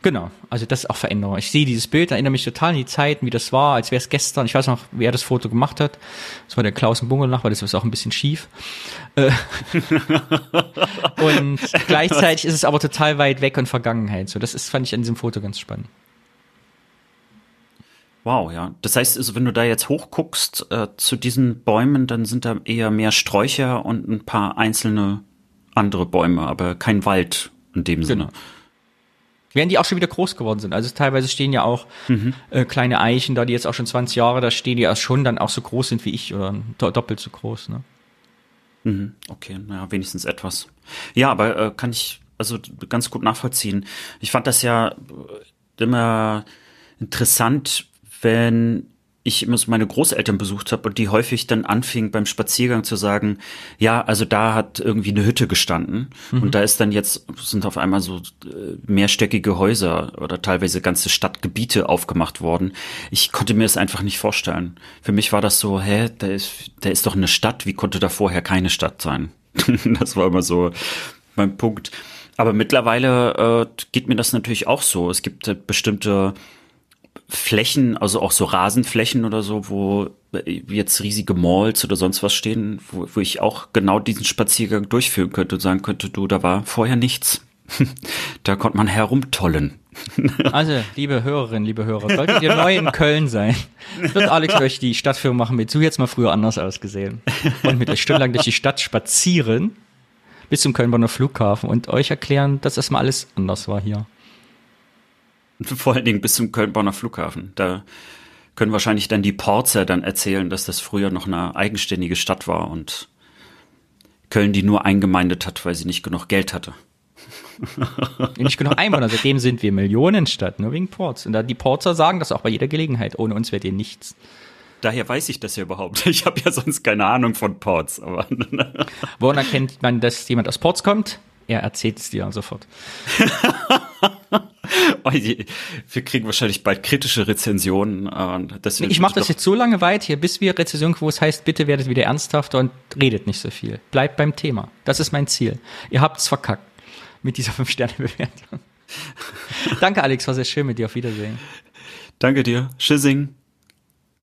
Genau, also das ist auch Veränderung. Ich sehe dieses Bild, erinnere mich total an die Zeiten, wie das war, als wäre es gestern. Ich weiß noch, wer das Foto gemacht hat. Das war der Klaus im Bungalow Nachbar, das ist auch ein bisschen schief. Äh, und gleichzeitig ist es aber total weit weg und Vergangenheit. So, das ist, fand ich an diesem Foto ganz spannend. Wow, ja. Das heißt, also, wenn du da jetzt hochguckst äh, zu diesen Bäumen, dann sind da eher mehr Sträucher und ein paar einzelne andere Bäume, aber kein Wald in dem Sinne. Während die auch schon wieder groß geworden sind. Also teilweise stehen ja auch äh, kleine Eichen da, die jetzt auch schon 20 Jahre da stehen, die ja schon dann auch so groß sind wie ich oder do doppelt so groß. Ne? Mhm, okay, naja, wenigstens etwas. Ja, aber äh, kann ich also ganz gut nachvollziehen. Ich fand das ja äh, immer interessant, wenn ich immer so meine Großeltern besucht habe und die häufig dann anfingen beim Spaziergang zu sagen, ja, also da hat irgendwie eine Hütte gestanden und da ist dann jetzt sind auf einmal so äh, mehrstöckige Häuser oder teilweise ganze Stadtgebiete aufgemacht worden. Ich konnte mir das einfach nicht vorstellen. Für mich war das so, hä, da ist da ist doch eine Stadt, wie konnte da vorher keine Stadt sein? das war immer so mein Punkt. Aber mittlerweile äh, geht mir das natürlich auch so. Es gibt äh, bestimmte Flächen, also auch so Rasenflächen oder so, wo jetzt riesige Malls oder sonst was stehen, wo, wo ich auch genau diesen Spaziergang durchführen könnte und sagen könnte, du, da war vorher nichts. da konnte man herumtollen. Also, liebe Hörerinnen, liebe Hörer, solltet ihr neu in Köln sein, wird Alex euch die Stadtführung machen mit, so jetzt mal früher anders ausgesehen. Und mit euch stundenlang durch die Stadt spazieren bis zum Köln-Bonner Flughafen und euch erklären, dass das mal alles anders war hier. Vor allen Dingen bis zum Köln-Bonner Flughafen. Da können wahrscheinlich dann die Porzer dann erzählen, dass das früher noch eine eigenständige Stadt war und Köln die nur eingemeindet hat, weil sie nicht genug Geld hatte. nicht genug Einwohner, seitdem sind wir Millionenstadt, nur wegen Ports. Und da die Porzer sagen das auch bei jeder Gelegenheit, ohne uns wärt ihr nichts. Daher weiß ich das ja überhaupt. Ich habe ja sonst keine Ahnung von Ports. Aber Woran erkennt man, dass jemand aus Ports kommt? Er erzählt es dir sofort. Oh wir kriegen wahrscheinlich bald kritische Rezensionen. Deswegen ich mache das jetzt so lange weit hier, bis wir Rezensionen, wo es heißt, bitte werdet wieder ernsthafter und redet nicht so viel. Bleibt beim Thema. Das ist mein Ziel. Ihr habt es verkackt mit dieser 5-Sterne-Bewertung. Danke, Alex, war sehr schön mit dir. Auf Wiedersehen. Danke dir. Tschüssing.